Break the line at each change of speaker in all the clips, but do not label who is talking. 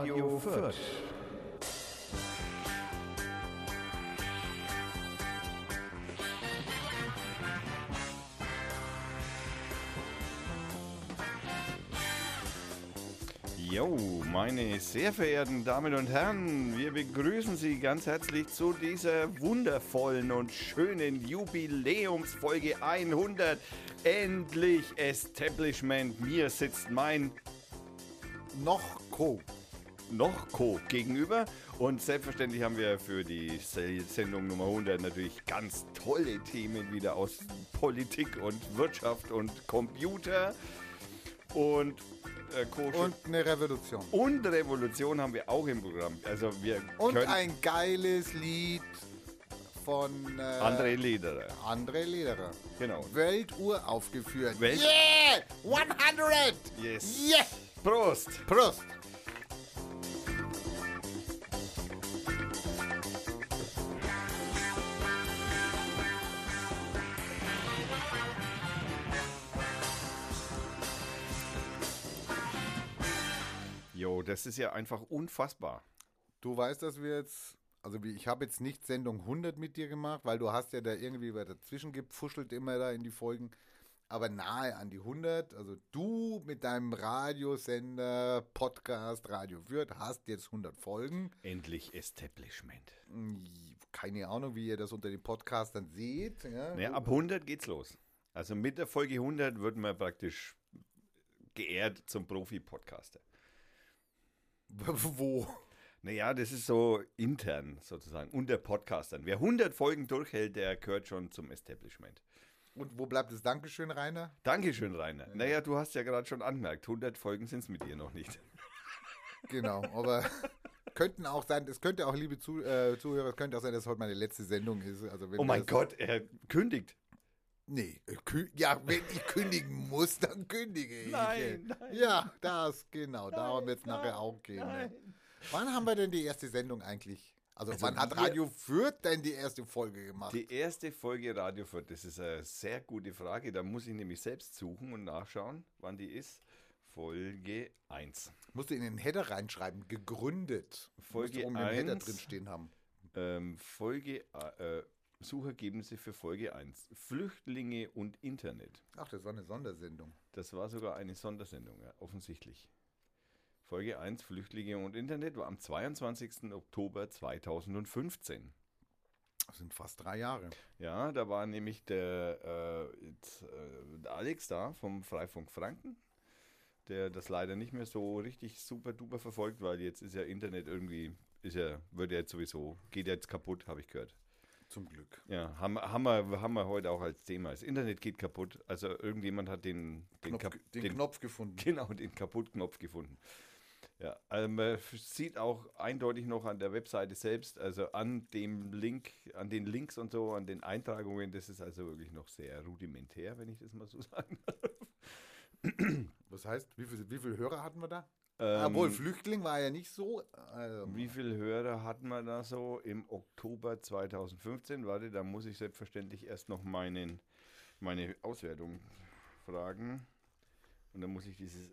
Radio Fürth. Jo, meine sehr verehrten Damen und Herren, wir begrüßen Sie ganz herzlich zu dieser wundervollen und schönen Jubiläumsfolge 100. Endlich Establishment. Mir sitzt mein
noch Co.
noch Co. gegenüber. Und selbstverständlich haben wir für die Sendung Nummer 100 natürlich ganz tolle Themen wieder aus Politik und Wirtschaft und Computer. Und äh, Co.
Und eine Revolution.
Und Revolution haben wir auch im Programm. Also wir
Und ein geiles Lied von äh,
André Lederer.
André Lederer.
Genau.
Weltuhr aufgeführt.
Welt-
yeah! 100!
Yes.
Yeah!
Prost!
Prost!
Das ist ja einfach unfassbar.
Du weißt, dass wir jetzt, also ich habe jetzt nicht Sendung 100 mit dir gemacht, weil du hast ja da irgendwie dazwischen gepfuschelt immer da in die Folgen, aber nahe an die 100. Also du mit deinem Radiosender, Podcast, Radio Würth hast jetzt 100 Folgen.
Endlich Establishment.
Keine Ahnung, wie ihr das unter den Podcastern seht. Ja,
Naja, ab 100 geht's los. Also mit der Folge 100 wird man praktisch geehrt zum Profi-Podcaster.
Wo?
Naja, das ist so intern sozusagen, unter Podcastern. Wer 100 Folgen durchhält, der gehört schon zum Establishment.
Und wo bleibt das Dankeschön, Rainer?
Dankeschön, Rainer. Naja, du hast ja gerade schon angemerkt, 100 Folgen sind's mit dir noch nicht.
Genau, aber könnten auch sein, es könnte auch, liebe Zu, äh, Zuhörer, es könnte auch sein, dass heute meine letzte Sendung ist. Also
Oh mein Gott, er kündigt.
Nee, äh, ja, wenn ich kündigen muss, dann kündige ich.
Nein, nein.
Ja, das, genau, darum wird es nachher auch gehen. Ne? Wann haben wir denn die erste Sendung eigentlich? Also, wann hat Radio Fürth denn die erste Folge gemacht?
Die erste Folge Radio Fürth, das ist eine sehr gute Frage. Da muss ich nämlich selbst suchen und nachschauen, wann die ist. Folge 1.
Musst du in den Header reinschreiben, gegründet.
Folge
Musst du oben im Header
eins.
drin stehen haben.
Ähm, Folge, äh, Suchergebnisse für Folge 1. Flüchtlinge und Internet.
Ach, das war eine Sondersendung.
Das war sogar eine Sondersendung, ja, offensichtlich. Folge 1, Flüchtlinge und Internet, war am 22. Oktober 2015.
Das sind fast drei Jahre.
Ja, da war nämlich der, äh, jetzt, äh, der Alex da vom Freifunk Franken, der das leider nicht mehr so richtig super duper verfolgt, weil jetzt ist ja Internet irgendwie, ist ja, wird ja jetzt sowieso, geht ja jetzt kaputt, habe ich gehört.
Zum Glück.
Ja, haben, haben, wir, haben wir heute auch als Thema. Das Internet geht kaputt. Also irgendjemand hat den, den,
Knopf,
Kap-
den, Knopf gefunden.
Genau, den Kaputtknopf gefunden. Ja, also man sieht auch eindeutig noch an der Webseite selbst, also an dem Link, an den Links und so, an den Eintragungen, das ist also wirklich noch sehr rudimentär, wenn ich das mal so sagen darf.
Was heißt, wie viele wie viel Hörer hatten wir da?
Ähm,
Obwohl, Flüchtling war ja nicht so. Also,
Wie viele Hörer hatten wir da so im Oktober 2015? Warte, da muss ich selbstverständlich erst noch meinen, meine Auswertung fragen. Und dann muss ich dieses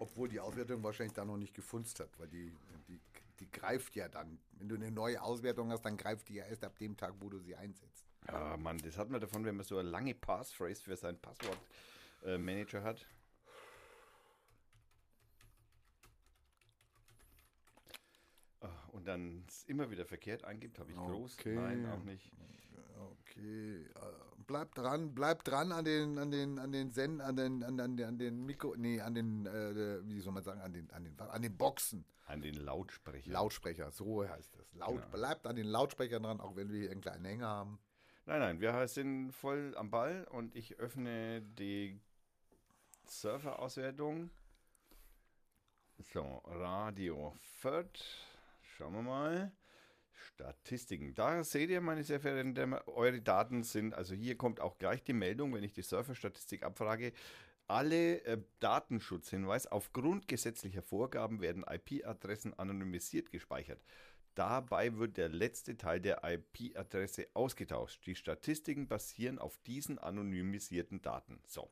obwohl die Auswertung wahrscheinlich da noch nicht gefunzt hat, weil die, die, die greift ja dann. Wenn du eine neue Auswertung hast, dann greift die ja erst ab dem Tag, wo du sie einsetzt.
Ja, Mann, das hat man davon, wenn man so eine lange Passphrase für seinen Passwortmanager hat. Ah, Und dann immer wieder verkehrt eingibt, habe ich groß.
Okay.
Nein, auch nicht.
Okay, äh, bleib dran, bleib dran an den, an den, an den Send, an den, an, an, den- an den Mikro, nee, an den, äh, wie soll man sagen, an den, an den, an den Boxen,
An den Lautsprecher.
Lautsprecher, so heißt das. Laut,
Genau.
Bleibt an den Lautsprechern dran, auch wenn wir hier einen kleinen Hänger haben.
Nein, nein, wir sind voll am Ball und ich öffne die Surfer-Auswertung. So, Radio Fürth. Schauen wir mal. Statistiken. Da seht ihr, meine sehr verehrten Damen, eure Daten sind, also hier kommt auch gleich die Meldung, wenn ich die Surfer-Statistik abfrage. Alle äh, Datenschutzhinweis aufgrund gesetzlicher Vorgaben werden IP-Adressen anonymisiert gespeichert. Dabei wird der letzte Teil der IP-Adresse ausgetauscht. Die Statistiken basieren auf diesen anonymisierten Daten. So,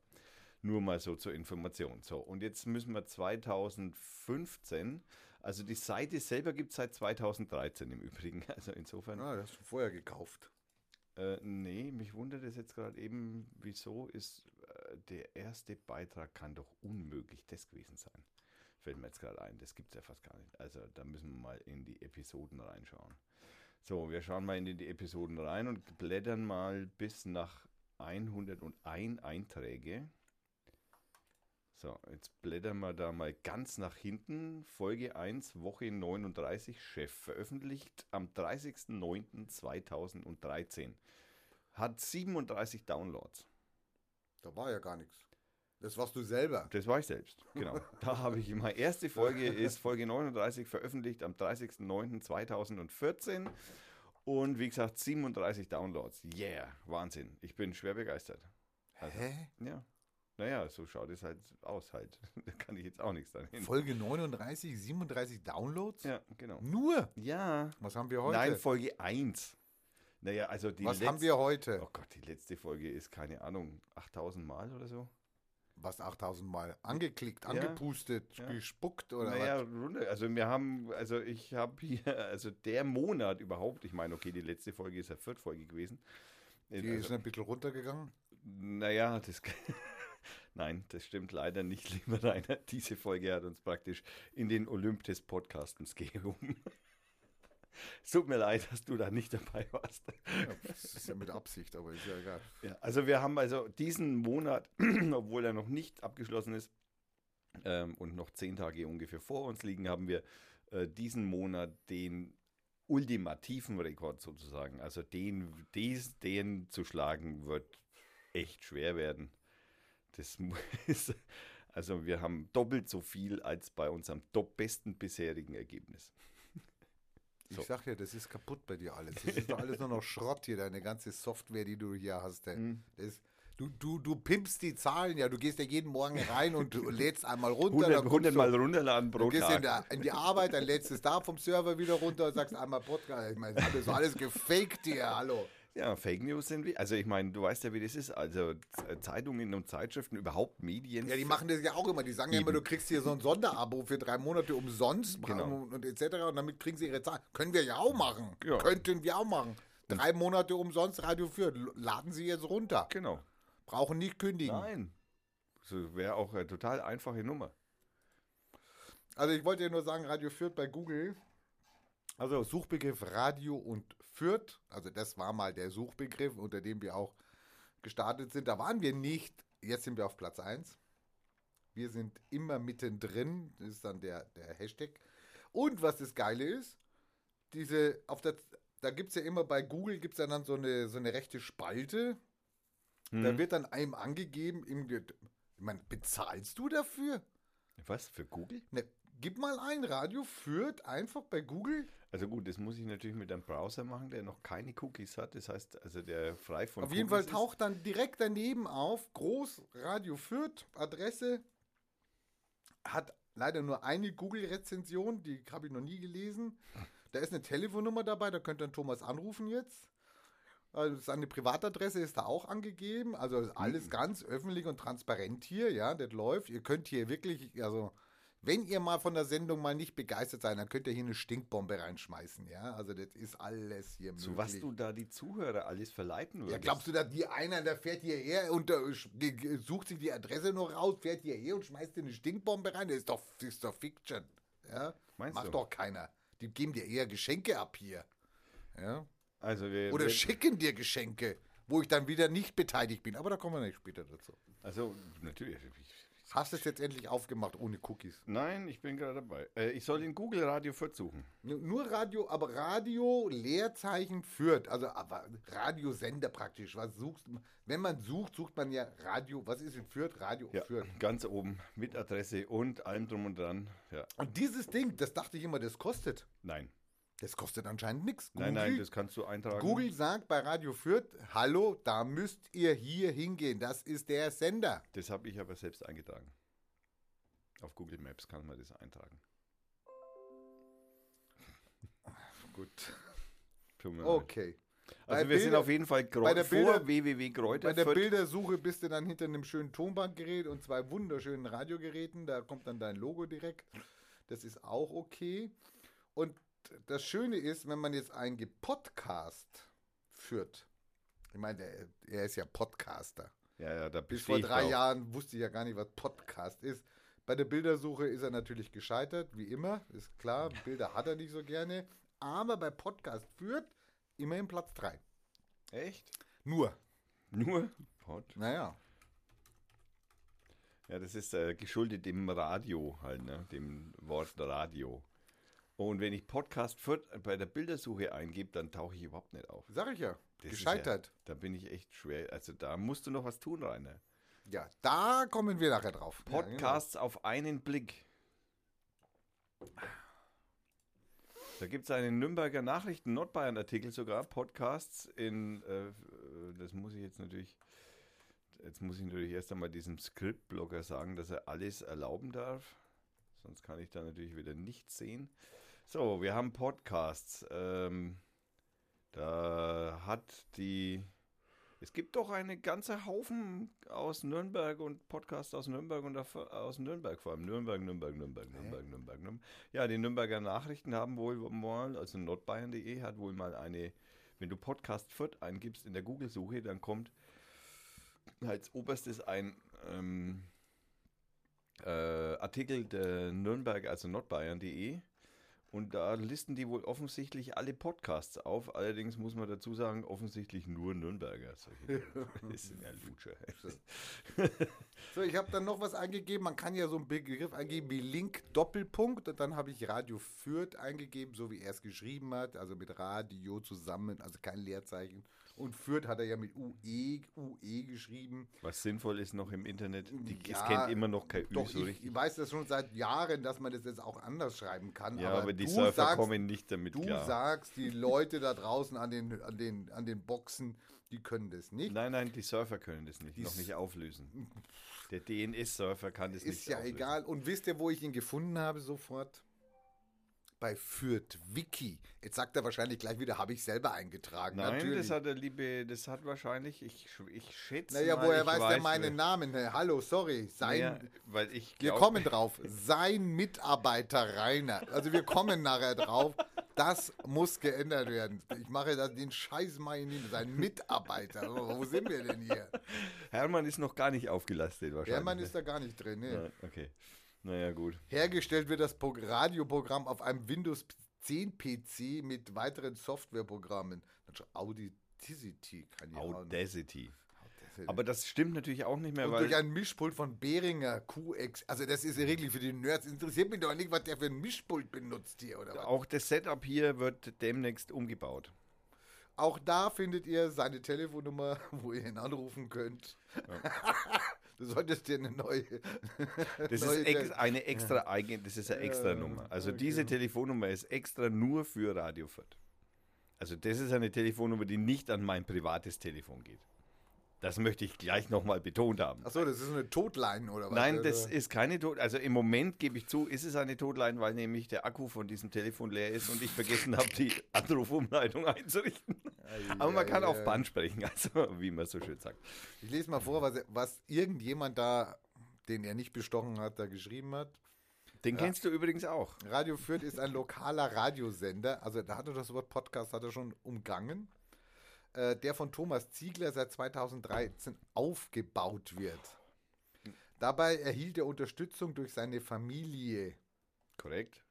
nur mal so zur Information. So, und jetzt müssen wir 2015 Also die Seite selber gibt es seit 2013 im Übrigen. Also insofern.
Ah, das hast du vorher gekauft.
Äh, nee, mich wundert es jetzt gerade eben, wieso ist äh, der erste Beitrag kann doch unmöglich das gewesen sein. Fällt mir jetzt gerade ein, das gibt es ja fast gar nicht. Also da müssen wir mal in die Episoden reinschauen. So, wir schauen mal in die Episoden rein und blättern mal bis nach 101 Einträge. So, jetzt blättern wir da mal ganz nach hinten. Folge 1, Woche 39, Chef, veröffentlicht am 30.09.2013. Hat 37 Downloads.
Da war ja gar nichts. Das warst du selber.
Das war ich selbst, genau. da habe ich meine erste Folge ist Folge 39 veröffentlicht am 30.09.2014 und wie gesagt 37 Downloads. Yeah, Wahnsinn. Ich bin schwer begeistert. Also,
Hä?
Ja. Naja, so schaut es halt aus halt. Da kann ich jetzt auch nichts dahin.
Folge 39, 37 Downloads?
Ja, genau.
Nur?
Ja.
Was haben wir heute?
Nein, Folge 1. Naja, also die
Was
letzte,
haben wir heute?
Oh Gott, die letzte Folge ist, keine Ahnung, 8000 Mal oder so.
Was 8000 Mal angeklickt,
Ja.
angepustet,
Ja.
gespuckt oder
naja,
was?
Also wir haben, also ich habe hier, also der Monat überhaupt, ich meine, okay, die letzte Folge ist ja Viertfolge gewesen.
Die
also,
ist ein bisschen runtergegangen.
naja, das Nein, das stimmt leider nicht, lieber Rainer. Diese Folge hat uns praktisch in den Olymp des Podcastens gehoben. Es tut mir leid, dass du da nicht dabei warst.
Ja, das ist ja mit Absicht, aber ist ja egal.
Ja, also wir haben also diesen Monat, obwohl er noch nicht abgeschlossen ist ähm, und noch zehn Tage ungefähr vor uns liegen, haben wir äh, diesen Monat den ultimativen Rekord sozusagen. Also den, dies, den zu schlagen wird echt schwer werden. Das ist, also wir haben doppelt so viel als bei unserem top besten bisherigen Ergebnis. So.
Ich sag ja, das ist kaputt bei dir alles. Das ist doch alles nur noch Schrott hier, deine ganze Software, die du hier hast.
Mhm.
Das, du, du, du pimpst die Zahlen ja, du gehst ja jeden Morgen rein und du lädst einmal runter.
100,
dann kommst
100
du-
Mal runterladen
Du
pro
gehst in,
Tag.
der, in die Arbeit, dann lädst es da vom Server wieder runter und sagst einmal Podcast. Ich meine, das ist alles gefaked hier, hallo.
Ja, Fake News sind wie. Also ich meine, du weißt ja, wie das ist. Also Zeitungen und Zeitschriften, überhaupt Medien.
Ja, die machen das ja auch immer. Die sagen ja immer, du kriegst hier so ein Sonderabo für drei Monate umsonst
Genau.
und etc. Und damit kriegen sie ihre Zahlen. Können wir ja auch machen.
Ja.
Könnten wir auch machen. Drei Monate umsonst Radio Fürth. L- Laden sie jetzt runter.
Genau.
Brauchen nicht kündigen.
Nein. So wäre auch eine total einfache Nummer.
Also ich wollte ja nur sagen, Radio Fürth bei Google. Also Suchbegriff Radio und Fürth. Also das war mal der Suchbegriff, unter dem wir auch gestartet sind. Da waren wir nicht. Jetzt sind wir auf Platz 1. Wir sind immer mittendrin. Das ist dann der, der Hashtag. Und was das Geile ist, diese, auf der, da gibt es ja immer bei Google gibt es ja dann so eine, so eine rechte Spalte. Da
Mhm.
wird dann einem angegeben, im, ich meine, bezahlst du dafür?
Was? Für Google?
Ne, gib mal ein, Radio führt einfach bei Google.
Also gut, das muss ich natürlich mit einem Browser machen, der noch keine Cookies hat. Das heißt, also der frei von
Auf jeden Fall
Cookies
taucht dann direkt daneben auf, groß Radio Fürth, Adresse. Hat leider nur eine Google-Rezension, die habe ich noch nie gelesen. Da ist eine Telefonnummer dabei, da könnt ihr Thomas anrufen jetzt. Also seine Privatadresse ist da auch angegeben. Also ist alles ganz öffentlich und transparent hier, ja, das läuft. Ihr könnt hier wirklich, also wenn ihr mal von der Sendung mal nicht begeistert seid, dann könnt ihr hier eine Stinkbombe reinschmeißen, ja. Also das ist alles hier
Ist. Zu
möglich.
was du da die Zuhörer alles verleiten würdest.
Ja, glaubst du, dass die einer, der fährt hierher und äh, sucht sich die Adresse noch raus, fährt hierher und schmeißt dir eine Stinkbombe rein? Das ist doch, das ist doch Fiction. Ja?
Meinst
Macht
du?
doch keiner. Die geben dir eher Geschenke ab hier. Ja?
Also wir,
Oder
wir,
schicken dir Geschenke, wo ich dann wieder nicht beteiligt bin. Aber da kommen wir nicht später dazu.
Also natürlich.
Hast du es jetzt endlich aufgemacht ohne Cookies?
nein, ich bin gerade dabei. Äh, ich soll in Google Radio Fürth suchen.
Nur- Radio, aber Radio, Leerzeichen führt. Also aber Radiosender praktisch. Was suchst du? Wenn man sucht, sucht man ja Radio. Was ist in Fürth? Radio
Ja,
Fürth.
ganz oben mit Adresse und allem drum und dran. Ja,
Und dieses Ding, das dachte ich immer, das kostet.
nein.
Das kostet anscheinend nichts.
Nein, nein, das kannst du eintragen.
Google sagt bei Radio Fürth, hallo, da müsst ihr hier hingehen. Das ist der Sender.
Das habe ich aber selbst eingetragen. Auf Google Maps kann man das eintragen.
Gut. Okay.
Also
Bei
wir sind
Bilder-
auf jeden Fall
bei
Greu
der
vor
Bilder-
www.kräuter
Bei der Bildersuche bist du dann hinter einem schönen Tonbandgerät und zwei wunderschönen Radiogeräten. Da kommt dann dein Logo direkt. Das ist auch okay. Und das Schöne ist, wenn man jetzt einen Podcast führt. Ich meine, der- er ist ja Podcaster.
Ja, ja, da
Bis vor drei. Jahren wusste ich ja gar nicht, was Podcast ist. Bei der Bildersuche ist er natürlich gescheitert, wie immer, ist klar. Bilder hat er nicht so gerne. Aber bei Podcast führt immerhin Platz 3.
Echt?
Nur.
Nur Pod.
Naja.
Ja, das ist äh, geschuldet dem Radio halt, ne? dem Wort Radio. Und wenn ich Podcast Fürth bei der Bildersuche eingebe, dann tauche ich überhaupt nicht auf.
Sag ich ja.
Das
gescheitert.
Ja, da bin ich echt schwer. Also da musst du noch was tun, Rainer.
Ja, da kommen wir nachher drauf. Ja, genau.
Podcasts auf einen Blick. Da gibt es einen Nürnberger Nachrichten Nordbayern-Artikel sogar, Podcasts in, äh, das muss ich jetzt natürlich, jetzt muss ich natürlich erst einmal diesem Script-Blogger sagen, dass er alles erlauben darf. Sonst kann ich da natürlich wieder nichts sehen. So, wir haben Podcasts. Ähm, da hat die, es gibt doch eine ganze Haufen aus Nürnberg und Podcasts aus Nürnberg und aus Nürnberg vor allem. Nürnberg, Nürnberg, Nürnberg, Nürnberg, Nürnberg, Nürnberg. Ja, die Nürnberger Nachrichten haben wohl mal, also nordbayern.de hat wohl mal eine, wenn du Podcast Fürth eingibst in der Google-Suche, dann kommt als oberstes ein ähm, äh, Artikel der Nürnberg, also nordbayern.de. Und da listen die wohl offensichtlich alle Podcasts auf. Allerdings muss man dazu sagen, offensichtlich nur Nürnberger. Das sind ja Lutscher.
So, ich habe dann noch was eingegeben. Man kann ja so einen Begriff eingeben wie Link Doppelpunkt und dann habe ich Radio Fürth eingegeben, so wie er es geschrieben hat, also mit Radio zusammen, also kein Leerzeichen. Und Fürth hat er ja mit UE, UE geschrieben.
Was sinnvoll ist noch im Internet, die, es
Ja,
kennt immer noch kein Ü
Doch,
so
ich,
richtig.
ich weiß das schon seit Jahren, dass man das jetzt auch anders schreiben kann.
Ja, aber, die
du
Surfer
sagst,
kommen nicht damit
Du
klar.
sagst, die Leute da draußen an den, an, den, an den Boxen, die können das nicht.
Nein, nein, die Surfer können das nicht,
Die
noch nicht auflösen. Der DNS-Surfer kann das
Ist
nicht
ja
auflösen.
egal. Und wisst ihr, wo ich ihn gefunden habe sofort? Bei Fürth Wiki. Jetzt sagt er wahrscheinlich gleich wieder, habe ich selber eingetragen.
Nein,
Natürlich.
das hat der liebe, das hat wahrscheinlich, ich, ich schätze
naja,
mal,
woher
ich
weiß, der meinen Namen? Hallo, sorry. Sein,
Naja, weil ich
wir
glaub-
kommen drauf. Sein Mitarbeiter Rainer. Also wir kommen nachher drauf. Das muss geändert werden. Ich mache da den Scheiß mal in ihn. Sein Mitarbeiter. Wo sind wir denn hier?
Hermann ist noch gar nicht aufgelastet wahrscheinlich.
Der Mann
ne?
ist da gar nicht drin. Ne?
Ja, okay. Naja, gut.
Hergestellt wird das Pro- Radioprogramm auf einem Windows 10 PC mit weiteren Softwareprogrammen. Audacity kann ja noch.
Audacity. Aber das stimmt natürlich auch nicht mehr,
und
weil
durch ein Mischpult von Behringer QX. Also das ist ja wirklich für die Nerds. Interessiert mich doch nicht, was der für ein Mischpult benutzt hier oder was.
auch das Setup hier wird demnächst umgebaut.
Auch da findet ihr seine Telefonnummer, wo ihr ihn anrufen könnt. du solltest dir eine neue.
Das
neue
ist ex eine extra eigen, das ist eine extra Nummer. Also
okay.
diese Telefonnummer ist extra nur für Radio Fürth. Also das ist eine Telefonnummer, die nicht an mein privates Telefon geht. Das möchte ich gleich nochmal betont haben.
Achso, das ist eine Totline oder was?
Nein,
oder?
das ist keine Tot. Also im Moment gebe ich zu, ist es eine Totline, weil nämlich der Akku von diesem Telefon leer ist und ich vergessen habe, die Anrufumleitung einzurichten. Aber man kann auf. Band sprechen, also wie man so schön sagt.
Ich lese mal vor, was, was irgendjemand da, den er nicht bestochen hat, da geschrieben hat.
Den kennst du übrigens auch.
Radio Fürth ist ein lokaler Radiosender, also da hat er das Wort Podcast hat er schon umgangen, äh, der von Thomas Ziegler seit 2013 aufgebaut wird. Dabei erhielt er Unterstützung durch seine Familie.
Korrekt.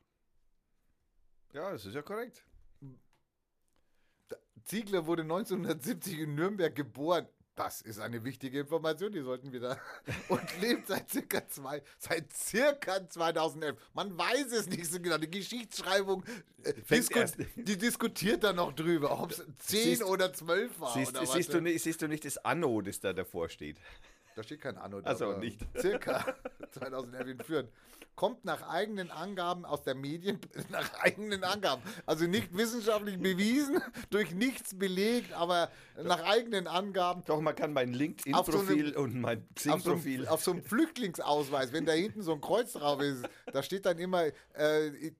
Ja, das ist ja korrekt.
Ziegler wurde 1970 in Nürnberg geboren. Das ist eine wichtige Information, die sollten wir da. Und lebt seit circa, zwei, seit circa 2011. Man weiß es nicht so genau. Die Geschichtsschreibung, äh, disku die diskutiert da noch drüber, ob es 10
Siehst-
oder 12 war.
Siehst,
oder
siehst, du nicht, siehst du nicht das Anno, das da davor steht?
Da steht kein Anno da.
Ach so,
aber
nicht.
Circa 2011 in Fürth. Kommt nach eigenen Angaben aus der Medien, nach eigenen Angaben. Also nicht wissenschaftlich bewiesen, durch nichts belegt, aber nach eigenen Angaben.
Doch, man kann mein
so
LinkedIn-Profil
einem-
und mein
Auf so,
Xing-Profil.
auf so einem Flüchtlingsausweis, wenn da hinten so ein Kreuz drauf ist, da steht dann immer äh,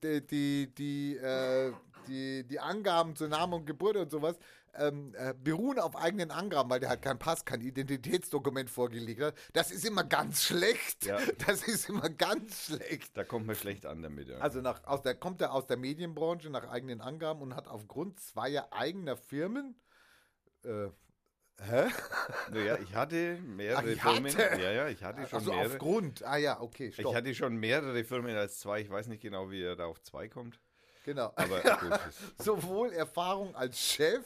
die, die, die, äh, die, die Angaben zu Name und Geburt und sowas. Ähm, äh, beruhen auf eigenen Angaben, weil der halt keinen Pass, kein Identitätsdokument vorgelegt hat. Das ist immer ganz schlecht.
Ja.
Das ist immer ganz schlecht.
Da kommt man schlecht an damit. Ja.
Also nach, aus der, kommt er aus der Medienbranche nach eigenen Angaben und hat aufgrund zweier eigener Firmen. Äh, hä?
naja, ich hatte mehrere
Ach, ich
Firmen.
hatte?
Ja, ja, ich hatte schon
Also
mehrere.
aufgrund. Ah ja, okay,
Ich
stopp.
hatte schon mehrere Firmen als zwei. Ich weiß nicht genau, wie er da auf zwei kommt.
genau.
Aber gut.
Sowohl Erfahrung als Chef.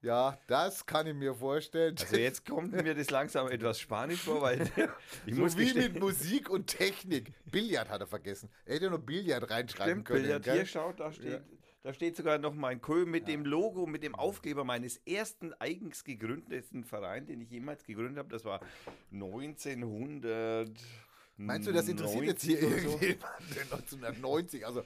Ja, das kann ich mir vorstellen.
Also jetzt kommt mir das langsam etwas spanisch vor, weil ich muss
so wie
gestehen,
mit Musik und Technik. Billard hat er vergessen. Er hätte nur Billard reinschreiben
Stimmt,
können.
Billard,
gell?
hier schaut, da steht, da steht sogar noch mein Kö mit dem Logo, mit dem Aufkleber meines ersten eigens gegründeten Verein, den ich jemals gegründet habe. Das war 1900.
Meinst du, das interessiert jetzt hier
90 oder so?
irgendjemand? 1990, also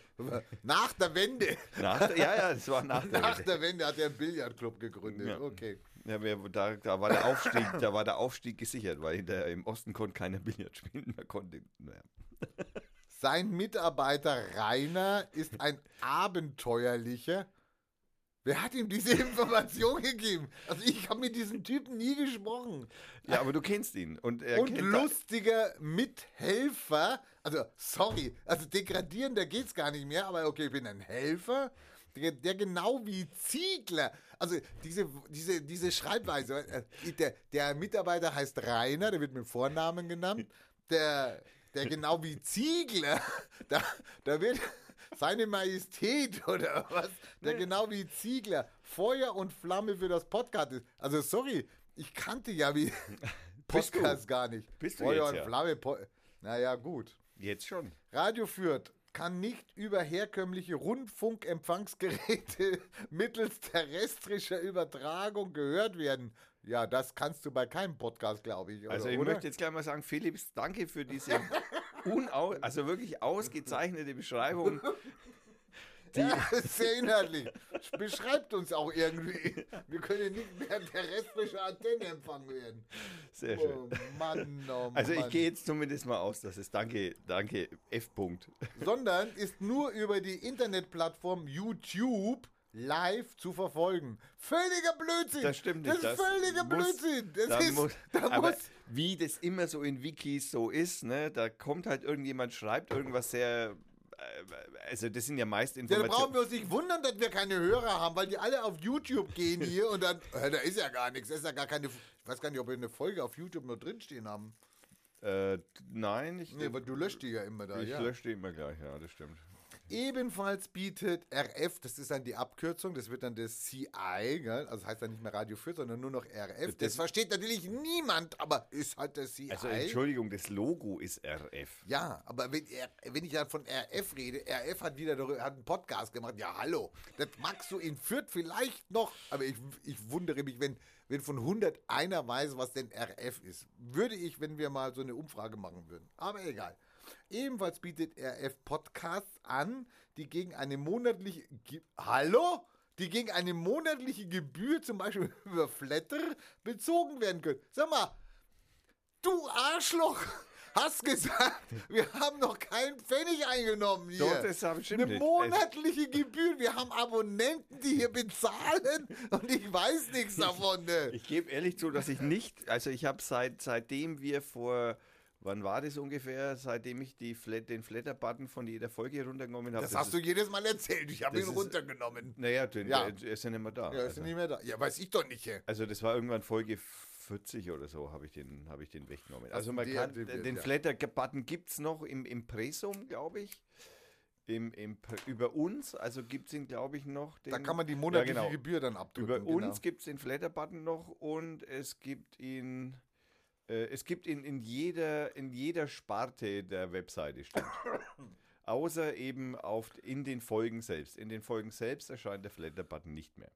nach der Wende.
Nach der, ja, ja, das war nach der
Nach
Wende.
der Wende hat er einen Billardclub gegründet.
Ja.
Okay.
Ja, da, da war der Aufstieg, da war der Aufstieg gesichert, weil hinter, im Osten konnte keiner Billard spielen. Man konnte, naja.
Sein Mitarbeiter Rainer ist ein abenteuerlicher. Wer hat ihm diese Information gegeben? Also ich habe mit diesem Typen nie gesprochen.
Ja, aber du kennst ihn. Und, er
Und lustiger Mithelfer. Also sorry, also degradierender geht's gar nicht mehr, aber okay, ich bin ein Helfer. Der, der genau wie Ziegler, also diese, diese, diese Schreibweise, äh, der, der Mitarbeiter heißt Rainer, der wird mit Vornamen genannt, der, der genau wie Ziegler, da, da wird seine Majestät oder was, der genau wie Ziegler Feuer und Flamme für das Podcast ist. Also sorry, ich kannte ja wie? Podcast gar nicht.
Bist du
Feuer
jetzt,
und
ja.
Flamme, po naja gut.
Jetzt schon.
Radio führt kann nicht über herkömmliche Rundfunkempfangsgeräte mittels terrestrischer Übertragung gehört werden. Ja, das kannst du bei keinem Podcast, glaube ich. Oder,
Also ich
oder?
möchte jetzt gleich mal sagen, Philips, danke für diese unau also wirklich ausgezeichnete Beschreibung.
ja, sehr inhaltlich. Beschreibt uns auch irgendwie. Wir können nicht mehr terrestrische Antenne empfangen werden.
Sehr schön.
Oh Mann, oh
Also ich
Mann.
gehe jetzt zumindest mal aus, dass es danke, danke, F. -Punkt.
sondern ist nur über die Internetplattform YouTube live zu verfolgen. Völliger Blödsinn.
Das stimmt nicht.
Das ist völliger
muss-
Blödsinn. Das
da
ist,
muss,
da
aber
muss,
wie das immer so in Wikis so ist, ne, da kommt halt irgendjemand, schreibt irgendwas sehr, äh, also das sind ja meist
ja, da brauchen
Informationen.
wir uns nicht wundern, dass wir keine Hörer haben, weil die alle auf YouTube gehen hier und dann, äh, da ist ja gar nichts, da ist ja gar keine, ich weiß gar nicht, ob wir eine Folge auf YouTube noch drinstehen haben.
Äh, nein, ich,
Nee, weil du löscht die ja immer da,
ich
ja.
lösche die immer gleich, ja, das stimmt.
Ebenfalls bietet RF, das ist dann die Abkürzung, das wird dann das CI, gell? also heißt dann nicht mehr Radio 4, sondern nur noch RF. Das,
Das-
versteht natürlich niemand, aber ist halt das CI.
Also Entschuldigung, das Logo ist RF.
ja, aber wenn, er- wenn ich dann von RF rede, RF hat wieder darüber- hat einen Podcast gemacht. Ja, hallo, das magst du in Fürth vielleicht noch, aber ich, ich wundere mich, wenn, wenn von 100 einer weiß, was denn RF ist. Würde ich, wenn wir mal so eine Umfrage machen würden. Aber egal. Ebenfalls bietet RF Podcasts an, die gegen eine monatliche. Ge Hallo? Die gegen eine monatliche Gebühr, zum Beispiel über Flatter, bezogen werden können. Sag mal, du Arschloch! Hast gesagt, wir haben noch keinen Pfennig eingenommen hier.
Doch, das habe ich
Eine
nicht.
monatliche Gebühr. Wir haben Abonnenten, die hier bezahlen und ich weiß nichts davon. Ne?
Ich gebe ehrlich zu, dass ich nicht, also ich habe seit, seitdem wir vor, wann war das ungefähr, seitdem ich die Flat, den Flatter-Button von jeder Folge runtergenommen habe.
Das hast du jedes Mal erzählt. Ich habe
das
ihn
ist-
runtergenommen.
Naja, den,
Ja.
der, er ist ja nicht mehr da.
Ja, ist
also,
nicht mehr da. Ja, weiß ich doch nicht. Hä?
also das war irgendwann Folge 40 oder so, habe ich, den, hab ich den weggenommen. Also man
die
kann,
aktiviert,
den
ja.
Flatter-Button gibt es noch im Impressum, glaube ich. Im, im, über uns, also gibt es ihn, glaube ich, noch. Den,
Da kann man die monatliche
Ja, genau.
Gebühr dann abdrücken.
Über
genau.
uns gibt es den Flatter-Button noch und es gibt ihn, es gibt ihn in jeder, in jeder Sparte der Webseite, stimmt. Außer eben auf, in den Folgen selbst. In den Folgen selbst erscheint der Flatter-Button nicht mehr.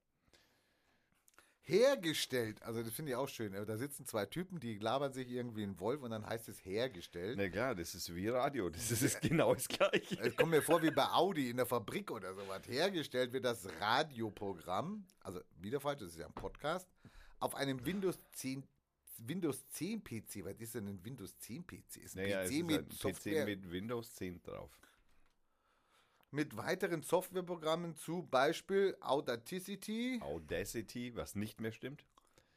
Hergestellt, also das finde ich auch schön. Da sitzen zwei Typen, die labern sich irgendwie in Wolf und dann heißt es hergestellt.
Na klar, das ist wie Radio, das ist, ist genau das Gleiche.
Es kommt mir vor wie bei Audi in der Fabrik oder sowas. Hergestellt wird das Radioprogramm, also wieder falsch, das ist ja ein Podcast, auf einem Windows 10 Windows 10 PC. Was ist denn ein Windows 10 PC? Ist ein
Naja, es
PC
ist
mit
ein
Software.
PC mit Windows 10 drauf.
mit weiteren Softwareprogrammen zu Beispiel Audacity
Audacity, was nicht mehr stimmt.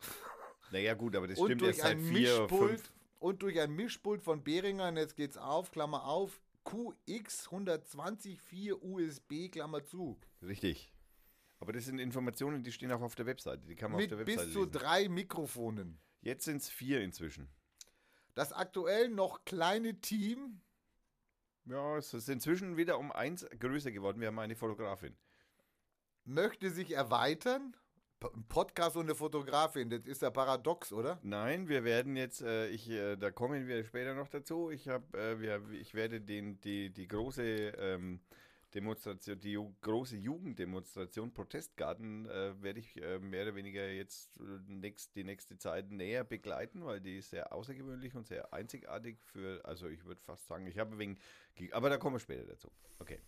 Naja, gut, aber das
und
stimmt erst seit vier,
Mischpult
fünf.
und durch ein Mischpult von Behringer, und jetzt geht's auf, Klammer auf, QX 120 4 USB, Klammer zu.
Richtig. Aber das sind Informationen, die stehen auch auf der Webseite. Die kann man
Mit
auf der
bis
Webseite
zu
lesen.
drei Mikrofonen.
Jetzt sind es vier inzwischen.
Das aktuell noch kleine Team
Ja, es ist inzwischen wieder um eins größer geworden. Wir haben eine Fotografin.
möchte sich erweitern. Ein Podcast und eine Fotografin, das ist ja paradox, oder?
Nein, wir werden jetzt, äh, ich, äh, da kommen wir später noch dazu. Ich habe, äh, wir, ich werde den, die, die große ähm, Demonstration, die große Jugenddemonstration Protestgarten äh, werde ich äh, mehr oder weniger jetzt äh, nächst, die nächste Zeit näher begleiten, weil die ist sehr außergewöhnlich und sehr einzigartig für, also ich würde fast sagen, ich habe wegen, aber da kommen wir später dazu. Okay.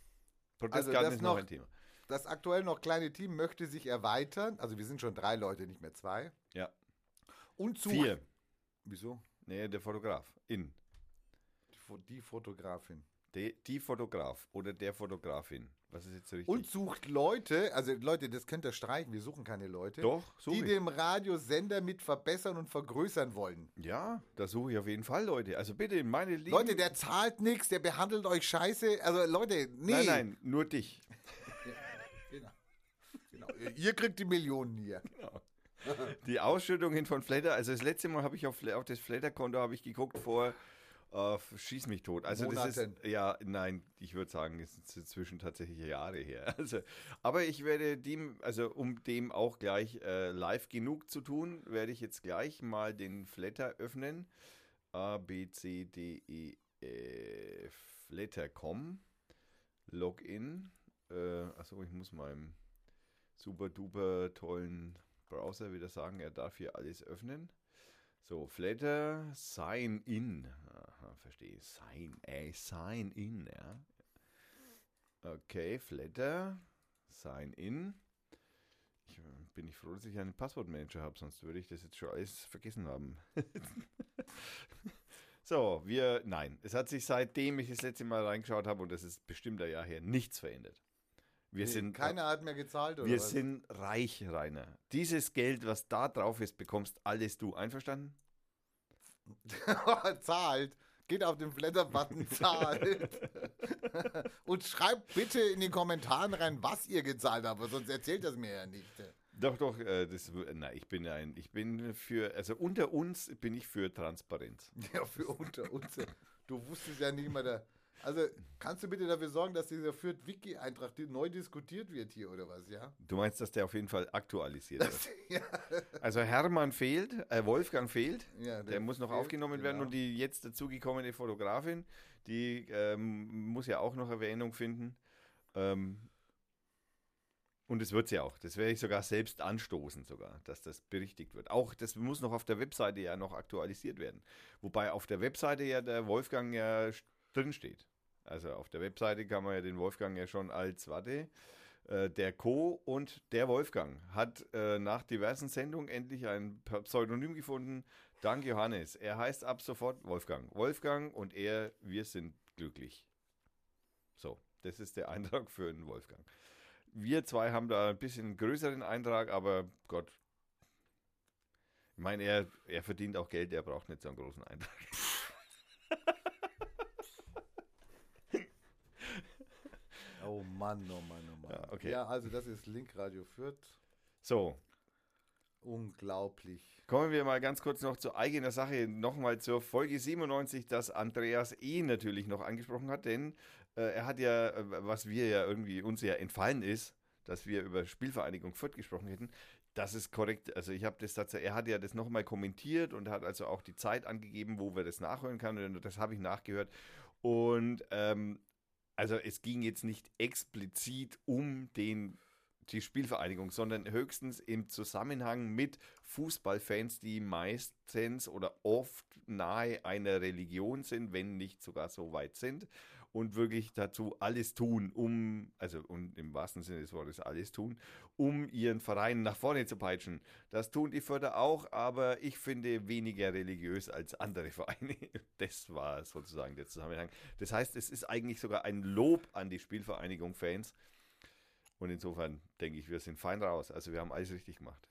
Protestgarten
Also das
ist noch
noch-
ein Thema.
Das aktuell noch kleine Team möchte sich erweitern. Also wir sind schon drei Leute, nicht mehr zwei.
Ja.
Und zu.
Vier.
Wieso?
Nee, der Fotograf. In.
Die, die Fotografin.
Die, die Fotograf oder der Fotografin. Was ist jetzt richtig?
Und sucht Leute, also Leute, das könnt ihr streichen, wir suchen keine Leute,
Doch,
die
ich.
dem Radiosender mit verbessern und vergrößern wollen.
Ja, da suche ich auf jeden Fall Leute. Also bitte, meine Lieben.
Leute, der zahlt nichts, der behandelt euch scheiße. Also Leute, nee.
Nein, nein, nur dich.
Genau. Genau. Ihr kriegt die Millionen hier.
Die Ausschüttungen von Flatter, also das letzte Mal habe ich auf, auf das Flatter-Konto geguckt vor äh, schieß mich tot. Also das
Monaten.
ist ja, nein, ich würde sagen, es ist inzwischen tatsächlich Jahre her. Also, aber ich werde dem, also um dem auch gleich äh, live genug zu tun, werde ich jetzt gleich mal den Flatter öffnen. A B C D E F Flatter.com Login. Äh, achso, ich muss meinem super duper tollen Browser wieder sagen, er darf hier alles öffnen. So, Flatter, Sign In. Aha, verstehe. Sign, äh, Sign In, ja. Okay, Flatter, Sign In. Ich äh, bin ich froh, dass ich einen Passwortmanager habe, sonst würde ich das jetzt schon alles vergessen haben. so, wir, nein, es hat sich seitdem ich das letzte Mal reingeschaut habe, und das ist bestimmt ein Jahr her, nichts verändert. Wir sind
Keiner hat mehr gezahlt, oder
wir
was?
sind reich, Rainer. Dieses Geld, was da drauf ist, bekommst alles du. Einverstanden?
zahlt. Geht auf den Flatter-Button, zahlt. Und schreibt bitte in die Kommentaren rein, was ihr gezahlt habt, sonst erzählt das mir ja nicht.
Doch, doch, äh, das, na, ich bin ein, ich bin für, also unter uns bin ich für Transparenz.
Ja, für unter uns. Du wusstest ja nicht mal da. Also, kannst du bitte dafür sorgen, dass dieser Fürth-Wiki-Eintrag die- neu diskutiert wird hier, oder was, ja?
Du meinst, dass der auf jeden Fall aktualisiert wird.
ja,
Also Hermann fehlt, äh, Wolfgang fehlt.
ja,
Der muss noch
fehlt,
aufgenommen werden
genau.
und die jetzt dazugekommene Fotografin, die ähm, muss ja auch noch Erwähnung finden. Ähm, und es wird sie auch. Das werde ich sogar selbst anstoßen, sogar, dass das berichtigt wird. Auch das muss noch auf der Webseite ja noch aktualisiert werden. Wobei auf der Webseite ja der Wolfgang ja drin steht. Also auf der Webseite kann man ja den Wolfgang ja schon als, warte, äh, der Co. und der Wolfgang hat äh, nach diversen Sendungen endlich ein Pseudonym gefunden. Dank Johannes. Er heißt ab sofort Wolfgang. Wolfgang und er, wir sind glücklich. So, das ist der Eintrag für den Wolfgang. Wir zwei haben da ein bisschen größeren Eintrag, aber Gott. Ich meine, er, er verdient auch Geld, er braucht nicht so einen großen Eintrag.
Oh Mann, oh Mann, oh Mann.
Ja, okay.
ja also das ist Link Radio Fürth.
So,
Unglaublich.
Kommen wir mal ganz kurz noch zu eigener Sache, nochmal zur Folge 97, das Andreas E. natürlich noch angesprochen hat, denn äh, er hat ja, äh, was wir ja irgendwie uns ja entfallen ist, dass wir über Spielvereinigung Fürth gesprochen hätten. Das ist korrekt. Also ich habe das tatsächlich, er hat ja das nochmal kommentiert und hat also auch die Zeit angegeben, wo wir das nachhören können. Und das habe ich nachgehört. Und ähm, also es ging jetzt nicht explizit um den die Spielvereinigung, sondern höchstens im Zusammenhang mit Fußballfans, die meistens oder oft nahe einer Religion sind, wenn nicht sogar so weit sind. Und wirklich dazu alles tun, um, also und im wahrsten Sinne des Wortes alles tun, um ihren Verein nach vorne zu peitschen. Das tun die Förder auch, aber ich finde weniger religiös als andere Vereine. Das war sozusagen der Zusammenhang. Das heißt, es ist eigentlich sogar ein Lob an die Spielvereinigung Fans. Und insofern denke ich, wir sind fein raus. Also wir haben alles richtig gemacht.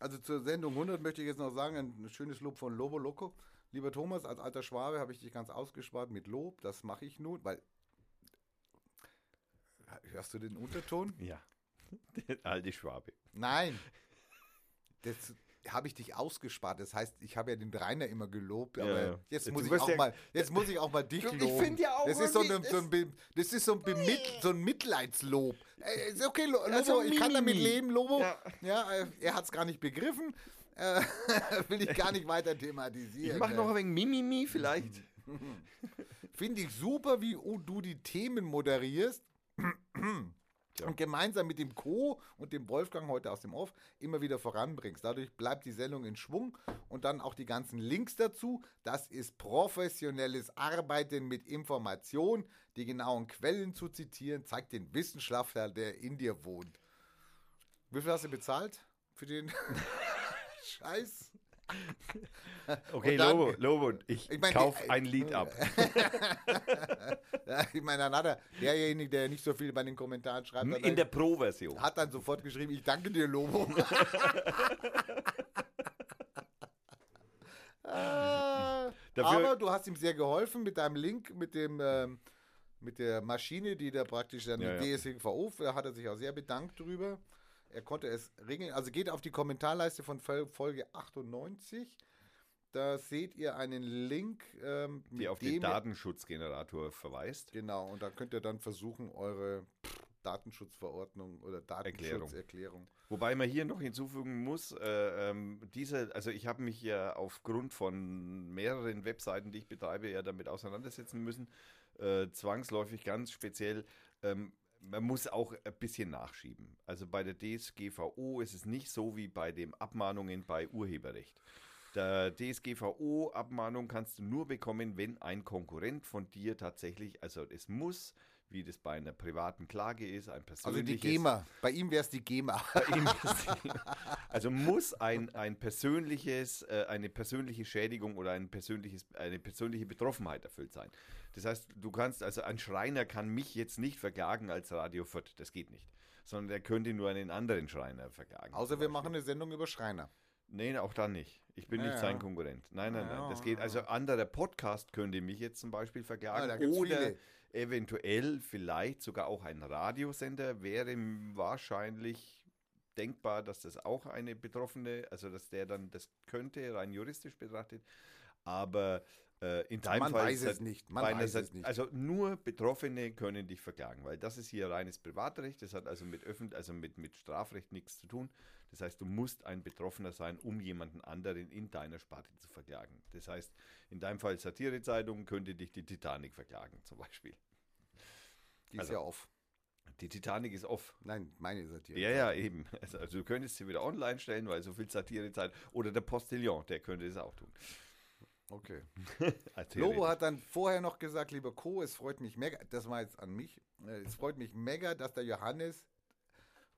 Also zur Sendung 100 möchte ich jetzt noch sagen, ein schönes Lob von Lobo Loco. Lieber Thomas, als alter Schwabe habe ich dich ganz ausgespart mit Lob. Das mache ich nun, weil. Hörst du den Unterton?
Ja. Der alte Schwabe.
Nein. Das habe ich dich ausgespart. Das heißt, ich habe ja den Rainer immer gelobt, aber
Ja.
jetzt
Du
muss ich auch
ja-
mal, jetzt muss ich auch mal dich
Du, ich
loben.
find ja auch
das ist so,
irgendwie-
so ein, Be- das ist so ein, Bemit, so ein Mitleidslob. Äh, ist okay, Lo- Lobo,
Also
ich kann damit leben, Lobo.
Ja.
Ja, äh, er hat es gar nicht begriffen. Äh, will ich gar nicht weiter thematisieren.
Ich mache noch ein wenig Mimimi vielleicht.
Finde ich super, wie du die Themen moderierst. Und gemeinsam mit dem Co. und dem Wolfgang heute aus dem Off immer wieder voranbringst. Dadurch bleibt die Sendung in Schwung und dann auch die ganzen Links dazu. Das ist professionelles Arbeiten mit Information. Die genauen Quellen zu zitieren, zeigt den Wissenschaftler, der in dir wohnt. Wie viel hast du bezahlt für den Scheiß?
Okay,
dann-
Lobo, Lobo, ich,
Ich mein,
kauf
die-
ein Lied ab.
Ja, ich meine, dann hat er, derjenige, der nicht so viel bei den Kommentaren schreibt,
In der
dann,
Pro-Version.
hat dann sofort geschrieben, ich danke dir, Lobo. Ah,
Dafür-
Aber du hast ihm sehr geholfen mit deinem Link, mit dem ähm, mit der Maschine, die da praktisch dann
Ja,
die. DSGVO, da hat er sich auch sehr bedankt drüber. Er konnte es regeln. Also geht auf die Kommentarleiste von Fol- Folge 98. Da seht ihr einen Link, ähm,
die auf den Datenschutzgenerator verweist.
Genau, und da könnt ihr dann versuchen, eure Datenschutzverordnung oder Datenschutzerklärung.
Wobei man hier noch hinzufügen muss, äh, ähm, diese, also ich habe mich ja aufgrund von mehreren Webseiten, die ich betreibe, ja damit auseinandersetzen müssen, äh, zwangsläufig ganz speziell. Ähm, man muss auch ein bisschen nachschieben. Also bei der DSGVO ist es nicht so wie bei den Abmahnungen bei Urheberrecht. Der DSGVO-Abmahnung kannst du nur bekommen, wenn ein Konkurrent von dir tatsächlich, also es muss, wie das bei einer privaten Klage ist, ein
Also die
persönliches...
GEMA. Bei ihm wäre es die GEMA.
Also muss ein, ein persönliches, äh, eine persönliche Schädigung oder ein persönliches, eine persönliche Betroffenheit erfüllt sein. Das heißt, du kannst, also ein Schreiner kann mich jetzt nicht verklagen als Radio Fürth, das geht nicht. Sondern er könnte nur einen anderen Schreiner verklagen.
Außer wir machen eine Sendung über Schreiner.
Nee, auch dann nicht. Ich bin
Ja,
nicht sein. Konkurrent. Nein, nein, nein. Das geht.
ja.
Also anderer Podcast könnte mich jetzt zum Beispiel
Ah,
verklagen.
da gibt's
oder
viele.
Eventuell vielleicht sogar auch ein Radiosender wäre wahrscheinlich denkbar, dass das auch eine Betroffene, also dass der dann das könnte, rein juristisch betrachtet. Aber in deinem
Man
Fall
weiß es nicht. Man weiß es nicht.
Also nur Betroffene können dich verklagen, weil das ist hier reines Privatrecht. Das hat also mit öffentlich, also mit, mit Strafrecht nichts zu tun. Das heißt, du musst ein Betroffener sein, um jemanden anderen in deiner Sparte zu verklagen. Das heißt, in deinem Fall Satirezeitung könnte dich die Titanic verklagen, zum Beispiel.
Die ist
Also-
ja off.
Die Titanic ist off.
Nein, meine Satire.
Ja, ja, eben. Also, also du könntest sie wieder online stellen, weil so viel Satirezeit. Oder der Postillon, der könnte es auch tun.
Okay. Lobo hat dann vorher noch gesagt, lieber Co., es freut mich mega, das war jetzt an mich, äh, es freut mich mega, dass der Johannes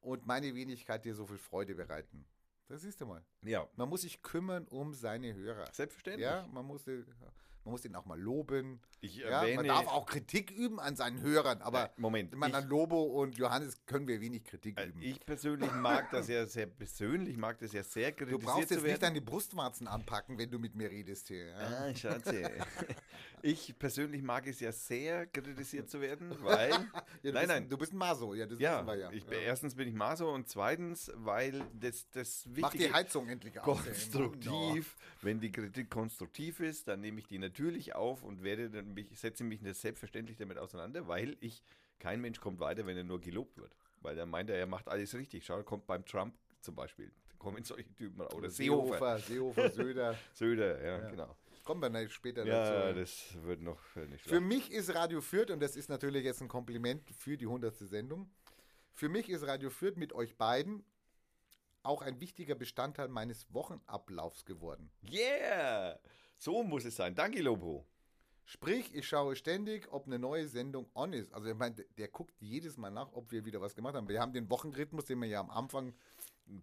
und meine Wenigkeit dir so viel Freude bereiten. Das siehst du mal.
Ja,
Man muss sich kümmern um seine Hörer.
selbstverständlich.
Ja, man muss, den- man muss den auch mal loben.
Ich
Ja,
erwähne,
man darf auch Kritik üben an seinen Hörern, aber
Äh, Moment,
meine,
ich-
an Lobo und Johannes können wir wenig Kritik
Äh,
üben.
Ich persönlich mag das ja sehr, persönlich mag das ja sehr
du
kritisiert
brauchst
zu
jetzt nicht deine Brustwarzen anpacken, wenn du mit mir redest hier. Ja?
Ah, Schatze. ich persönlich mag es ja sehr, kritisiert zu werden, weil.
Ja, du
nein,
bist,
nein.
Du bist ein Maso, ja, das
Ja,
wissen wir ja.
ich,
ja.
erstens bin ich Maso und zweitens, weil das, das
Mach die
Wichtige
Heizung endlich ey.
konstruktiv, wenn die Kritik konstruktiv ist, dann nehme ich die natürlich auf und werde dann mich, setze mich selbstverständlich damit auseinander, weil ich, kein Mensch kommt weiter, wenn er nur gelobt wird. Weil er meint, er er macht alles richtig. Schau, kommt beim Trump zum Beispiel. Da kommen solche Typen raus. Oder Seehofer.
Seehofer, Seehofer, Söder.
Söder, ja,
Ja.
genau.
Kommen wir nicht später
Ja,
dazu.
das wird noch äh, nicht
Für mich ist Radio Fürth, und das ist natürlich jetzt ein Kompliment für die 100. Sendung, für mich ist Radio Fürth mit euch beiden auch ein wichtiger Bestandteil meines Wochenablaufs geworden.
Yeah! So muss es sein. Danke, Lobo.
Sprich, ich schaue ständig, ob eine neue Sendung on ist. Also ich meine, der, der guckt jedes Mal nach, ob wir wieder was gemacht haben. Wir haben den Wochenrhythmus, den wir ja am Anfang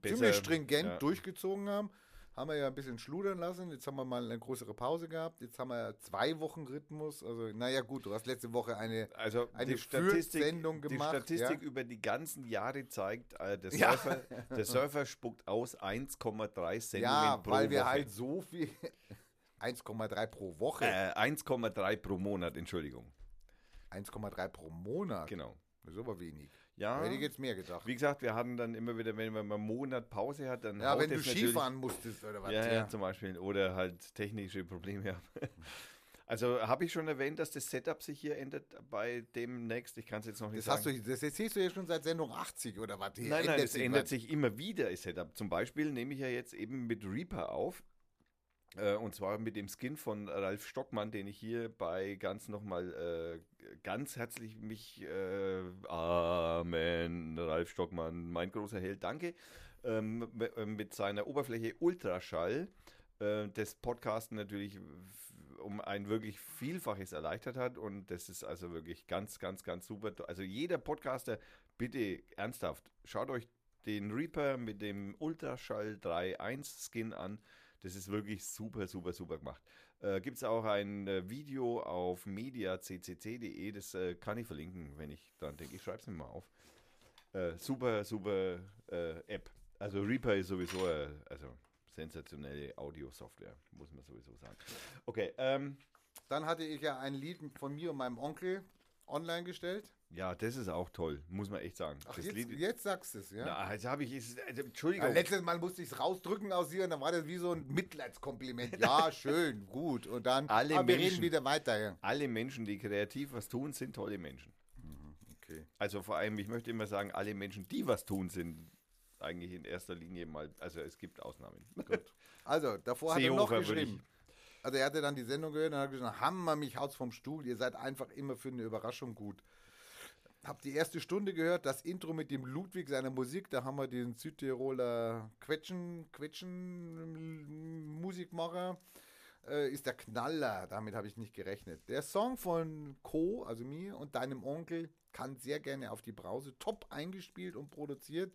ziemlich stringent
ja.
durchgezogen haben, haben wir ja ein bisschen schludern lassen. Jetzt haben wir mal eine größere Pause gehabt. Jetzt haben wir zwei Wochen Rhythmus. Also, naja, gut, du hast letzte Woche eine,
Also
eine
die Statistik,
Fürth-Sendung gemacht.
die Statistik
ja.
über die ganzen Jahre zeigt, äh, der,
Ja.
Surfer, der Surfer spuckt aus 1,3 Sendungen
Ja,
pro
weil wir
Woche.
halt so viel. 1,3 pro Woche.
Äh, 1,3 pro Monat, Entschuldigung.
1,3 pro Monat.
Genau.
Das ist aber wenig.
Ja,
Hätte ich jetzt mehr gedacht.
wie gesagt, wir hatten dann immer wieder, wenn man mal einen Monat Pause hat, dann
Ja, wenn du Skifahren musstest oder was.
Ja, ja, zum Beispiel. Oder halt technische Probleme haben. Also habe ich schon erwähnt, dass das Setup sich hier ändert bei demnächst. Ich kann es jetzt noch nicht
Das, hast
sagen.
du, das erzählst du ja schon seit Sendung 80 oder was? Hier
nein, nein, es ändert
was.
sich immer wieder, das Setup. Zum Beispiel nehme ich ja jetzt eben mit Reaper auf. Äh, und zwar mit dem Skin von Ralf Stockmann, den ich hier bei ganz nochmal äh, ganz herzlich mich, äh, Amen, Ralf Stockmann, mein großer Held, danke, ähm, äh, mit seiner Oberfläche Ultraschall äh, das Podcasten natürlich um ein wirklich Vielfaches erleichtert hat und das ist also wirklich ganz, ganz, ganz super. Also jeder Podcaster, bitte ernsthaft, schaut euch den Reaper mit dem Ultraschall 3.1 Skin an. Das ist wirklich super, super, super gemacht. Äh, Gibt es auch ein äh, Video auf mediaccc.de, das äh, kann ich verlinken, wenn ich dran denke. Ich schreibe es mir mal auf. Äh, super, super äh, App. Also Reaper ist sowieso äh, also sensationelle Audio-Software, muss man sowieso sagen. Okay, ähm,
Dann hatte ich ja ein Lied von mir und meinem Onkel online gestellt.
Ja, das ist auch toll, muss man echt sagen.
Ach, jetzt,
Lied,
jetzt sagst du es, ja?
na, jetzt habe ich, ist, also,
Ja,
Entschuldigung,
letztes Mal musste ich es rausdrücken aus hier und dann war das wie so ein Mitleidskompliment. Ja, schön, gut. Und dann,
Alle
aber wir
Menschen-
reden wieder weiter. Ja.
alle Menschen, die kreativ was tun, sind tolle Menschen.
Okay.
Also vor allem, ich möchte immer sagen, alle Menschen, die was tun, sind eigentlich in erster Linie mal, also es gibt Ausnahmen.
Also, davor hat er noch geschrieben. Also er hatte dann die Sendung gehört und hat gesagt, Hammer, mich haut's vom Stuhl, ihr seid einfach immer für eine Überraschung gut. Hab die erste Stunde gehört, das Intro mit dem Ludwig seiner Musik, da haben wir den Südtiroler Quetschen, Quetschen Musikmacher, äh, ist der Knaller, damit habe ich nicht gerechnet. Der Song von Co., also mir und deinem Onkel, kann sehr gerne auf die Brause, top eingespielt und produziert,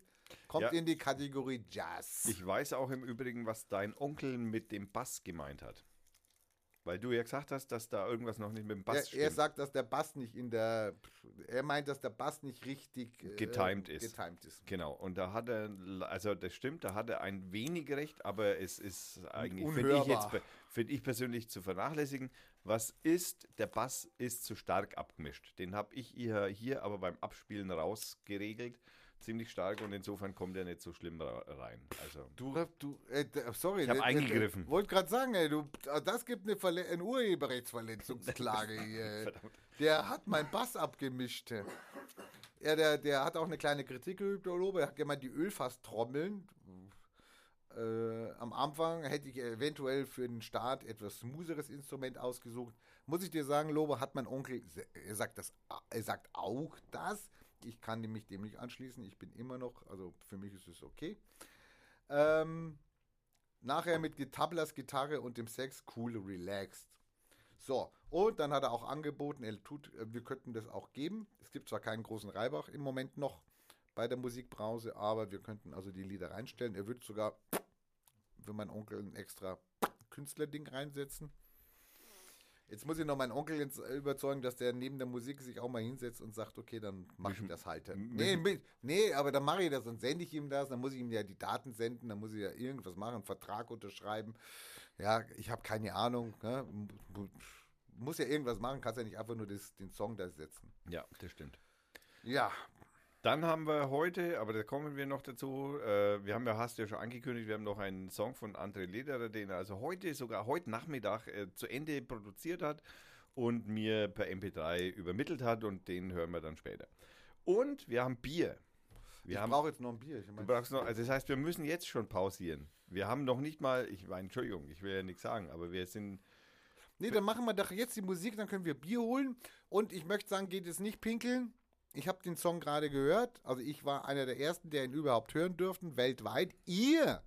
kommt
Ja.
in die Kategorie Jazz.
Ich weiß auch im Übrigen, was dein Onkel mit dem Bass gemeint hat. Weil du ja gesagt hast, dass da irgendwas noch nicht mit dem Bass
Er, er
stimmt.
sagt, dass der Bass nicht in der. Er meint, dass der Bass nicht richtig äh,
Getimed ist.
Getimed ist.
Genau, und da hat er, also das stimmt, da hat er ein wenig recht, aber es ist eigentlich, finde ich, jetzt, finde ich persönlich zu vernachlässigen. Was ist, der Bass ist zu stark abgemischt. Den habe ich hier, hier aber beim Abspielen rausgeregelt, ziemlich stark und insofern kommt er nicht so schlimm rein. Also,
Du, du äh, d- sorry.
Ich hab
äh, äh,
eingegriffen.
Wollte gerade sagen, ey, du, das gibt eine, Verle eine Urheberrechtsverletzungsklage hier. Der hat meinen Bass abgemischt. Ja, der, der hat auch eine kleine Kritik geübt, der Lobe. Er hat gemeint, die Ölfasstrommeln. Äh, am Anfang hätte ich eventuell für den Start etwas smootheres Instrument ausgesucht. Muss ich dir sagen, Lobe, hat mein Onkel, er sagt, das, er sagt auch das. Ich kann mich dem nicht anschließen. Ich bin immer noch, also für mich ist es okay. Ähm, nachher mit Tablas Gitarre und dem Sex cool relaxed. So, und dann hat er auch angeboten, er tut, äh, wir könnten das auch geben. Es gibt zwar keinen großen Reibach im Moment noch bei der Musikbrause, aber wir könnten also die Lieder reinstellen. Er wird sogar für meinen Onkel ein extra Künstlerding reinsetzen. Jetzt muss ich noch meinen Onkel jetzt überzeugen, dass der neben der Musik sich auch mal hinsetzt und sagt, okay, dann mache ich
Müssen-
das halt. Nee, nee, aber dann mache ich das, dann sende ich ihm das, dann muss ich ihm ja die Daten senden, dann muss ich ja irgendwas machen, einen Vertrag unterschreiben. Ja, ich habe keine Ahnung. Ne? Muss ja irgendwas machen, kannst ja nicht einfach nur das, den Song da setzen.
ja, das stimmt.
Ja,
Dann haben wir heute, aber da kommen wir noch dazu, äh, wir haben ja, hast du ja schon angekündigt, wir haben noch einen Song von André Lederer, den er also heute, sogar heute Nachmittag äh, zu Ende produziert hat und mir per MP3 übermittelt hat und den hören wir dann später. Und wir haben Bier. Wir
ich
haben,
brauche jetzt noch ein Bier. Ich
du
mein,
brauchst noch, also das heißt, wir müssen jetzt schon pausieren. Wir haben noch nicht mal, ich meine, Entschuldigung, ich will ja nichts sagen, aber wir sind,
nee, dann machen wir doch jetzt die Musik, dann können wir Bier holen. Und ich möchte sagen, geht es nicht pinkeln. Ich habe den Song gerade gehört. Also ich war einer der ersten, der ihn überhaupt hören durften, weltweit. Ihr,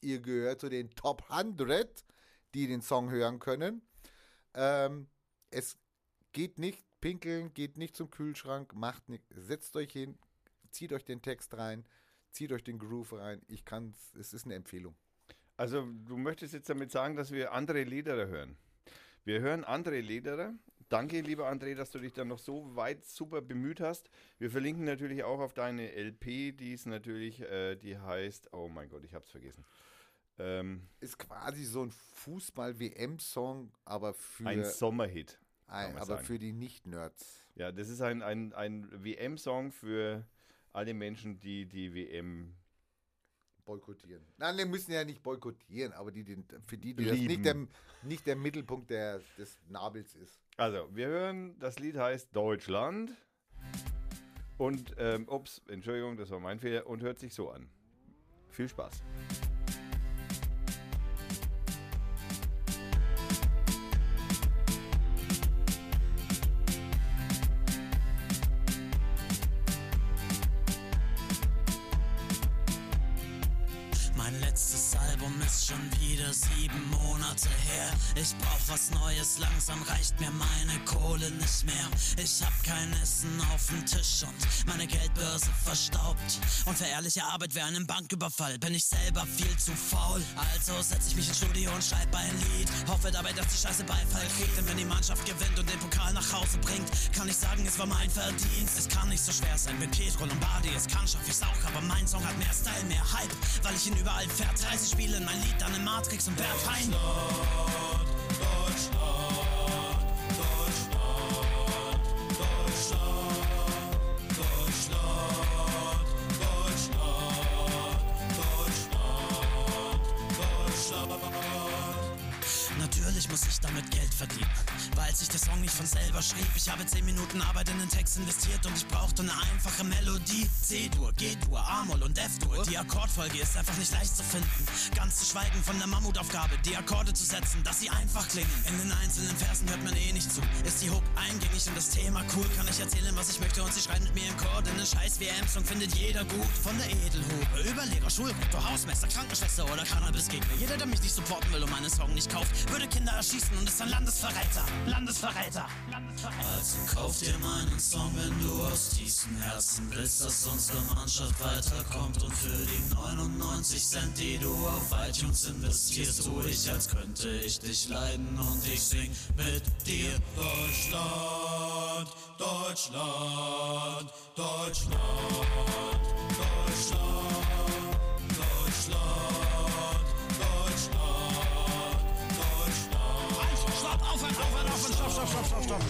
ihr gehört zu den Top 100, die den Song hören können. Ähm, es geht nicht pinkeln, geht nicht zum Kühlschrank, macht nicht, setzt euch hin, zieht euch den Text rein, zieht euch den Groove rein. Ich kann's, es ist eine Empfehlung.
Also du möchtest jetzt damit sagen, dass wir andere Lederer hören. Wir hören andere Lederer. Danke, lieber André, dass du dich dann noch so weit super bemüht hast. Wir verlinken natürlich auch auf deine LP, die ist natürlich, äh, die heißt, oh mein Gott, ich hab's vergessen. Ähm,
Ist quasi so ein Fußball-WM-Song, aber für,
ein Sommerhit.
ein, aber
sagen.
für die Nicht-Nerds.
Ja, das ist ein, ein, ein WM-Song für alle Menschen, die die WM
Boykottieren. Nein, wir müssen ja nicht boykottieren, aber die, den, für die, die das nicht der, nicht der Mittelpunkt der, des Nabels ist.
Also, wir hören, das Lied heißt Deutschland. Und, ähm, ups, Entschuldigung, das war mein Fehler. Und hört sich so an. Viel Spaß.
Ich brauch was Neues, langsam reicht mir meine Kohle nicht mehr. Ich hab kein Essen auf dem Tisch und meine Geldbörse verstaubt. Und für ehrliche Arbeit wäre einem Banküberfall, bin ich selber viel zu faul. Also setz ich mich ins Studio und schreib ein Lied. Hoffe dabei, dass die Scheiße Beifall kriegt. Denn wenn die Mannschaft gewinnt und den Pokal nach Hause bringt, kann ich sagen, es war mein Verdienst. Es kann nicht so schwer sein, wenn Pietro Lombardi es kann, schaff ich's auch. Aber mein Song hat mehr Style, mehr Hype, weil ich ihn überall vertreibe. Sie spielen mein Lied dann in Matrix und Bert Hein. Natürlich muss ich damit Geld verdienen, weil sich der Song nicht von selber schrieb. Ich habe 10 Minuten Arbeit in den Text investiert und ich brauchte eine einfache Melodie. C-Dur, G-Dur, A-Moll und F-Dur. Die Akkordfolge ist einfach nicht leicht zu finden. Ganz zu schweigen von der Mammutaufgabe, die Akkorde zu setzen, dass sie einfach klingen. In den einzelnen Versen hört man eh nicht zu. Ist die Hook eingängig und das Thema cool, kann ich erzählen, was ich möchte und sie schreiben mit mir im Chor. Denn den scheiß WM-Song findet jeder gut. Von der Edelhure, Überlehrer, Schulrektor, Hausmeister, Krankenschwester oder Cannabis-Gegner. Jeder, der mich nicht supporten will und meinen Song nicht kauft, würde Kinder erschießen und ist ein Landesverräter. Landesverräter. Landesverräter. Also kauf dir meinen Song, wenn du aus tiefstem Herzen willst, dass unsere Mannschaft weiterkommt. Und für die 99 Cent, die du auf iTunes investierst, tu ich, als könnte ich dich leiden. Und ich sing mit dir Deutschland, Deutschland, Deutschland, Deutschland, Deutschland, Stopp, aufhören, aufhören, aufhören, stopp, stopp, stopp, stopp, stopp.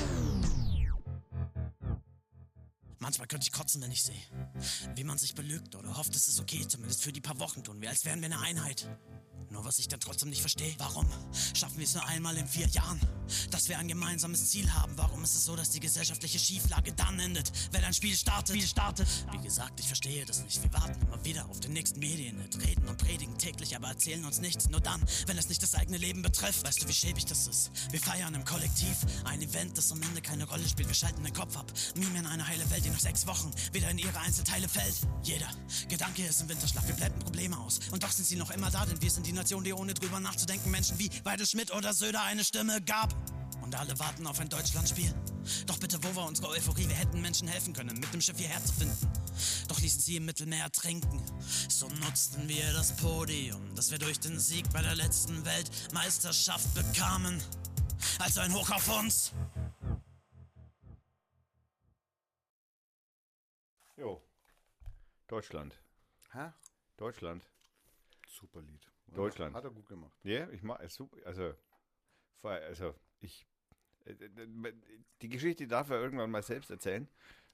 Manchmal könnte ich kotzen, wenn ich sehe, wie man sich belügt oder hofft, es ist okay, zumindest für die paar Wochen tun wir, als wären wir eine Einheit. Nur was ich dann trotzdem nicht verstehe, warum schaffen wir es nur einmal in vier Jahren, dass wir ein gemeinsames Ziel haben? Warum ist es so, dass die gesellschaftliche Schieflage dann endet, wenn ein Spiel startet? Spiel startet. Wie gesagt, ich verstehe das nicht. Wir warten immer wieder auf den nächsten Medienhit, reden und predigen täglich, aber erzählen uns nichts. Nur dann, wenn es nicht das eigene Leben betrifft. Weißt du, wie schäbig das ist? Wir feiern im Kollektiv ein Event, das am Ende keine Rolle spielt. Wir schalten den Kopf ab, mimen eine heile Welt, die nach sechs Wochen wieder in ihre Einzelteile fällt. Jeder Gedanke ist im Winterschlaf. Wir blenden Probleme aus. Und doch sind sie noch immer da, denn wir sind die Nation, die ohne drüber nachzudenken Menschen wie Weidel Schmidt oder Söder eine Stimme gab. Und alle warten auf ein Deutschlandspiel. Doch bitte, wo war unsere Euphorie? Wir hätten Menschen helfen können, mit dem Schiff hierher zu finden. Doch ließen sie im Mittelmeer trinken. So nutzten wir das Podium, das wir durch den Sieg bei der letzten Weltmeisterschaft bekamen. Also ein Hoch auf uns.
Jo. Deutschland.
Hä?
Deutschland.
Super Lied.
Deutschland.
Hat er gut gemacht.
Ja, ich mag es super. Also, also ich. äh, Die Geschichte darf er irgendwann mal selbst erzählen,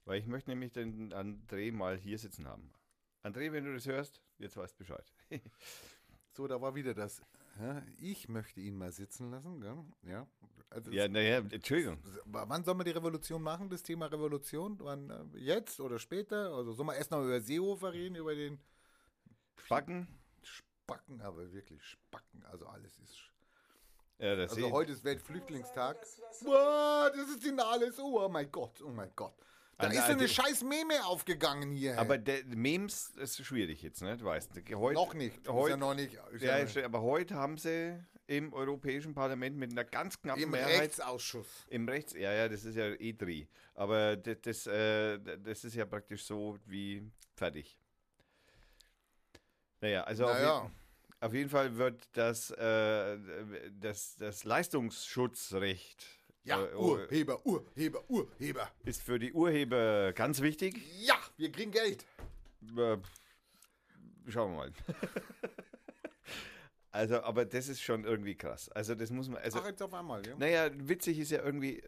weil ich möchte nämlich den André mal hier sitzen haben. André, wenn du das hörst, jetzt weißt Bescheid.
So, da war wieder das. Ich möchte ihn mal sitzen lassen. Gell? Ja. Also
ja, naja, Entschuldigung.
Wann soll man die Revolution machen, das Thema Revolution? Wann, äh, jetzt oder später? Also soll man erst noch über Seehofer reden, über den
Spacken.
Spacken, aber wirklich Spacken. Also alles ist.
Ja, das
Also heute ist Weltflüchtlingstag. Wow, das ist Finales. Oh, oh mein Gott, oh mein Gott. Da
An-
ist so eine scheiß Meme aufgegangen hier.
Aber der Memes ist schwierig jetzt, ne? Du weißt. Heute,
noch nicht. Ist
Heute,
ja noch nicht. Ist
ja,
ja,
aber heute haben sie im Europäischen Parlament mit einer ganz knappen
Im
Mehrheit.
Rechtsausschuss.
Im Rechts, ja, ja, das ist ja E3. Aber das, das, äh, das ist ja praktisch so wie fertig. Naja, also
Naja,
auf jeden Fall wird das, äh, das, das Leistungsschutzrecht
ja,
äh,
Urheber, Urheber, Urheber.
ist für die Urheber ganz wichtig.
Ja, wir kriegen Geld.
Äh, schauen wir mal. also, aber das ist schon irgendwie krass. Also, das muss man. Also,
Ach, jetzt auf einmal, ja.
naja, witzig ist ja irgendwie,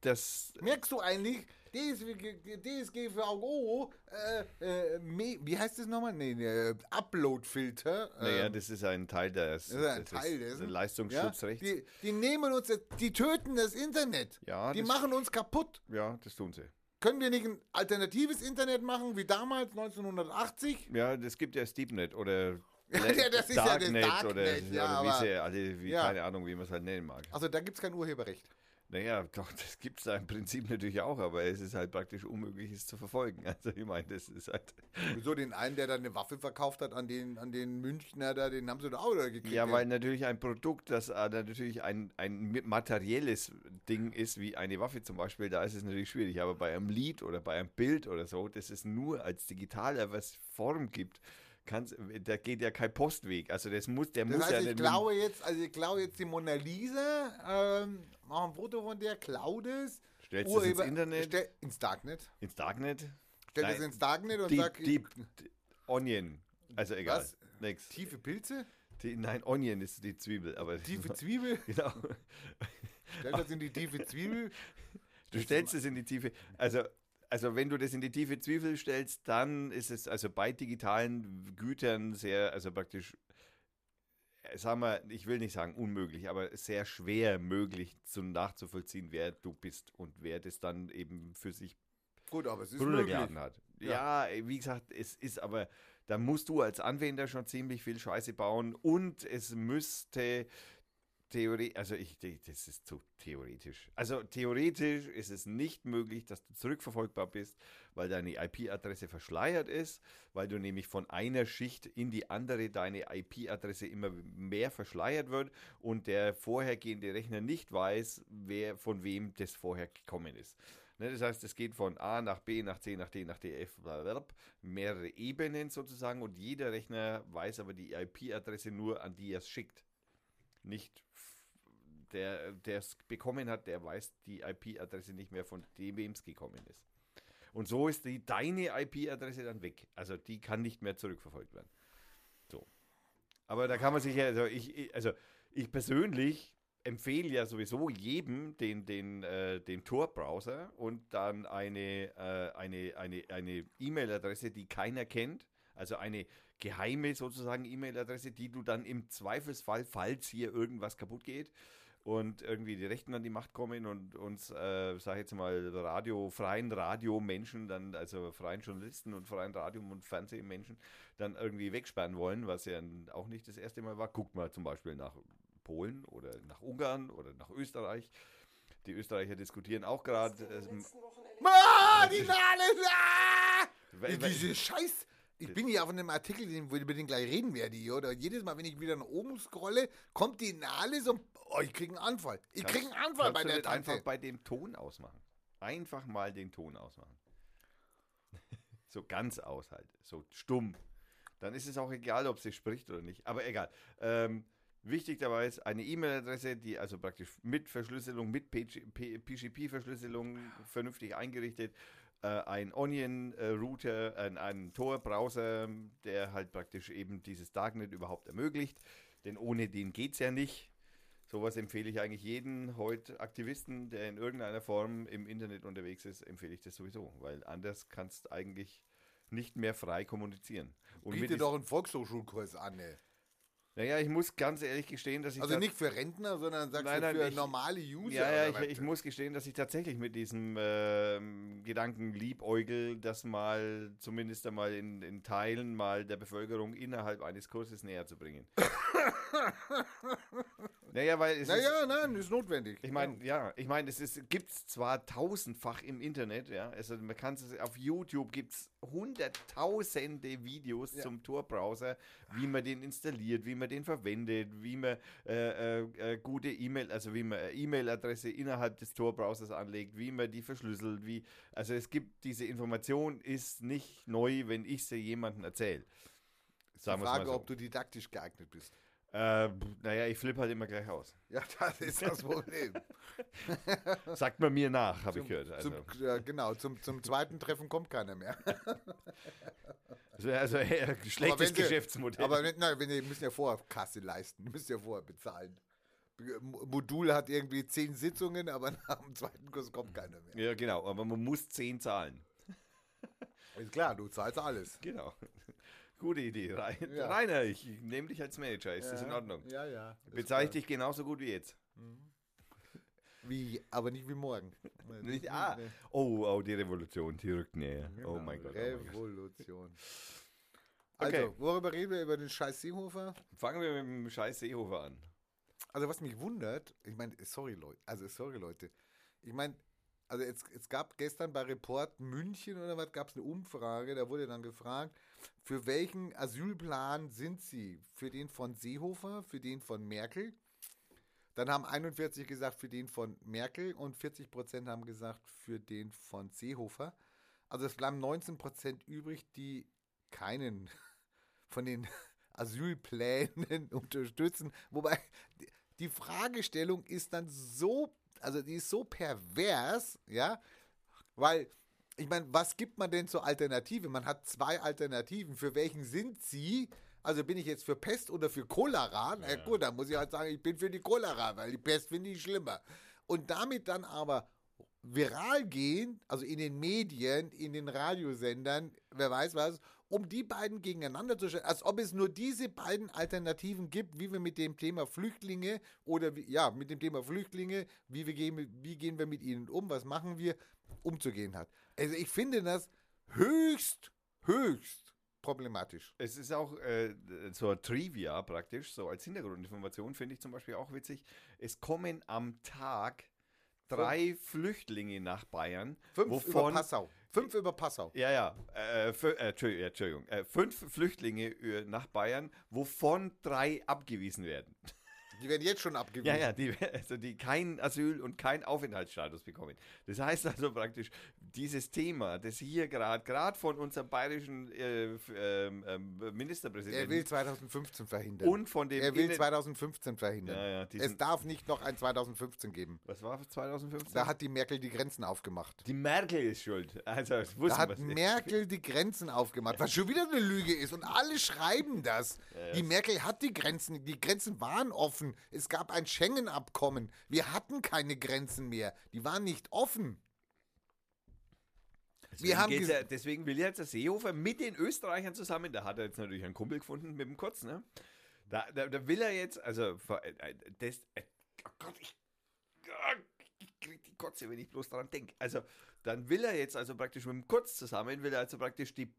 das
Merkst du eigentlich, DSG, DSGVO, äh, äh, Me- wie heißt das nochmal? Nee, nee Upload-Filter.
Naja,
ähm,
das ist ein Teil des,
das ist ein
des-
Teil
des
dessen.
Leistungsschutzrechts.
Ja, die, die nehmen uns, die töten das Internet.
Ja,
die
das-
machen uns kaputt.
Ja, das tun sie.
Können wir nicht ein alternatives Internet machen, wie damals, 1980?
Ja, das gibt ja Steepnet oder
Ja, das ist ja das
Darknet oder,
Darknet, ja,
oder wie sie alle, wie,
ja.
keine Ahnung, wie man es halt nennen mag.
Also da gibt es kein Urheberrecht.
Naja, doch, das gibt es da im Prinzip natürlich auch, aber es ist halt praktisch unmöglich, es zu verfolgen. Also ich meine, das ist halt.
Wieso den einen, der da eine Waffe verkauft hat an den, an den Münchner da, den haben sie da auch wieder gekriegt.
Ja, weil natürlich ein Produkt, das äh, natürlich ein, ein materielles Ding ist, wie eine Waffe zum Beispiel, da ist es natürlich schwierig. Aber bei einem Lied oder bei einem Bild oder so, das es nur als digitaler was Form gibt, kann's, da geht ja kein Postweg. Also das muss, der
Das
muss
heißt,
ja
ich
nicht-
klaue jetzt, also ich klaue jetzt die Mona Lisa, ähm, mache ein Foto von der, klaue das.
Stellst du es ins Internet?
Stell, ins Darknet.
ins Darknet.
Stell das ins Darknet und
Deep,
sag,
Deep Onion. Also egal.
Was?
Nix.
tiefe Pilze,
Die, nein, Onion ist die Zwiebel, aber
tiefe Zwiebel,
genau.
stell das in die tiefe Zwiebel.
Du stellst es in die Tiefe. Also, also wenn du das in die tiefe Zwiebel stellst, dann ist es also bei digitalen Gütern sehr, also praktisch, äh, sagen wir, ich will nicht sagen unmöglich, aber sehr schwer möglich zu nachzuvollziehen, wer du bist und wer das dann eben für sich
Gut, aber es ist
runtergeladen hat. Ja. wie gesagt, es ist aber, da musst du als Anwender schon ziemlich viel Scheiße bauen und es müsste theoretisch, also ich, das ist zu theoretisch. Also theoretisch ist es nicht möglich, dass du zurückverfolgbar bist, weil deine IP-Adresse verschleiert ist, weil du nämlich von einer Schicht in die andere deine IP-Adresse immer mehr verschleiert wird und der vorhergehende Rechner nicht weiß, wer von wem das vorher gekommen ist. Ne, das heißt, es geht von A nach B, nach C, nach D, nach D, F, mehrere Ebenen sozusagen und jeder Rechner weiß aber die IP-Adresse nur, an die er es schickt. Nicht der, der es bekommen hat, der weiß die IP-Adresse nicht mehr, von dem wem es gekommen ist. Und so ist die, deine IP-Adresse dann weg. Also die kann nicht mehr zurückverfolgt werden. So. Aber da kann man sich ja, also ich, also ich persönlich empfehle ja sowieso jedem den, den, äh, den Tor-Browser und dann eine äh, eine eine eine E-Mail-Adresse, die keiner kennt, also eine geheime sozusagen E-Mail-Adresse, die du dann im Zweifelsfall, falls hier irgendwas kaputt geht und irgendwie die Rechten an die Macht kommen und uns, äh, sag ich jetzt mal, Radio, freien Radiomenschen, dann, also freien Journalisten und freien Radio- und Fernsehmenschen, dann irgendwie wegsperren wollen, was ja auch nicht das erste Mal war. Guckt mal zum Beispiel nach Polen oder nach Ungarn oder nach Österreich. Die Österreicher diskutieren auch gerade. ähm,
Ah, die Nale! Ah! Diese Scheiß. Ich bin hier auf einem Artikel, den- über den gleich reden werde hier. Oder jedes Mal, wenn ich wieder nach oben scrolle, kommt die Nale so. Oh, ich krieg einen Anfall. Ich krieg einen Anfall
kannst
bei der Tante.
einfach bei dem Ton ausmachen. Einfach mal den Ton ausmachen. so ganz aus halt. So stumm. Dann ist es auch egal, ob sie spricht oder nicht. Aber egal. Ähm, wichtig dabei ist eine E-Mail-Adresse, die also praktisch mit Verschlüsselung, mit PGP-Verschlüsselung vernünftig eingerichtet, äh, ein Onion-Router, ein, ein Tor-Browser, der halt praktisch eben dieses Darknet überhaupt ermöglicht. Denn ohne den geht es ja nicht. Sowas empfehle ich eigentlich jeden heute Aktivisten, der in irgendeiner Form im Internet unterwegs ist, empfehle ich das sowieso, weil anders kannst eigentlich nicht mehr frei kommunizieren. Und
Biete doch einen Volkshochschulkurs an. ey.
Naja, ich muss ganz ehrlich gestehen, dass ich
Also nicht für Rentner, sondern sagst
Nein,
du
nein,
für
ich-
normale User.
ja, ja, ich, ich muss gestehen, dass ich tatsächlich mit diesem ähm, Gedanken liebäugel, das mal zumindest einmal in, in Teilen mal der Bevölkerung innerhalb eines Kurses näher zu bringen. Naja, weil es ist,
Naja, nein, ist notwendig.
Ich meine, ja, ich meine, es ist, gibt's zwar tausendfach im Internet, ja, also man kann es auf YouTube gibt's hunderttausende Videos zum Tor-Browser, wie man den installiert, wie man den verwendet, wie man äh, äh, äh, gute E-Mail, also wie man eine E-Mail-Adresse innerhalb des Tor-Browsers anlegt, wie man die verschlüsselt, wie, also es gibt diese Information ist nicht neu, wenn ich sie jemandem erzähle.
Die
Sagen wir's
Frage,
mal so.
ob du didaktisch geeignet bist.
Äh, naja, ich flippe halt immer gleich aus.
Ja, das ist das Problem.
Sagt man mir nach, habe ich gehört. Also,
Zum, ja, genau, zum, zum zweiten Treffen kommt keiner mehr.
also, also ein schlechtes
sie-
Geschäftsmodell.
Aber wenn, nein, wenn ihr müsst ja vorher Kasse leisten, müsst ihr vorher bezahlen. Mo- Modul hat irgendwie zehn Sitzungen, aber nach dem zweiten Kurs kommt keiner mehr.
ja, genau, aber man muss 10 zahlen.
Ist klar, du zahlst alles.
Genau. Gute Idee. Rein,
Ja.
Rainer, ich nehme dich als Manager. Ist das in Ordnung?
Ja, ja.
Bezahle ich dich genauso gut wie jetzt.
Wie, aber nicht wie morgen.
Nicht, ah, oh, oh, die Revolution, die rückt näher. oh
Genau,
mein Gott. Oh mein Gott.
Revolution.
Okay.
Also, worüber reden wir? Über den scheiß Seehofer?
Fangen wir mit dem scheiß Seehofer an.
Also was mich wundert, ich meine, sorry Leute, also sorry Leute, ich meine, also es, es gab gestern bei Report München oder was, gab es eine Umfrage, da wurde dann gefragt, für welchen Asylplan sind Sie? Für den von Seehofer, für den von Merkel? Dann haben 41 gesagt, für den von Merkel und 40 Prozent haben gesagt, für den von Seehofer. Also es bleiben 19 Prozent übrig, die keinen von den Asylplänen unterstützen. Wobei die- Fragestellung ist dann so, also die ist so pervers, ja, weil ich meine, was gibt man denn zur Alternative? Man hat zwei Alternativen. Für welchen sind sie? Also bin ich jetzt für Pest oder für Cholera? Na gut, dann muss ich halt sagen, ich bin für die Cholera, weil die Pest finde ich schlimmer. Und damit dann aber viral gehen, also in den Medien, in den Radiosendern, wer weiß was, um die beiden gegeneinander zu stellen, als ob es nur diese beiden Alternativen gibt, wie wir mit dem Thema Flüchtlinge oder wie, ja, mit dem Thema Flüchtlinge, wie, wir gehen, wie gehen wir mit ihnen um, was machen wir, umzugehen hat. Also ich finde das höchst, höchst problematisch.
Es ist auch äh, so ein Trivia praktisch, so als Hintergrundinformation finde ich zum Beispiel auch witzig. Es kommen am Tag drei Flüchtlinge nach Bayern,
Fünf über
wovon
Passau. Fünf über Passau.
Ja, ja, äh, äh, Entschuldigung. Äh, fünf Flüchtlinge äh, nach Bayern, wovon drei abgewiesen werden.
Die werden jetzt schon abgewiesen.
Ja, ja, die, also die kein Asyl und kein Aufenthaltsstatus bekommen. Das heißt also praktisch, dieses Thema, das hier gerade, gerade von unserem bayerischen äh, ähm, ähm,
Er
Ministerpräsidenten
will 2015 verhindern.
und von dem
er will
Innen-
2015 verhindern.
Ja, ja,
es darf nicht noch ein 2015 geben.
was war das 2015?
Da hat die Merkel die Grenzen aufgemacht.
die Merkel ist schuld. Also, das
Da hat
wir's nicht.
Merkel die Grenzen aufgemacht, was schon wieder eine Lüge ist. Und alle schreiben das. Die Merkel hat die Grenzen, die Grenzen waren offen. Es gab ein Schengen-Abkommen. Wir hatten keine Grenzen mehr. Die waren nicht offen.
Deswegen, ja, deswegen will jetzt der Seehofer mit den Österreichern zusammen, da hat er jetzt natürlich einen Kumpel gefunden mit dem Kurz, ne? Da, da, da will er jetzt, also, ver- äh, das, äh, oh Gott, ich, ah, ich krieg die Kotze, wenn ich bloß daran denke. Also, dann will er jetzt also praktisch mit dem Kurz zusammen, will er also praktisch die,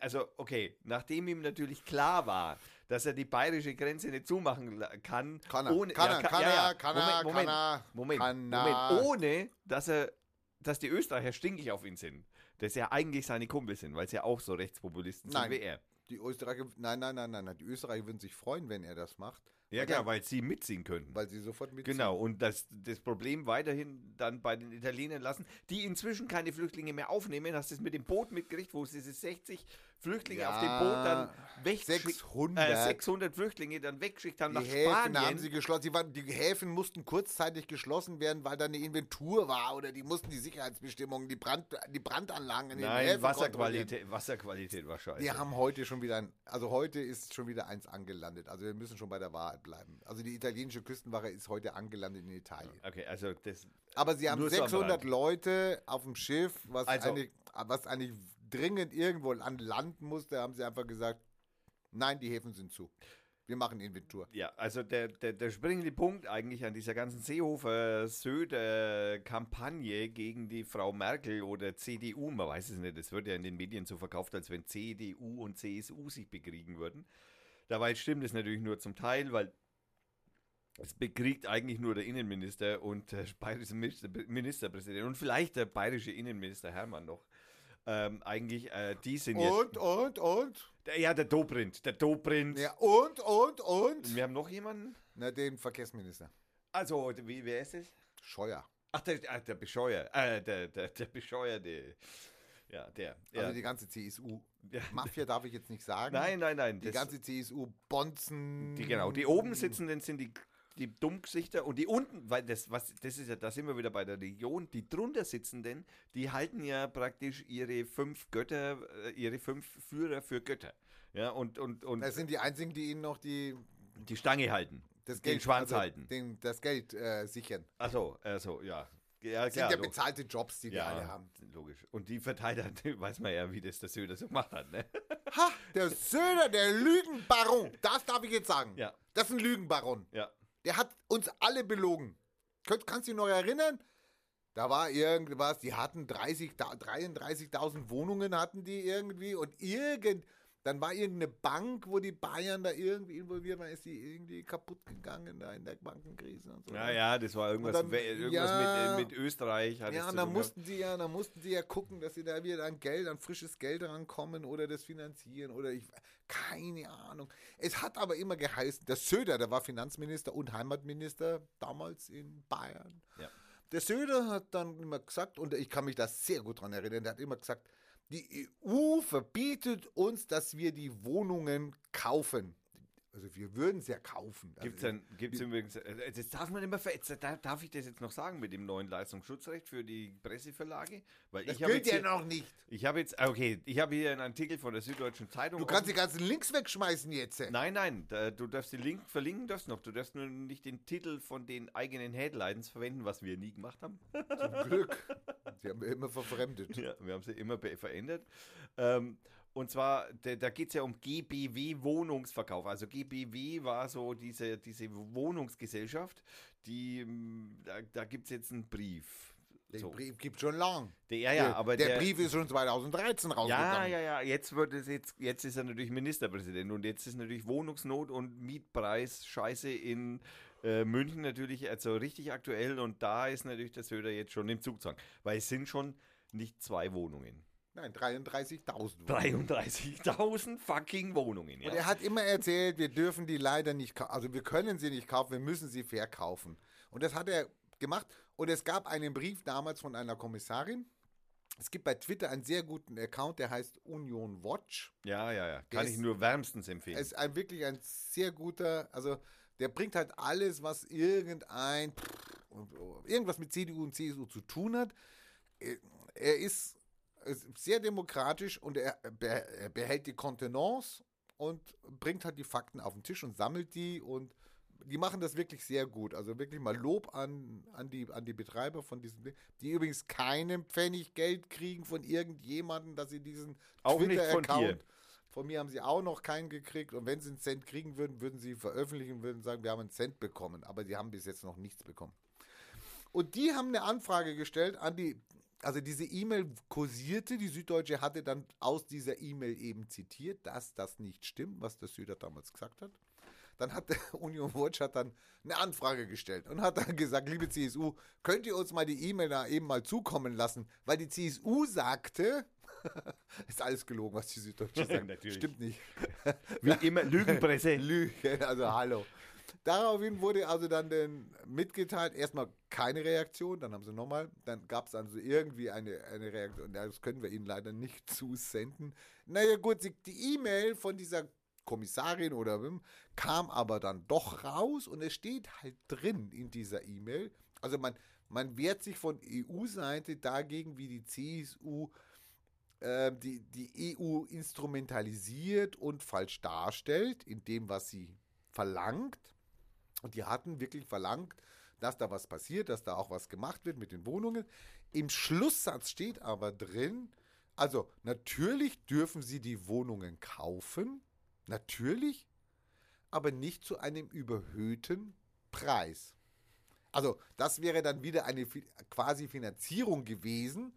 also, okay, nachdem ihm natürlich klar war, dass er die bayerische Grenze nicht zumachen kann,
Kann er,
ohne,
kann er, kann er, kann er,
Moment,
kann er,
Moment,
kann
Moment,
er.
ohne, dass er, dass die Österreicher stinkig auf ihn sind. Dass ja eigentlich seine Kumpel sind, weil sie ja auch so Rechtspopulisten
Nein.
sind wie er.
Die Österreicher, nein, nein, nein, nein, nein. Die Österreicher würden sich freuen, wenn er das macht.
Ja, klar, weil sie mitziehen könnten.
Weil sie sofort mitziehen.
Genau, und das, das Problem weiterhin dann bei den Italienern lassen, die inzwischen keine Flüchtlinge mehr aufnehmen. Hast du es mit dem Boot mitgekriegt, wo sie diese 60 Flüchtlinge
Ja,
auf dem Boot dann wegschickt,
600.
Äh, 600 Flüchtlinge dann weggeschickt haben
Die
nach
Häfen
Spanien.
haben sie geschlossen. Die, waren, die Häfen mussten kurzzeitig geschlossen werden, weil da eine Inventur war oder die mussten die Sicherheitsbestimmungen, die, Brand, die Brandanlagen in den
Nein,
Häfen.
Wasserqualität, Wasserqualität war scheiße.
Wir haben heute schon wieder ein, also heute ist schon wieder eins angelandet. Also wir müssen schon bei der Wahrheit bleiben. Also die italienische Küstenwache ist heute angelandet in Italien.
okay, also das
Aber sie haben
Nur so am
600
Rand.
Leute auf dem Schiff, was,
Also-
eigentlich, was eigentlich dringend irgendwo an Land musste, haben sie einfach gesagt, nein, die Häfen sind zu. Wir machen Inventur.
Ja, also der, der, der springende Punkt eigentlich an dieser ganzen Seehofer-Söder-Kampagne gegen die Frau Merkel oder CDU, man weiß es nicht, es wird ja in den Medien so verkauft, als wenn CDU und CSU sich bekriegen würden. Dabei stimmt es natürlich nur zum Teil, weil Es bekriegt eigentlich nur der Innenminister und der bayerische Minister- Ministerpräsident und vielleicht der bayerische Innenminister Hermann noch. Ähm, eigentlich, äh, die sind
Und, und, und?
jetzt. Der, ja, der Dobrindt. Der Dobrindt.
Ja, und, und, und?
Wir haben noch jemanden.
Na, den Verkehrsminister.
Also, wie, wer ist es?
Scheuer.
Ach, der, ah, der Bescheuer. Äh, der, der, der Bescheuerte. Ja, der. Ja.
Also die ganze CSU.
Ja.
Mafia darf ich jetzt nicht sagen.
nein, nein, nein.
Die ganze CSU Bonzen.
Die, genau, die oben sitzenden sind die, die Dummgesichter und die unten, weil das, was, das ist ja, da sind wir wieder bei der Region, die drunter sitzenden, die halten ja praktisch ihre fünf Götter, äh, ihre fünf Führer für Götter. Ja, und, und, und
Das sind die einzigen, die ihnen noch die,
die Stange halten.
das
Den
Geld,
Schwanz
also
halten.
Den, das Geld äh, sichern.
Achso, also, ja. Ja,
Das sind ja bezahlte Jobs, die die alle haben.
logisch. Und die Verteidiger, weiß man ja, wie das der Söder so gemacht hat, ne?
Ha, der Söder, der Lügenbaron. Das darf ich jetzt sagen.
Ja.
Das ist ein Lügenbaron.
Ja.
Der hat uns alle belogen. Könnt, kannst du dich noch erinnern? Da war irgendwas, die hatten 30, da- 33.000 Wohnungen hatten die irgendwie und irgend, dann war irgendeine Bank, wo die Bayern da irgendwie involviert waren, ist die irgendwie kaputt gegangen da in der Bankenkrise und so.
Ja, ja, das war irgendwas,
dann-
irgendwas
ja.
mit, äh, mit Österreich.
Ja, und dann mussten sie ja, dann mussten sie ja gucken, dass sie da wieder an Geld, an frisches Geld rankommen oder das finanzieren oder ich, keine Ahnung. Es hat aber immer geheißen, der Söder, der war Finanzminister und Heimatminister damals in Bayern.
Ja.
Der Söder hat dann immer gesagt, und ich kann mich da sehr gut dran erinnern, der hat immer gesagt, die EU verbietet uns, dass wir die Wohnungen kaufen. Also wir würden es ja kaufen.
Gibt es
also,
gibt's übrigens, äh, das darf man immer, jetzt, da- darf ich das jetzt noch sagen mit dem neuen Leistungsschutzrecht für die Presseverlage? Weil
das
ich
gilt ja
hier-
noch nicht.
ich habe jetzt, okay, ich habe hier einen Artikel von der Süddeutschen Zeitung.
Du kannst die
offen.
ganzen Links wegschmeißen jetzt.
Nein, nein, da, du darfst den Link verlinken, darfst noch. Du darfst nur nicht den Titel von den eigenen Headlines verwenden, was wir nie gemacht haben.
Zum Glück. Die haben wir immer verfremdet.
Ja, wir haben sie immer verändert. Ähm, und zwar, da, da geht es ja um GBW Wohnungsverkauf. Also GBW war so diese, diese Wohnungsgesellschaft, die, ähm, da, da gibt es jetzt einen Brief.
Den
So.
Brief gibt schon lang.
Der, ja, ja, aber
der,
der,
Brief ist schon 2013
Ja,
rausgegangen.
ja, ja. Jetzt wird es jetzt, jetzt ist er natürlich Ministerpräsident und jetzt ist natürlich Wohnungsnot und Mietpreis Scheiße in äh, München natürlich also richtig aktuell und da ist natürlich der Söder jetzt schon im Zugzwang, weil es sind schon nicht zwei Wohnungen.
Nein, 33.000.
33.000 fucking Wohnungen, ja.
Und er hat immer erzählt, wir dürfen die leider nicht kaufen. Also wir können sie nicht kaufen, wir müssen sie verkaufen. Und das hat er gemacht. Und es gab einen Brief damals von einer Kommissarin. Es gibt bei Twitter einen sehr guten Account, der heißt Union Watch.
Ja, ja, ja.
Der
Kann ich
ist-
nur wärmstens empfehlen.
Er ist ein, wirklich ein sehr guter, also der bringt halt alles, was irgendein, irgendwas mit CDU und CSU zu tun hat. Er- ist sehr demokratisch und er, be- behält die Kontenance und bringt halt die Fakten auf den Tisch und sammelt die und die machen das wirklich sehr gut. Also wirklich mal Lob an, an, die, an die Betreiber von diesem Ding, die übrigens keinen Pfennig Geld kriegen von irgendjemandem, dass sie diesen Twitter-Account von mir haben sie auch noch keinen gekriegt. Und wenn sie einen Cent kriegen würden, würden sie veröffentlichen, würden sagen, wir haben einen Cent bekommen. Aber sie haben bis jetzt noch nichts bekommen. Und die haben eine Anfrage gestellt an die, also diese E-Mail kursierte, die Süddeutsche hatte dann aus dieser E-Mail eben zitiert, dass das nicht stimmt, was der Süder damals gesagt hat. Dann hat der Union Watch hat dann eine Anfrage gestellt und hat dann gesagt, liebe CSU, könnt ihr uns mal die E-Mail da eben mal zukommen lassen? Weil die CSU sagte, ist alles gelogen, was die Süddeutsche sagt.
Natürlich.
Stimmt nicht.
Wie immer, Lügenpresse.
Lügen, also hallo. Daraufhin wurde also dann den mitgeteilt, erstmal keine Reaktion, dann haben sie nochmal, dann gab es also irgendwie eine, eine Reaktion, das können wir Ihnen leider nicht zusenden. Naja gut, die E-Mail von dieser Kommissarin oder wem kam aber dann doch raus und es steht halt drin in dieser E-Mail, also man, man wehrt sich von EU-Seite dagegen, wie die CSU äh, die, die EU instrumentalisiert und falsch darstellt, in dem, was sie verlangt. Und die hatten wirklich verlangt, dass da was passiert, dass da auch was gemacht wird mit den Wohnungen. Im Schlusssatz steht aber drin, also natürlich dürfen sie die Wohnungen kaufen, natürlich, aber nicht zu einem überhöhten Preis. Also das wäre dann wieder eine quasi Finanzierung gewesen.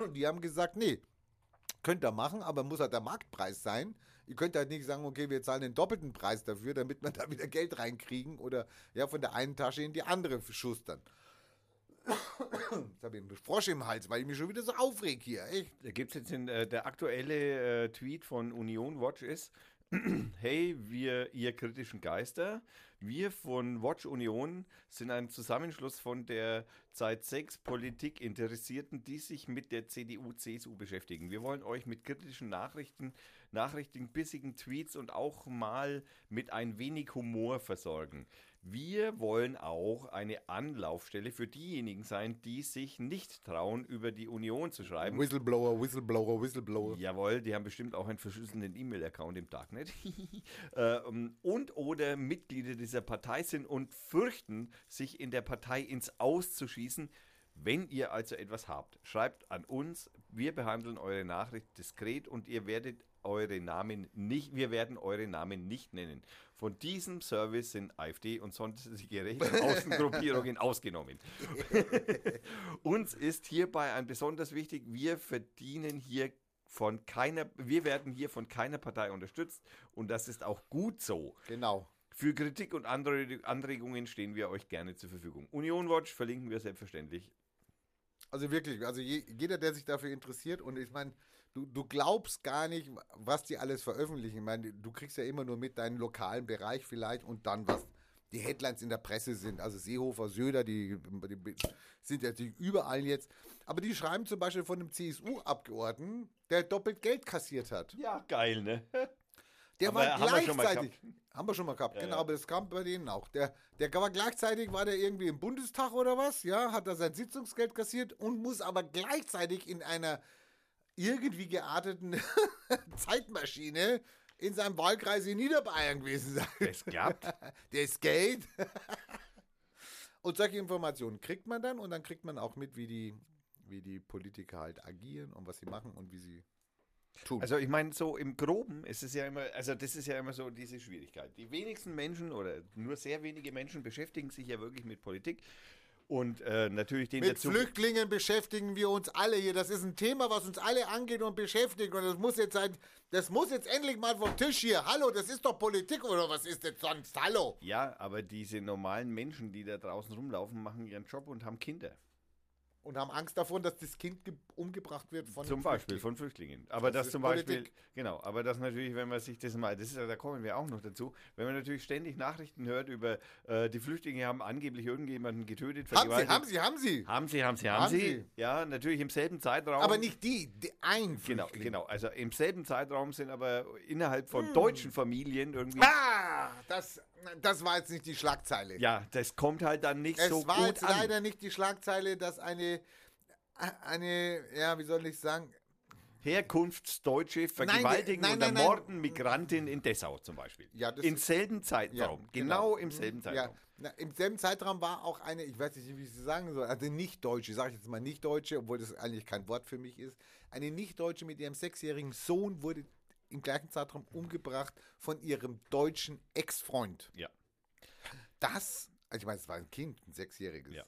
Und die haben gesagt, nee, Könnt ihr machen, aber muss halt der Marktpreis sein. Ihr könnt halt nicht sagen, okay, wir zahlen den doppelten Preis dafür, damit wir da wieder Geld reinkriegen oder ja von der einen Tasche in die andere schustern. Jetzt habe ich einen Frosch im Hals, weil ich mich schon wieder so aufreg hier. Echt.
Da gibt es jetzt in, äh, der aktuelle äh, Tweet von Union Watch ist, hey, wir, ihr kritischen Geister, wir von Watch Union sind ein Zusammenschluss von der seit sechs Politik Interessierten, die sich mit der CDU, CSU beschäftigen. Wir wollen euch mit kritischen Nachrichten, Nachrichten, bissigen Tweets und auch mal mit ein wenig Humor versorgen. Wir wollen auch eine Anlaufstelle für diejenigen sein, die sich nicht trauen, über die Union zu schreiben.
Whistleblower, Whistleblower, Whistleblower.
Jawohl, die haben bestimmt auch einen verschlüsselten E-Mail-Account im Darknet. Ähm, und oder Mitglieder dieser Partei sind und fürchten, sich in der Partei ins Aus zu schießen. Wenn ihr also etwas habt, schreibt an uns. Wir behandeln eure Nachricht diskret und ihr werdet eure Namen nicht, wir werden eure Namen nicht nennen. Von diesem Service sind AfD und sonstige rechte Außengruppierungen ausgenommen. Uns ist hierbei ein besonders wichtig, wir verdienen hier von keiner, wir werden hier von keiner Partei unterstützt und das ist auch gut so.
Genau.
Für Kritik und andere Anregungen stehen wir euch gerne zur Verfügung. Union Watch verlinken wir selbstverständlich.
Also wirklich, also je, jeder, der sich dafür interessiert und ich meine, du, du glaubst gar nicht, was die alles veröffentlichen. Ich meine, du kriegst ja immer nur mit deinen lokalen Bereich vielleicht und dann was die Headlines in der Presse sind. Also Seehofer, Söder, die, die sind ja überall jetzt. Aber die schreiben zum Beispiel von einem CSU-Abgeordneten, der doppelt Geld kassiert hat.
Ja, geil, ne?
Der
Aber
war
wir
gleichzeitig. haben wir schon mal gehabt,
Ja,
genau,
ja.
aber das kam bei denen auch. Der, der war gleichzeitig, war der irgendwie im Bundestag oder was, ja, hat da sein Sitzungsgeld kassiert und muss aber gleichzeitig in einer irgendwie gearteten Zeitmaschine in seinem Wahlkreis in Niederbayern gewesen sein.
Es klappt.
Der ist Geld. und solche Informationen kriegt man dann und dann kriegt man auch mit, wie die, wie die Politiker halt agieren und was sie machen und wie sie tun.
Also ich meine, so im Groben ist es ja immer, also das ist ja immer so diese Schwierigkeit. Die wenigsten Menschen oder nur sehr wenige Menschen beschäftigen sich ja wirklich mit Politik. Und äh, natürlich den
Mit
dazu.
Flüchtlingen beschäftigen wir uns alle hier. Das ist ein Thema, was uns alle angeht und beschäftigt. Und das muss jetzt sein, das muss jetzt endlich mal vom Tisch hier. Hallo, das ist doch Politik oder was ist das sonst? Hallo.
Ja, aber diese normalen Menschen, die da draußen rumlaufen, machen ihren Job und haben Kinder.
Und haben Angst davon, dass das Kind ge- umgebracht wird von
zum Beispiel
Flüchtling.
von Flüchtlingen. Aber
Das
das, zum Beispiel,
Politik.
genau, aber das natürlich, wenn man sich das mal, das ist, da kommen wir auch noch dazu, wenn man natürlich ständig Nachrichten hört über, äh, die Flüchtlinge haben angeblich irgendjemanden getötet,
Haben sie, haben sie, haben sie.
Haben sie, haben sie, haben,
Haben
sie.
sie.
Ja, natürlich im selben Zeitraum.
Aber nicht die, die ein
Genau,
Flüchtling.
genau. Also im selben Zeitraum sind aber innerhalb von deutschen Familien irgendwie.
Hm. Ah, das, das war jetzt nicht die Schlagzeile.
Ja, das kommt halt dann nicht
Es
so
war
gut
jetzt
an.
leider nicht die Schlagzeile, dass eine, eine, ja, wie soll ich sagen,
Herkunftsdeutsche vergewaltigen
nein,
und
nein, nein.
ermorden Migrantin in Dessau zum Beispiel.
Ja, das
Im selben Zeitraum. genau, im selben Zeitraum.
Ja, na, im selben Zeitraum war auch eine, ich weiß nicht, wie ich sie sagen soll, also nicht Deutsche, sage ich jetzt mal nicht Deutsche, obwohl das eigentlich kein Wort für mich ist. Eine nicht Deutsche mit ihrem sechsjährigen Sohn wurde im gleichen Zeitraum umgebracht von ihrem deutschen Ex-Freund.
Ja.
Das, also ich meine, es war ein Kind, ein sechsjähriges.
Ja.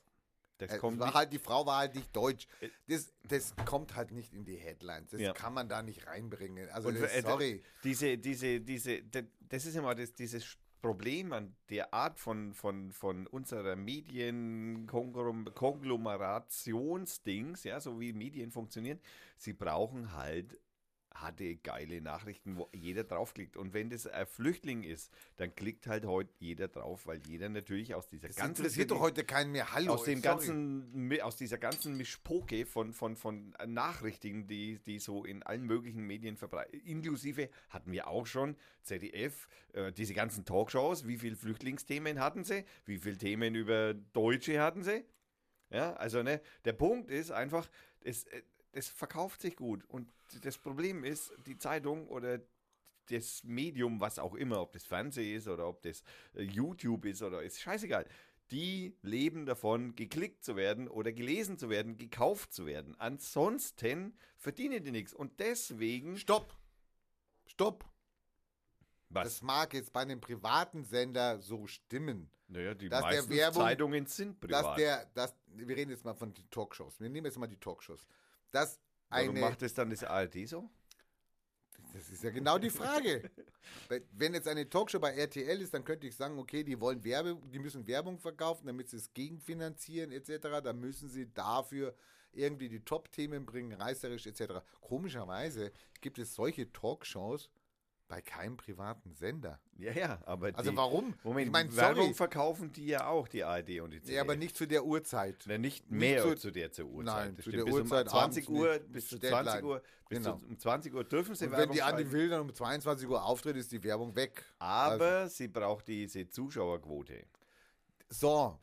Das
Äh,
kommt
war halt, die Frau war halt nicht deutsch. Das, das kommt halt nicht in die Headlines. Das
Ja.
kann man da nicht reinbringen. Also,
Und,
das,
äh,
sorry.
Diese, diese, diese, das ist immer das, dieses Problem an der Art von, von, von unserer Medien-Konglomerationsdings, ja, so wie Medien funktionieren. Sie brauchen halt hatte geile Nachrichten, wo jeder draufklickt. Und wenn das ein Flüchtling ist, dann klickt halt heute jeder drauf, weil jeder natürlich aus dieser
Das
ganzen
interessiert doch heute keinen mehr. Hallo.
aus dem
sorry.
ganzen, aus dieser ganzen Mischpoke von, von, von Nachrichten, die, die so in allen möglichen Medien verbreitet, inklusive hatten wir auch schon ZDF, äh, diese ganzen Talkshows, wie viele Flüchtlingsthemen hatten sie, wie viele Themen über Deutsche hatten sie. Ja, also ne, der Punkt ist einfach, es, äh, es verkauft sich gut und das Problem ist, die Zeitung oder das Medium, was auch immer, ob das Fernsehen ist oder ob das äh, YouTube ist oder ist scheißegal. Die leben davon, geklickt zu werden oder gelesen zu werden, gekauft zu werden. Ansonsten verdienen die nichts. Und deswegen.
Stopp. Stopp.
Was?
Das mag jetzt bei einem privaten Sender so stimmen.
naja, die
dass
meisten
Werbung-
Zeitungen sind privat.
Dass der, dass, wir reden jetzt mal von den Talkshows. Wir nehmen jetzt mal die Talkshows. Dass
Warum
eine,
macht es dann das ARD so?
Das ist ja genau die Frage. Wenn- Wenn jetzt eine Talkshow bei RTL ist, dann könnte ich sagen, okay, die wollen Werbe, die müssen Werbung verkaufen, damit sie es gegenfinanzieren etc. Dann müssen sie dafür irgendwie die Top-Themen bringen, reißerisch etc. Komischerweise gibt es solche Talkshows bei keinem privaten Sender.
Ja, ja, aber
Also
die,
warum?
Moment,
ich meine,
Werbung
sorry,
verkaufen die ja auch, die ARD und die ZDF.
ja, aber nicht zu der Uhrzeit.
Na, nicht
nicht
mehr
zu-
zu, der zur Uhrzeit.
Nein,
Das
zu
stimmt.
der
bis
Uhrzeit
um 20
abends
Uhr, bis zu
Deadline.
20 Uhr, bis
Genau.
zu, um 20 Uhr dürfen sie
Und wenn
Werbung
die Andi
schalten.
Will dann um 22 Uhr auftritt, ist die Werbung weg.
Aber
Also,
sie braucht diese Zuschauerquote.
so,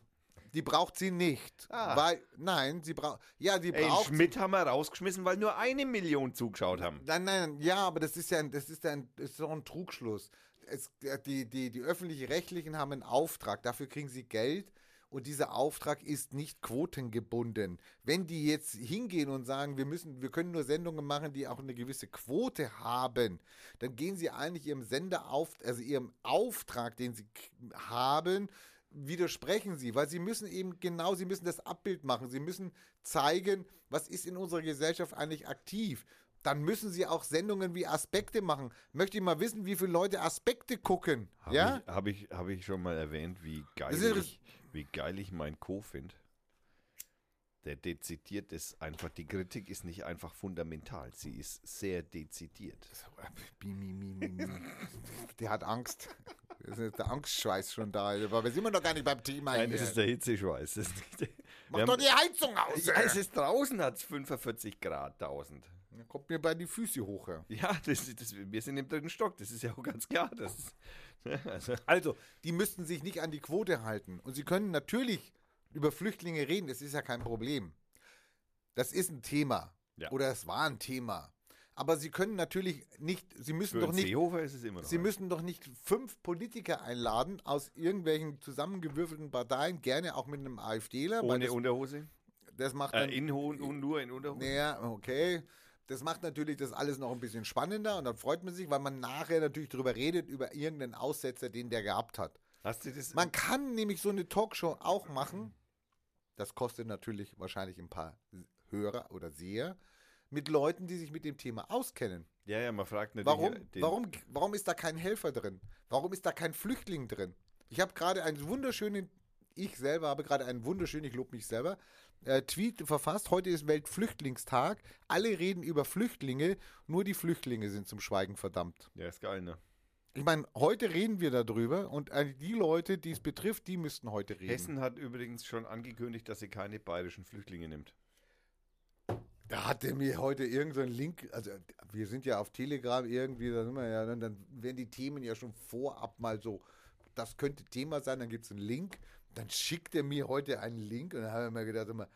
die braucht sie nicht.
Ah.
Weil, nein, sie braucht, ja, sie
Ey,
braucht
Schmidt haben wir rausgeschmissen, weil nur eine Million zugeschaut haben.
Nein, nein, ja, aber das ist ja ein, das ist ja ein, das ist doch ein Trugschluss. Es, die, die, die öffentlich-rechtlichen haben einen Auftrag, dafür kriegen sie Geld und dieser Auftrag ist nicht quotengebunden. Wenn die jetzt hingehen und sagen, wir müssen, wir können nur Sendungen machen, die auch eine gewisse Quote haben, dann gehen sie eigentlich ihrem Sender auf, also ihrem Auftrag, den sie haben, widersprechen sie, weil sie müssen eben genau, sie müssen das Abbild machen, sie müssen zeigen, was ist in unserer Gesellschaft eigentlich aktiv. Dann müssen sie auch Sendungen wie Aspekte machen. Möchte ich mal wissen, wie viele Leute Aspekte gucken.
Habe
ja?
ich, hab ich, hab ich schon mal erwähnt, wie geil, ich, wie geil ich mein Co. finde. Der dezidiert ist einfach, die Kritik ist nicht einfach fundamental, sie ist sehr dezidiert.
Der hat Angst. Das ist der Angstschweiß schon da. Aber wir sind immer noch gar nicht beim Thema
Nein,
hier.
das ist der Hitzeschweiß. Das
Mach doch die Heizung aus.
ja, es ist draußen, hat es 45 Grad 1000.
Dann kommt mir bei die Füße hoch. ja.
Ja, das, das, wir sind im dritten Stock, das ist ja auch ganz klar. Das also,
Also, die müssten sich nicht an die Quote halten. Und sie können natürlich über Flüchtlinge reden, das ist ja kein Problem. Das ist ein Thema.
Ja.
Oder es war ein Thema. Aber sie können natürlich nicht, sie müssen
für
doch nicht,
Seehofer ist es immer noch.
sie müssen doch nicht fünf Politiker einladen aus irgendwelchen zusammengewürfelten Parteien, gerne auch mit einem AfDler.
ohne
das,
Unterhose.
das macht dann,
Äh, in Hohen und nur in Unterhose.
naja, okay. Das macht natürlich das alles noch ein bisschen spannender und dann freut man sich, weil man nachher natürlich darüber redet, über irgendeinen Aussetzer, den der gehabt hat.
Hast du das?
Man kann nämlich so eine Talkshow auch machen. Das kostet natürlich wahrscheinlich ein paar Hörer oder Seher mit Leuten, die sich mit dem Thema auskennen.
ja, ja, man fragt natürlich.
Warum,
den-
warum, warum ist da kein Helfer drin? Warum ist da kein Flüchtling drin? Ich habe gerade einen wunderschönen, ich selber habe gerade einen wunderschönen, ich lobe mich selber, äh, Tweet verfasst. Heute ist Weltflüchtlingstag. Alle reden über Flüchtlinge, nur die Flüchtlinge sind zum Schweigen verdammt.
Ja, ist geil, ne?
Ich meine, heute reden wir darüber und äh, die Leute, die es betrifft, die müssten heute reden.
Hessen hat übrigens schon angekündigt, dass sie keine bayerischen Flüchtlinge nimmt.
Da hat er mir heute irgendeinen Link, also wir sind ja auf Telegram irgendwie, da sind wir ja, dann, dann werden die Themen ja schon vorab mal so, das könnte Thema sein, dann gibt es einen Link, dann schickt er mir heute einen Link und dann habe ich mir gedacht, immer,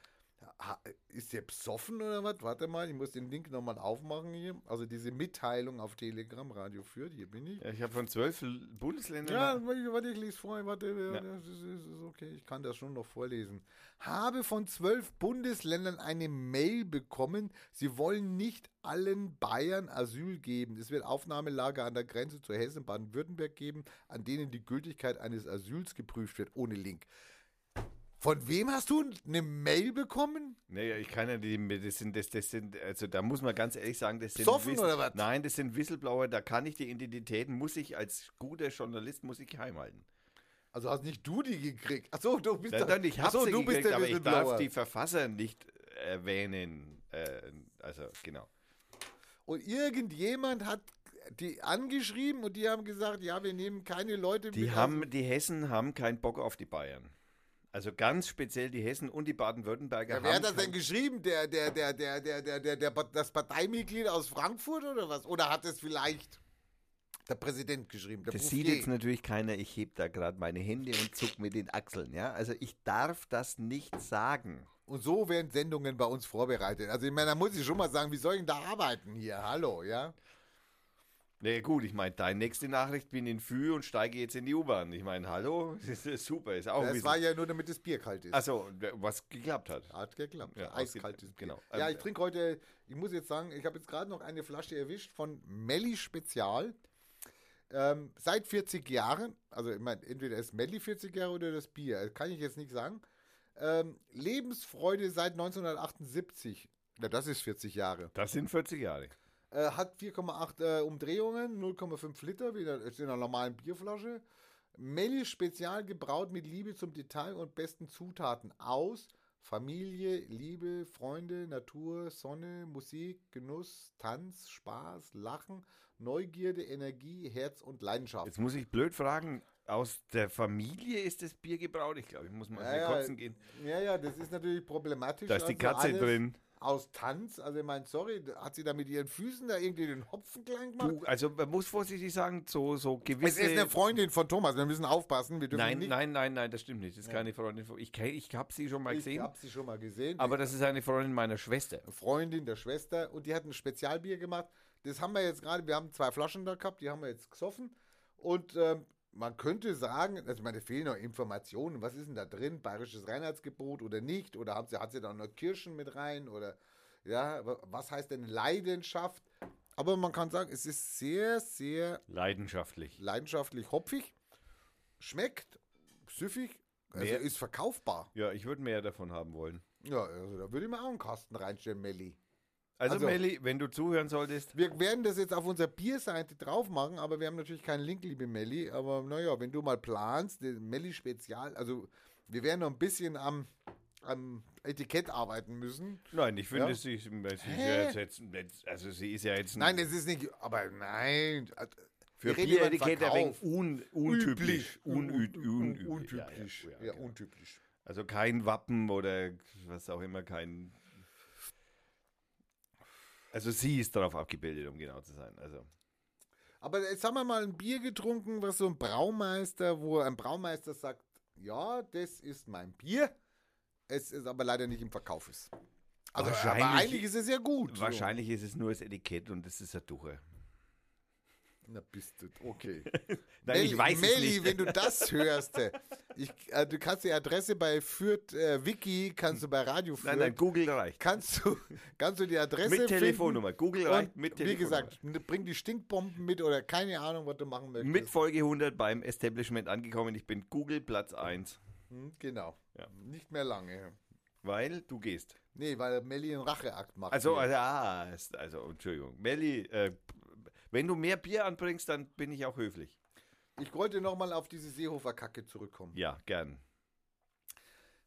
ist der besoffen oder was? Warte mal, ich muss den Link nochmal aufmachen hier. Also diese Mitteilung auf Telegram, Radio führt, hier bin ich.
Ja, ich habe von zwölf Bundesländern.
Ja, warte, ich lese vor. Warte,
Ja.
das ist, ist, ist okay, ich kann das schon noch vorlesen. Habe von zwölf Bundesländern eine Mail bekommen, sie wollen nicht allen Bayern Asyl geben. Es wird Aufnahmelager an der Grenze zu Hessen Baden-Württemberg geben, an denen die Gültigkeit eines Asyls geprüft wird, ohne Link. Von wem hast du eine Mail bekommen?
Naja, ich kann ja die, das sind, das, das sind, also da muss man ganz ehrlich sagen, das sind Whistle-
oder was?
Nein, das sind Whistleblower, da kann ich die Identitäten, muss ich als guter Journalist, muss ich geheim halten.
Also hast nicht du die gekriegt? Achso, du bist der-
dann, ich
Ach
habe
so,
sie
du bist
gekriegt,
der
aber ich darf die Verfasser nicht erwähnen. Äh, also, genau.
Und irgendjemand hat die angeschrieben und die haben gesagt, ja, wir nehmen keine Leute
Die,
mit.
haben, die Hessen haben keinen Bock auf die Bayern. Also ganz speziell die Hessen und die Baden-Württemberger
ja, wer hat das denn geschrieben? Der, der, der, der, der, der, der, der, das Parteimitglied aus Frankfurt oder was? Oder hat es vielleicht der Präsident geschrieben? Der
Das
Bouffier?
sieht jetzt natürlich keiner, ich heb da gerade meine Hände und zuck mit den Achseln, ja. Also ich darf das nicht sagen.
Und so werden Sendungen bei uns vorbereitet. Also ich meine, da muss ich schon mal sagen, wie soll ich denn da arbeiten hier? Hallo, ja?
Na gut, ich meine, deine nächste Nachricht bin in Fü und steige jetzt in die U-Bahn. Ich meine, hallo, das ist super, ist auch
Das war ja nur, damit das Bier kalt ist.
Also, was geklappt hat.
Hat geklappt.
Ja,
Eiskaltes Bier.
genau.
Ja,
Ähm,
ich trinke heute, ich muss jetzt sagen, ich habe jetzt gerade noch eine Flasche erwischt von Melli Spezial. Ähm, seit 40 Jahren, also ich meine, entweder ist Melli 40 Jahre oder das Bier, das kann ich jetzt nicht sagen. Ähm, Lebensfreude seit 1978. Ja, das ist 40 Jahre.
Das sind 40 Jahre.
Äh, hat 4,8 äh, Umdrehungen, 0,5 Liter, wie das ist in einer normalen Bierflasche. Melli spezial gebraut mit Liebe zum Detail und besten Zutaten aus Familie, Liebe, Freunde, Natur, Sonne, Musik, Genuss, Tanz, Spaß, Lachen, Neugierde, Energie, Herz und Leidenschaft.
Jetzt muss ich blöd fragen, aus der Familie ist das Bier gebraut? Ich glaube, ich muss mal
Ja, ja,
kotzen gehen.
Ja, ja, das ist natürlich problematisch.
Da ist die
Also
Katze
alles
drin.
Aus Tanz, also ich meine, sorry, hat sie da mit ihren Füßen da irgendwie den Hopfen klein gemacht?
Du, also man muss vorsichtig sagen, so, so
es
gewisse...
ist eine Freundin von Thomas, wir müssen aufpassen. Wir dürfen
nein,
nicht,
nein, nein, nein, das stimmt nicht. Das ist keine Freundin von... Ich, ich habe sie schon mal
Ich
gesehen,
habe sie schon mal gesehen.
aber das ist eine Freundin meiner Schwester.
Freundin der Schwester und die hat ein Spezialbier gemacht. Das haben wir jetzt gerade, wir haben zwei Flaschen da gehabt, die haben wir jetzt gesoffen und ähm, man könnte sagen, also ich meine, es fehlen noch Informationen, was ist denn da drin, bayerisches Reinheitsgebot oder nicht oder hat sie, hat sie da noch Kirschen mit rein oder ja, wa- was heißt denn Leidenschaft? Aber man kann sagen, es ist sehr, sehr
Leidenschaftlich.
leidenschaftlich hopfig, schmeckt süffig, also
Mehr-
ist verkaufbar.
Ja, ich würde mehr davon haben wollen.
Ja, also da würde ich mir auch einen Kasten reinstellen, Melli.
Also,
Also-
Melli, wenn du zuhören solltest,
Wir werden das jetzt auf unserer Bierseite drauf machen, aber wir haben natürlich keinen Link, liebe Melli. Aber naja, wenn du mal planst, der Melli Spezial, also wir werden noch ein bisschen am, am Etikett arbeiten müssen.
nein, ich finde,
Ja?
sie, ist- sie ist ja jetzt, also sie ist ja jetzt
Nein, es ist nicht, aber nein.
für Bieretikette ein un, untypisch.
Un,
unüblich.
untypisch.
Ja,
Ja,
ja, ja, genau.
untypisch.
Also kein Wappen oder was auch immer, kein. Also sie ist darauf abgebildet, um genau zu sein. Also
Aber jetzt haben wir mal ein Bier getrunken, was so ein Braumeister, wo ein Braumeister sagt, ja, das ist mein Bier, es ist aber leider nicht im Verkauf ist. Also, aber
Wahrscheinlich-
eigentlich ist es ja gut.
wahrscheinlich ist es nur das Etikett und das ist eine Duche.
Na, bist du, okay.
Nein, ich weiß
Melli,
nicht.
wenn du das hörst, äh, ich, äh, du kannst die Adresse bei Fürth äh, Wiki, kannst du bei Radio Fürth,
nein, nein, Google reicht.
kannst du, kannst du die Adresse
Mit
finden
Telefonnummer. Google reicht mit
wie
Telefonnummer.
gesagt, n- bring die Stinkbomben mit oder keine Ahnung, was du machen möchtest.
Mit Folge 100 beim Establishment angekommen. Ich bin Google Platz 1,
Hm, genau.
Ja.
Nicht mehr lange.
weil du gehst.
Nee, weil Melli einen Racheakt macht.
Also, also, ah, also Entschuldigung. Melli, äh, wenn du mehr Bier anbringst, dann bin ich auch höflich.
ich wollte nochmal auf diese Seehofer-Kacke zurückkommen.
Ja, gern.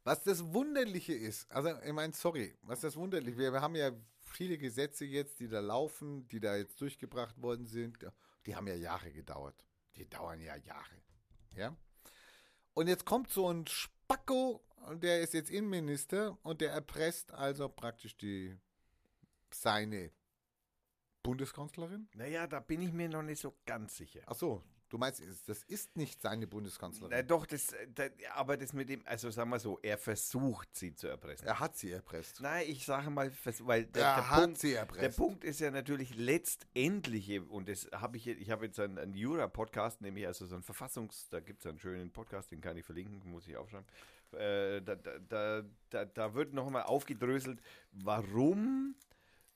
Was das Wunderliche ist, also ich meine, sorry, was das Wunderliche, wir, wir haben ja viele Gesetze jetzt, die da laufen, die da jetzt durchgebracht worden sind, die haben ja Jahre gedauert. Die dauern ja Jahre. Ja? Und jetzt kommt so ein Spacko, der ist jetzt Innenminister und der erpresst also praktisch die seine Bundeskanzlerin.
Naja, da bin ich mir noch nicht so ganz sicher.
Ach so, du meinst, das ist nicht seine Bundeskanzlerin.
Na, doch, das, äh, da, aber das mit dem, also sagen wir so, er versucht sie zu erpressen.
Er hat sie erpresst.
Nein, ich sage mal, weil der,
er
der,
hat
Punkt,
sie
der
erpresst.
Punkt ist ja natürlich letztendlich, und das habe ich, ich habe jetzt einen, einen Jura-Podcast, nämlich also so einen Verfassungs, da gibt es einen schönen Podcast, den kann ich verlinken, muss ich aufschreiben. Äh, da, da, da, da, da wird noch mal aufgedröselt, warum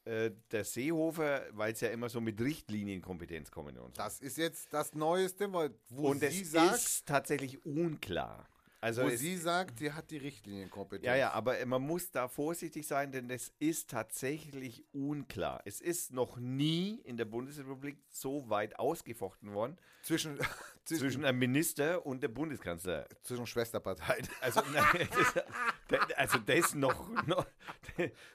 äh, der Seehofer, weil es ja immer so mit Richtlinienkompetenz kommen und so.
Das ist jetzt das Neueste, weil, wo
und
sie
es
sagt,
ist tatsächlich unklar. Also
wo
es,
sie sagt, sie hat die Richtlinienkompetenz.
ja, ja, aber man muss da vorsichtig sein, denn es ist tatsächlich unklar. Es ist noch nie in der Bundesrepublik so weit ausgefochten worden
Zwischen, zwischen,
zwischen einem Minister und der Bundeskanzler.
zwischen Schwesterparteien.
Also, nein, das, also das noch, noch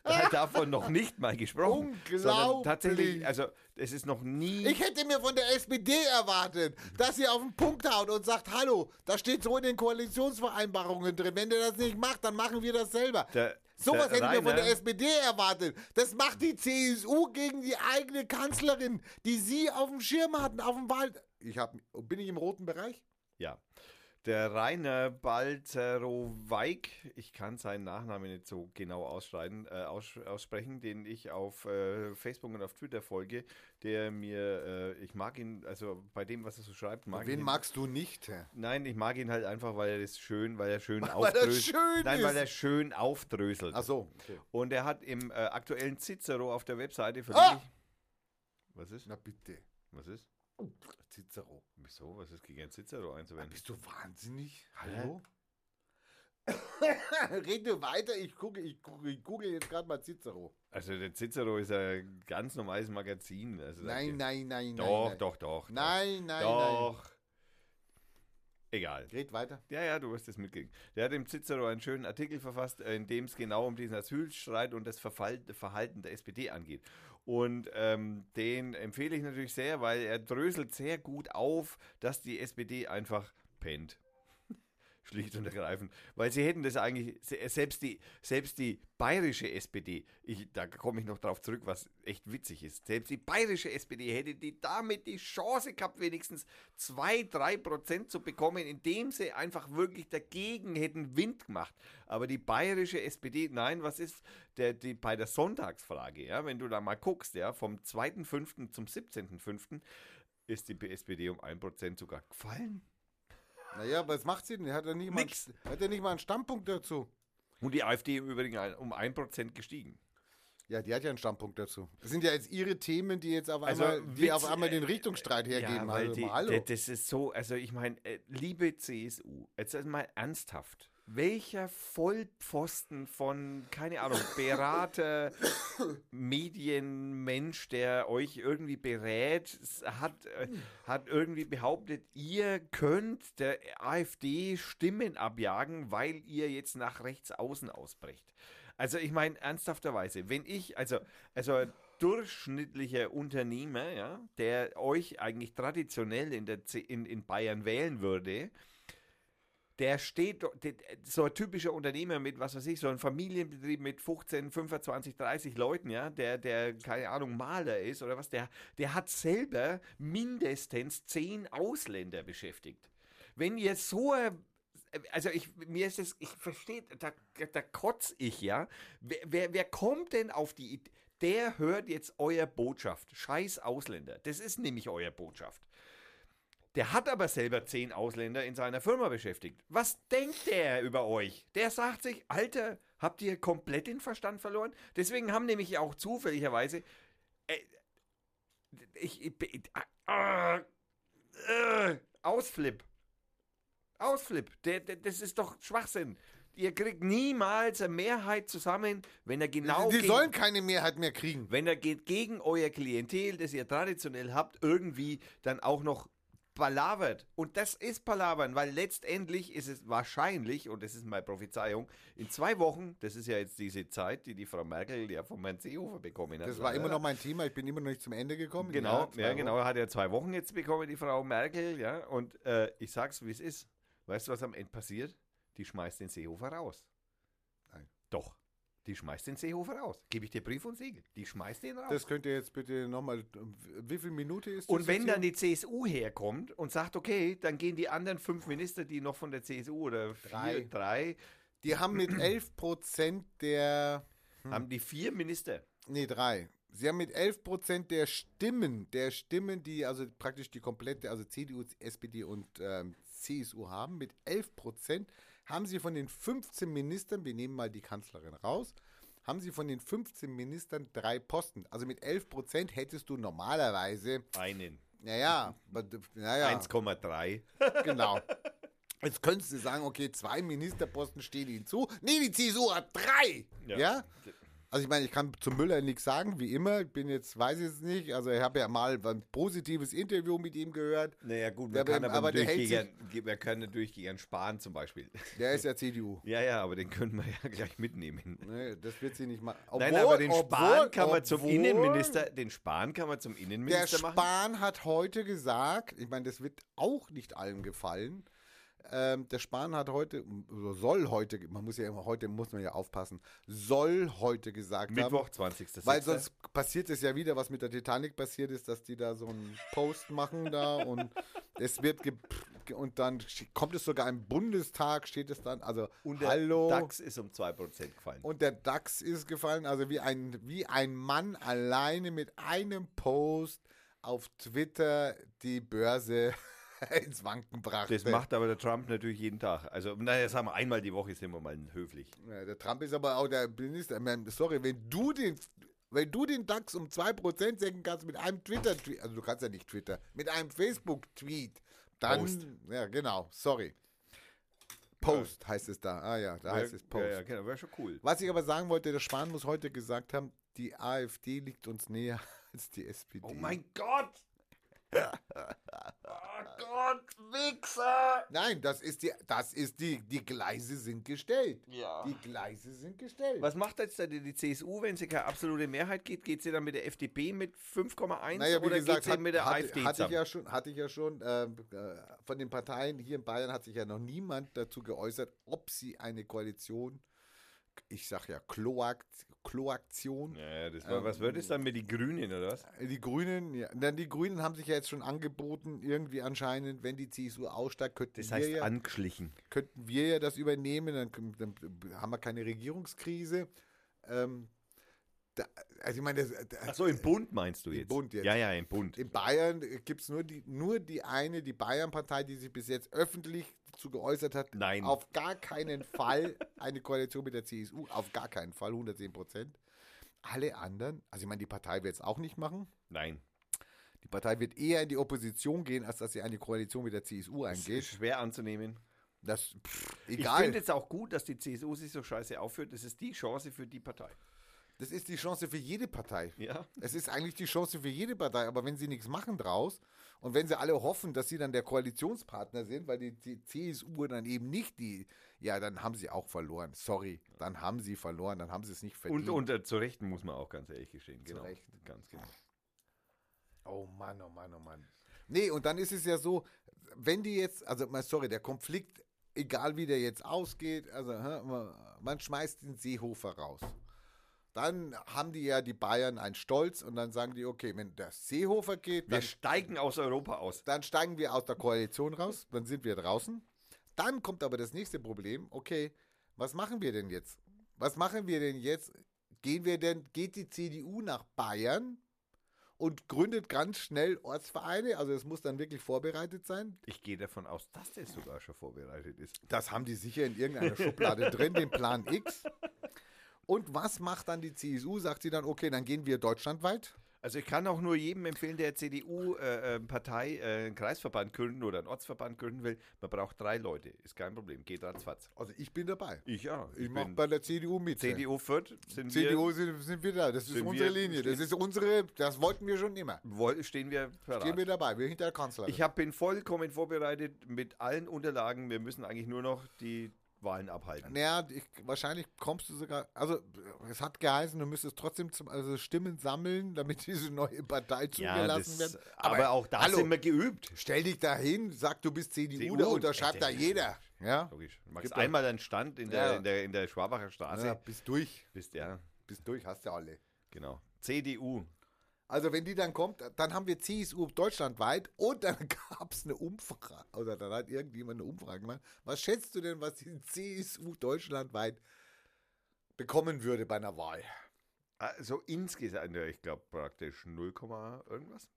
da, davon noch nicht mal gesprochen.
Unglaublich.
tatsächlich, also es ist noch nie.
Ich hätte mir von der SPD erwartet, dass sie auf den Punkt haut und sagt, hallo, da steht so in den Koalitionsvereinbarungen drin. Wenn der das nicht macht, dann machen wir das selber.
der,
Sowas
der
hätte ich mir von der SPD erwartet. Das macht die CSU gegen die eigene Kanzlerin, die sie auf dem Schirm hatten, auf dem Wald. Ich hab, bin ich im roten Bereich?
Ja. Der Rainer Balzeroweig, ich kann seinen Nachnamen nicht so genau ausschreiben, äh, aus, aussprechen, den ich auf äh, Facebook und auf Twitter folge, der mir, äh, ich mag ihn, also bei dem, was er so schreibt, mag ich
Wen
ihn.
magst du nicht? Hä?
Nein, ich mag ihn halt einfach, weil er das schön, weil er schön
Weil
aufdröselt.
schön
Nein, weil er schön aufdröselt.
Ach so. Okay.
Und er hat im äh, aktuellen Cicero auf der Webseite
Ah!
verlinkt. Was ist?
Na bitte.
Was ist?
Cicero.
Wieso? Was ist gegen Cicero einzuwenden?
bist du wahnsinnig? Hallo? Rede weiter, ich gucke, ich gucke, ich google jetzt gerade mal Cicero.
Also der Cicero ist ein ganz normales Magazin. Also
Nein, nein, nein,
Doch,
nein.
doch, doch.
Nein, nein,
Doch. Egal.
nein. Red weiter.
Ja, ja, du wirst es mitkriegen. Der hat im Cicero einen schönen Artikel verfasst, äh, in dem es genau um diesen Asylstreit und das Verfall, Verhalten der SPD angeht. Und ähm, den empfehle ich natürlich sehr, weil er dröselt sehr gut auf, dass die SPD einfach pennt. Schlicht und ergreifend. Weil sie hätten das eigentlich, se- selbst die, selbst die bayerische SPD, ich, da komme ich noch drauf zurück, was echt witzig ist, selbst die bayerische SPD hätte die damit die Chance gehabt, wenigstens 2-3% zu bekommen, indem sie einfach wirklich dagegen hätten Wind gemacht. Aber die bayerische SPD, nein, was ist der, die, bei der Sonntagsfrage, ja, wenn du da mal guckst, ja, vom 2.5. zum 17.5. ist die SPD um 1% sogar gefallen.
Naja, aber was macht sie denn? Hat er nicht mal,
Nix.
hat er nicht mal einen Standpunkt dazu?
Und die AfD im Übrigen ein- um 1% gestiegen.
Ja, die hat ja einen Standpunkt dazu. Das sind ja jetzt ihre Themen, die jetzt auf
Also,
einmal, die
Witz,
auf einmal den
äh,
Richtungsstreit hergeben.
weil
also,
die,
mal, hallo.
d- das ist so, also ich meine, äh, liebe CSU, jetzt mal ernsthaft. Welcher Vollpfosten von, keine Ahnung, Berater, Medienmensch, der euch irgendwie berät, hat, äh, hat irgendwie behauptet, ihr könnt der AfD Stimmen abjagen, weil ihr jetzt nach rechts außen ausbrecht. Also ich meine, ernsthafterweise, wenn ich, also, also ein durchschnittlicher Unternehmer, ja, der euch eigentlich traditionell in, der in, in Bayern wählen würde, der steht, so ein typischer Unternehmer mit, was weiß ich, so ein Familienbetrieb mit 15, 25, 30 Leuten, ja, der, der, keine Ahnung, Maler ist oder was, der, der hat selber mindestens 10 Ausländer beschäftigt. Wenn ihr so ein also ich, mir ist es, ich verstehe, da, da kotz ich, ja. Wer, wer, wer kommt denn auf die Idee? Der hört jetzt euer Botschaft. Scheiß Ausländer. Das ist nämlich euer Botschaft. Der hat aber selber zehn Ausländer in seiner Firma beschäftigt. Was denkt der über euch? Der sagt sich, Alter, habt ihr komplett den Verstand verloren? Deswegen haben nämlich auch zufälligerweise, äh, ich, ich, äh, äh, Ausflip. Ausflip. Der, der, das ist doch Schwachsinn. Ihr kriegt niemals eine Mehrheit zusammen, wenn er genau
die
gegen-
sollen keine Mehrheit mehr kriegen.
wenn er geht gegen euer Klientel, das ihr traditionell habt, irgendwie dann auch noch palavert. Und das ist palavern, weil letztendlich ist es wahrscheinlich, und das ist meine Prophezeiung, in zwei Wochen, das ist ja jetzt diese Zeit, die die Frau Merkel ja von Herrn Seehofer bekommen hat.
Das war immer noch mein Thema. Ich bin immer noch nicht zum Ende gekommen.
Genau, ja,
Wochen.
genau, hat ja zwei Wochen jetzt bekommen, die Frau Merkel, ja. Und äh, ich sag's, wie es ist. Weißt du, was am Ende passiert? Die schmeißt den Seehofer raus.
Nein.
Doch. Die schmeißt den Seehofer raus. Gebe ich dir Brief und Siegel. Die schmeißt den raus.
Das könnt ihr jetzt bitte nochmal. Wie viel Minute ist das?
Und wenn dann die CSU herkommt und sagt, okay, dann gehen die anderen fünf Minister, die noch von der CSU oder vier,
Drei.
drei,
Die haben mit 11 Prozent der.
haben die vier Minister.
Nee, drei. Sie haben mit 11 Prozent der Stimmen, der Stimmen, die also praktisch die komplette, also CDU, SPD und ähm, CSU haben, mit 11 Prozent haben sie von den 15 Ministern, wir nehmen mal die Kanzlerin raus, haben sie von den 15 Ministern drei Posten. Also mit 11 Prozent hättest du normalerweise,
Einen.
naja, naja,
1,3.
genau. Jetzt könntest du sagen, okay, zwei Ministerposten stehen ihnen zu. Nee, die CSU hat drei.
Ja.
ja? Also ich meine, ich kann zum Müller nichts sagen, wie immer. Ich bin jetzt, weiß ich es nicht. Also ich habe ja mal ein positives Interview mit ihm gehört.
Naja, gut, man kann
aber-
aber,
der
man kann natürlich gegen sparen zum Beispiel.
Der ist ja CDU.
Ja, ja, aber den können wir ja gleich mitnehmen.
Nee, das wird sie nicht machen.
Nein, aber den Spahn kann man zum
obwohl
Innenminister, den Spahn kann man zum
Der
Innenminister machen.
Spahn hat heute gesagt, ich meine, das wird auch nicht allen gefallen. Ähm, der Spahn hat heute, soll heute, man muss ja immer, heute muss man ja aufpassen, soll heute gesagt haben,
Mittwoch, 20.
Weil sonst passiert es ja wieder, was mit der Titanic passiert ist, dass die da so einen Post machen da und es wird und dann kommt es sogar im Bundestag, steht es dann, also
Und der
hallo.
DAX ist um 2% gefallen.
Und der DAX ist gefallen, also wie ein, wie ein Mann alleine mit einem Post auf Twitter die Börse ins Wanken brachte.
Das macht aber der Trump natürlich jeden Tag. Also, naja, sagen wir einmal die Woche sind wir mal höflich.
Ja, der Trump ist aber auch der Minister. Meine, Sorry, wenn du den, wenn du den DAX um 2% senken kannst mit einem Twitter-Tweet, also du kannst ja nicht Twitter, mit einem Facebook-Tweet, dann,
Post.
ja genau, sorry. Post heißt es da. Ah ja, da heißt es Post.
Ja, ja, genau, wäre schon cool.
Was ich aber sagen wollte, der Spahn muss heute gesagt haben, die AfD liegt uns näher als die SPD.
Oh mein Gott! Oh Gott, Wichser!
Nein, das ist die, das ist die, die Gleise sind gestellt.
Ja.
Die Gleise sind gestellt.
Was macht jetzt da die, CSU, wenn sie keine absolute Mehrheit geht? Geht sie dann mit der FDP mit 5,1
Naja,
oder
gesagt,
geht sie
hat,
mit der
hatte,
AfD
hatte ich ja schon, hatte ich ja schon ähm, äh, von den Parteien hier in Bayern hat sich ja noch niemand dazu geäußert, ob sie eine Koalition, ich sag ja Kloak, Kloaktion,
Ja, das war, was wird es dann mit den Grünen, oder was?
die Grünen, ja, dann die Grünen haben sich ja jetzt schon angeboten, irgendwie anscheinend, wenn die CSU aussteigt, könnten
Das
wir
heißt
ja,
angeschlichen.
könnten wir ja das übernehmen, dann, dann haben wir keine Regierungskrise. Ähm, da, also ich meine,
Achso, im Bund meinst du
Im
jetzt?
Bund jetzt.
Ja, ja, im Bund.
In Bayern gibt es nur die, nur die eine, die Bayern-Partei, die sich bis jetzt öffentlich dazu geäußert hat.
Nein.
Auf gar keinen Fall eine Koalition mit der CSU. Auf gar keinen Fall, 110 Prozent. Alle anderen, also ich meine, die Partei wird es auch nicht machen.
Nein.
Die Partei wird eher in die Opposition gehen, als dass sie eine Koalition mit der CSU
Das
eingeht.
ist schwer anzunehmen.
Das, pff,
Ich
egal.
finde jetzt auch gut, dass die CSU sich so scheiße aufführt. Das ist die Chance für die Partei.
Das ist die Chance für jede Partei.
Ja.
Es ist eigentlich die Chance für jede Partei, aber wenn sie nichts machen draus und wenn sie alle hoffen, dass sie dann der Koalitionspartner sind, weil die, die CSU dann eben nicht die, ja, dann haben sie auch verloren. Sorry, dann haben sie verloren, dann haben sie es nicht verdient.
Und unter zu Rechten muss man auch ganz ehrlich gestehen. Genau.
Recht.
Ganz genau.
oh Mann, oh Mann, oh Mann. Nee, und dann ist es ja so, wenn die jetzt, also mal sorry, der Konflikt, egal wie der jetzt ausgeht, also man schmeißt den Seehofer raus. Dann haben die ja die Bayern einen Stolz und dann sagen die, okay, wenn der Seehofer geht,
Wir
dann
steigen aus Europa aus.
Dann steigen wir aus der Koalition raus, dann sind wir draußen. Dann kommt aber das nächste Problem. Okay, was machen wir denn jetzt? Was machen wir denn jetzt? Gehen wir denn, geht die CDU nach Bayern und gründet ganz schnell Ortsvereine? Also es muss dann wirklich vorbereitet sein.
Ich gehe davon aus, dass das sogar schon vorbereitet ist.
Das haben die sicher in irgendeiner Schublade drin, den Plan X. Und was macht dann die CSU? Sagt sie dann, okay, dann gehen wir deutschlandweit.
Also ich kann auch nur jedem empfehlen, der CDU-Partei äh, einen Kreisverband gründen oder einen Ortsverband gründen will. Man braucht drei Leute, ist kein Problem. Geht ratzfatz.
Also ich bin dabei.
Ich ja.
Ich mache bei der CDU mit.
CDU Fürth sind
CDU
wir,
sind, sind wir da. Das ist unsere Linie. Das ist unsere, das wollten wir schon immer.
stehen wir parat.
Stehen wir dabei. Wir hinter der Kanzlerin.
Ich hab, bin vollkommen vorbereitet mit allen Unterlagen. Wir müssen eigentlich nur noch die Wahlen abhalten.
naja, ich, wahrscheinlich kommst du sogar, also es hat geheißen, du müsstest trotzdem zum, also Stimmen sammeln, damit diese neue Partei zugelassen wird.
aber, auch da
hallo,
sind wir geübt.
Stell dich da hin, sag, du bist CDU,
CDU,
da unterschreibt da
ja,
jeder. Ja?
Logisch. Du machst einmal deinen Stand in der,
Ja.
in der, in der Schwabacher Straße.
ja, bist durch.
Bist ja,
Bist durch, hast du alle.
genau. CDU.
Also wenn die dann kommt, dann haben wir CSU deutschlandweit und dann gab es eine Umfrage, oder dann hat irgendjemand eine Umfrage gemacht. Was schätzt du denn, was die CSU deutschlandweit bekommen würde bei einer Wahl?
Also insgesamt, ich glaube praktisch 0, irgendwas.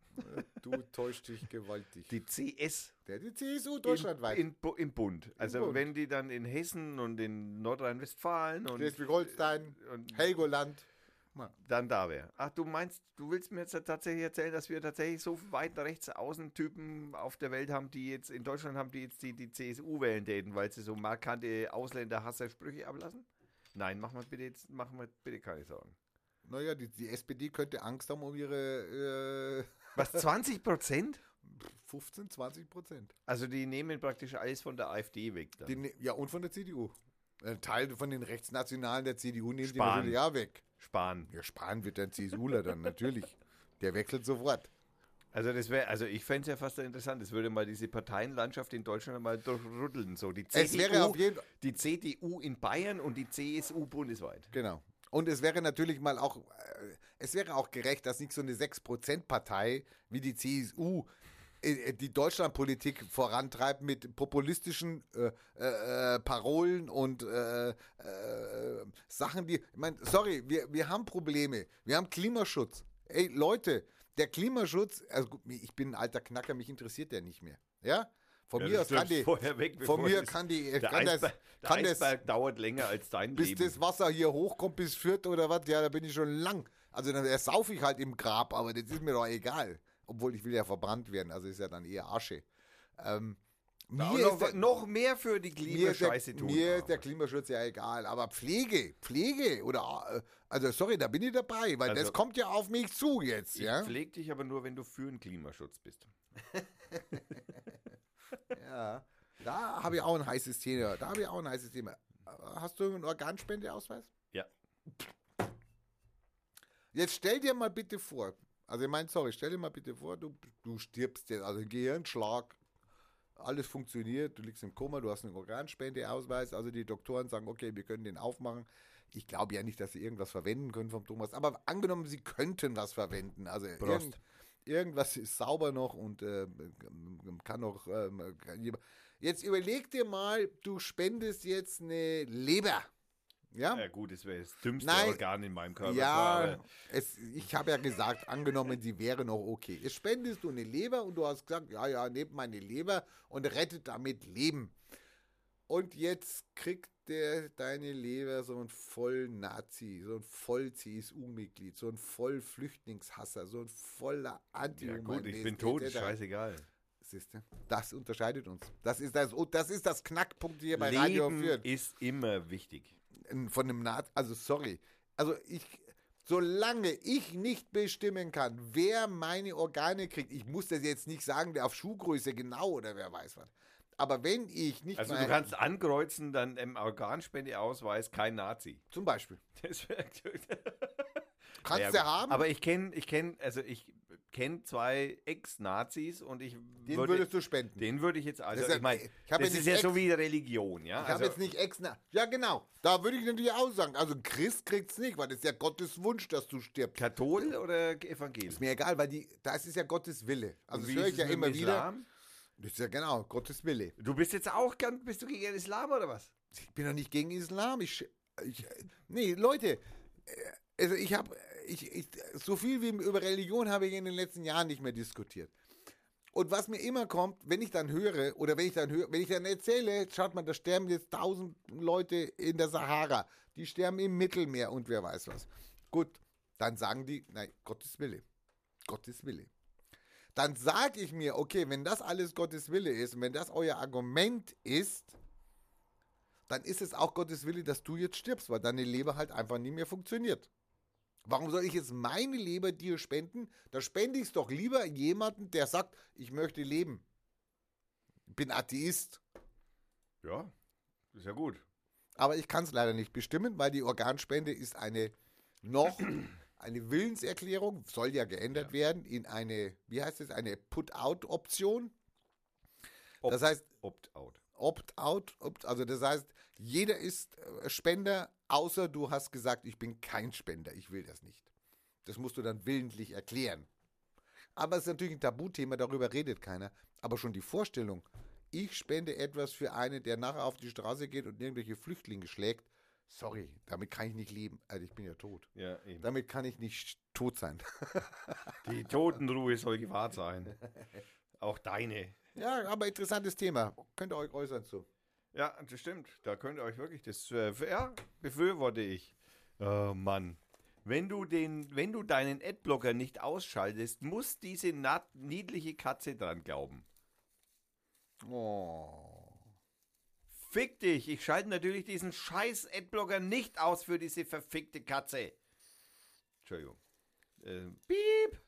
Du täuscht dich gewaltig.
Die CS
Der die CSU deutschlandweit.
in, Bu- im Bund. Also
Bund.
wenn die dann in Hessen und in Nordrhein-Westfalen und,
Schleswig-Holstein,
und Dann da wäre. Ach, du meinst, du willst mir jetzt tatsächlich erzählen, dass wir tatsächlich so weit rechts außen Typen auf der Welt haben, die jetzt in Deutschland haben, die jetzt die, die CSU wählen täten, weil sie so markante Ausländerhasser-Sprüche ablassen? Nein, machen wir bitte jetzt, machen wir bitte keine Sorgen.
Naja, die, die SPD könnte Angst haben um ihre
Was, 20 Prozent?
äh, 15, 20 Prozent.
Also die nehmen praktisch alles von der AfD weg. Dann.
Die ne- Ja, und von der CDU. Ein Teil von den Rechtsnationalen der CDU nehmen die
Spahn.
natürlich auch weg.
Sparen.
Ja, Spahn wird ein CSUler dann, natürlich. Der wechselt sofort.
Also das wäre, also ich fände es ja fast interessant, es würde mal diese Parteienlandschaft in Deutschland mal durchrütteln. So die
Es
CDU,
wäre auf jeden
die CDU in Bayern und die CSU bundesweit.
Genau. Und es wäre natürlich mal auch, äh, es wäre auch gerecht, dass nicht so eine 6%-Partei wie die CSU die Deutschlandpolitik vorantreibt mit populistischen äh, äh, äh, Parolen und äh, äh, Sachen, die, ich meine, sorry, wir, wir haben Probleme. Wir haben Klimaschutz. Ey, Leute, der Klimaschutz, also gut, ich bin ein alter Knacker, mich interessiert der nicht mehr. Ja? Von mir aus kann die,
vorher weg,
von mir
das-
kann die,
der
kann das,
Eisberg, der
kann das,
Eisberg dauert länger als dein
bis
Leben.
das Wasser hier hochkommt bis Fürth oder was, ja, da bin ich schon lang. Also dann ersaufe ich halt im Grab, aber das ist mir doch egal. Obwohl ich will ja verbrannt werden, also ist ja dann eher Asche. Ähm,
Da
Mir
noch,
der-
noch mehr für die Klimascheiße tun.
mir ist der Klimaschutz ja egal, aber Pflege, Pflege oder äh, also sorry, da bin ich dabei, weil
Also-
das kommt ja auf mich zu jetzt,
ich
ja.
pflege dich aber nur, wenn du für den Klimaschutz bist.
Ja, da habe ich auch ein heißes Thema. Da habe ich auch ein heißes Thema. Hast du einen Organspendeausweis?
Ja.
Jetzt stell dir mal bitte vor, also ich meine, sorry, stell dir mal bitte vor, du, du stirbst jetzt, also Gehirnschlag, alles funktioniert, du liegst im Koma, du hast einen Organspendeausweis, also die Doktoren sagen, okay, wir können den aufmachen. Ich glaube ja nicht, dass sie irgendwas verwenden können vom Thomas, aber angenommen, sie könnten was verwenden, also irgend, irgendwas ist sauber noch und äh, kann noch jemand- Jetzt überleg dir mal, du spendest jetzt eine Leber. Ja?
Ja gut, das wäre das dümmste
Nein.
Organ in meinem Körper.
Ja, es, ich habe ja gesagt, angenommen, sie wäre noch okay. Jetzt spendest du eine Leber und du hast gesagt, ja, ja, nehmt meine Leber und rettet damit Leben. Und jetzt kriegt der deine Leber so ein voll Nazi, so ein voll CSU-Mitglied, so ein voll Flüchtlingshasser, so ein voller anti
ja gut, ich bin tot, ist scheißegal.
Siehste, das unterscheidet uns. Das ist das, das ist das Knackpunkt hier bei Radio
Leben
4
ist immer wichtig.
Von einem Nazi, also sorry, also ich, solange ich nicht bestimmen kann, wer meine Organe kriegt, ich muss das jetzt nicht sagen, der auf Schuhgröße genau oder wer weiß was, aber wenn ich nicht
Also du kannst ankreuzen, dann im Organspendeausweis kein Nazi.
zum Beispiel,
Das wäre
kannst
Ja,
du haben,
Aber ich kenne, ich kenne, also ich kenne zwei Ex-Nazis und ich
den
würde,
würdest du spenden.
den würde ich jetzt, also
Das ist ja-
ich meine, das ist ja so wie Religion, ja.
ich habe
also,
jetzt nicht ex Ja, genau. Da würde ich natürlich auch sagen. Also Christ kriegt's nicht, weil das ist ja Gottes Wunsch, dass du stirbst.
Kathol oder Evangelisch?
Ist mir egal, weil die, das ist ja Gottes Wille. Also
Und
das höre ich ja immer wieder.
Islam?
Das ist ja genau, Gottes Wille.
Du bist jetzt auch ganz, bist du gegen den Islam oder was?
Ich bin doch nicht gegen Islam. Ich, ich nee, Leute, äh, also ich habe, ich, ich, so viel wie über Religion habe ich in den letzten Jahren nicht mehr diskutiert. Und was mir immer kommt, wenn ich dann höre, oder wenn ich dann höre, wenn ich dann erzähle, schaut mal, da sterben jetzt tausend Leute in der Sahara, die sterben im Mittelmeer und wer weiß was. Gut, dann sagen die, nein, Gottes Wille. Gottes Wille. Dann sage ich mir, okay, wenn das alles Gottes Wille ist und wenn das euer Argument ist, dann ist es auch Gottes Wille, dass du jetzt stirbst, weil deine Leber halt einfach nie mehr funktioniert. Warum soll ich jetzt meine Leber dir spenden? Da spende ich es doch lieber jemanden, der sagt, ich möchte leben. Ich bin Atheist.
Ja, ist ja gut.
Aber ich kann es leider nicht bestimmen, weil die Organspende ist eine noch eine Willenserklärung, soll ja geändert werden in eine, wie heißt es, eine Put-out-Option.
Opt-
Das heißt,
Opt-out.
Opt-out, opt, also das heißt, jeder ist äh, Spender, außer du hast gesagt, ich bin kein Spender, ich will das nicht. Das musst du dann willentlich erklären. Aber es ist natürlich ein Tabuthema, darüber redet keiner. Aber schon die Vorstellung, ich spende etwas für einen, der nachher auf die Straße geht und irgendwelche Flüchtlinge schlägt, sorry, damit kann ich nicht leben. Also ich bin ja tot.
Ja, eben.
Damit kann ich nicht tot sein.
Die Totenruhe soll gewahrt sein. Auch deine.
Ja, aber interessantes Thema. Könnt ihr euch äußern zu.
Ja, das stimmt. Da könnt ihr euch wirklich das, äh, ja, befürworte ich. Oh Mann. Wenn du den, wenn du deinen Adblocker nicht ausschaltest, muss diese niedliche Katze dran glauben.
Oh.
Fick dich! Ich schalte natürlich diesen scheiß Adblocker nicht aus für diese verfickte Katze. Entschuldigung. Ähm, piep!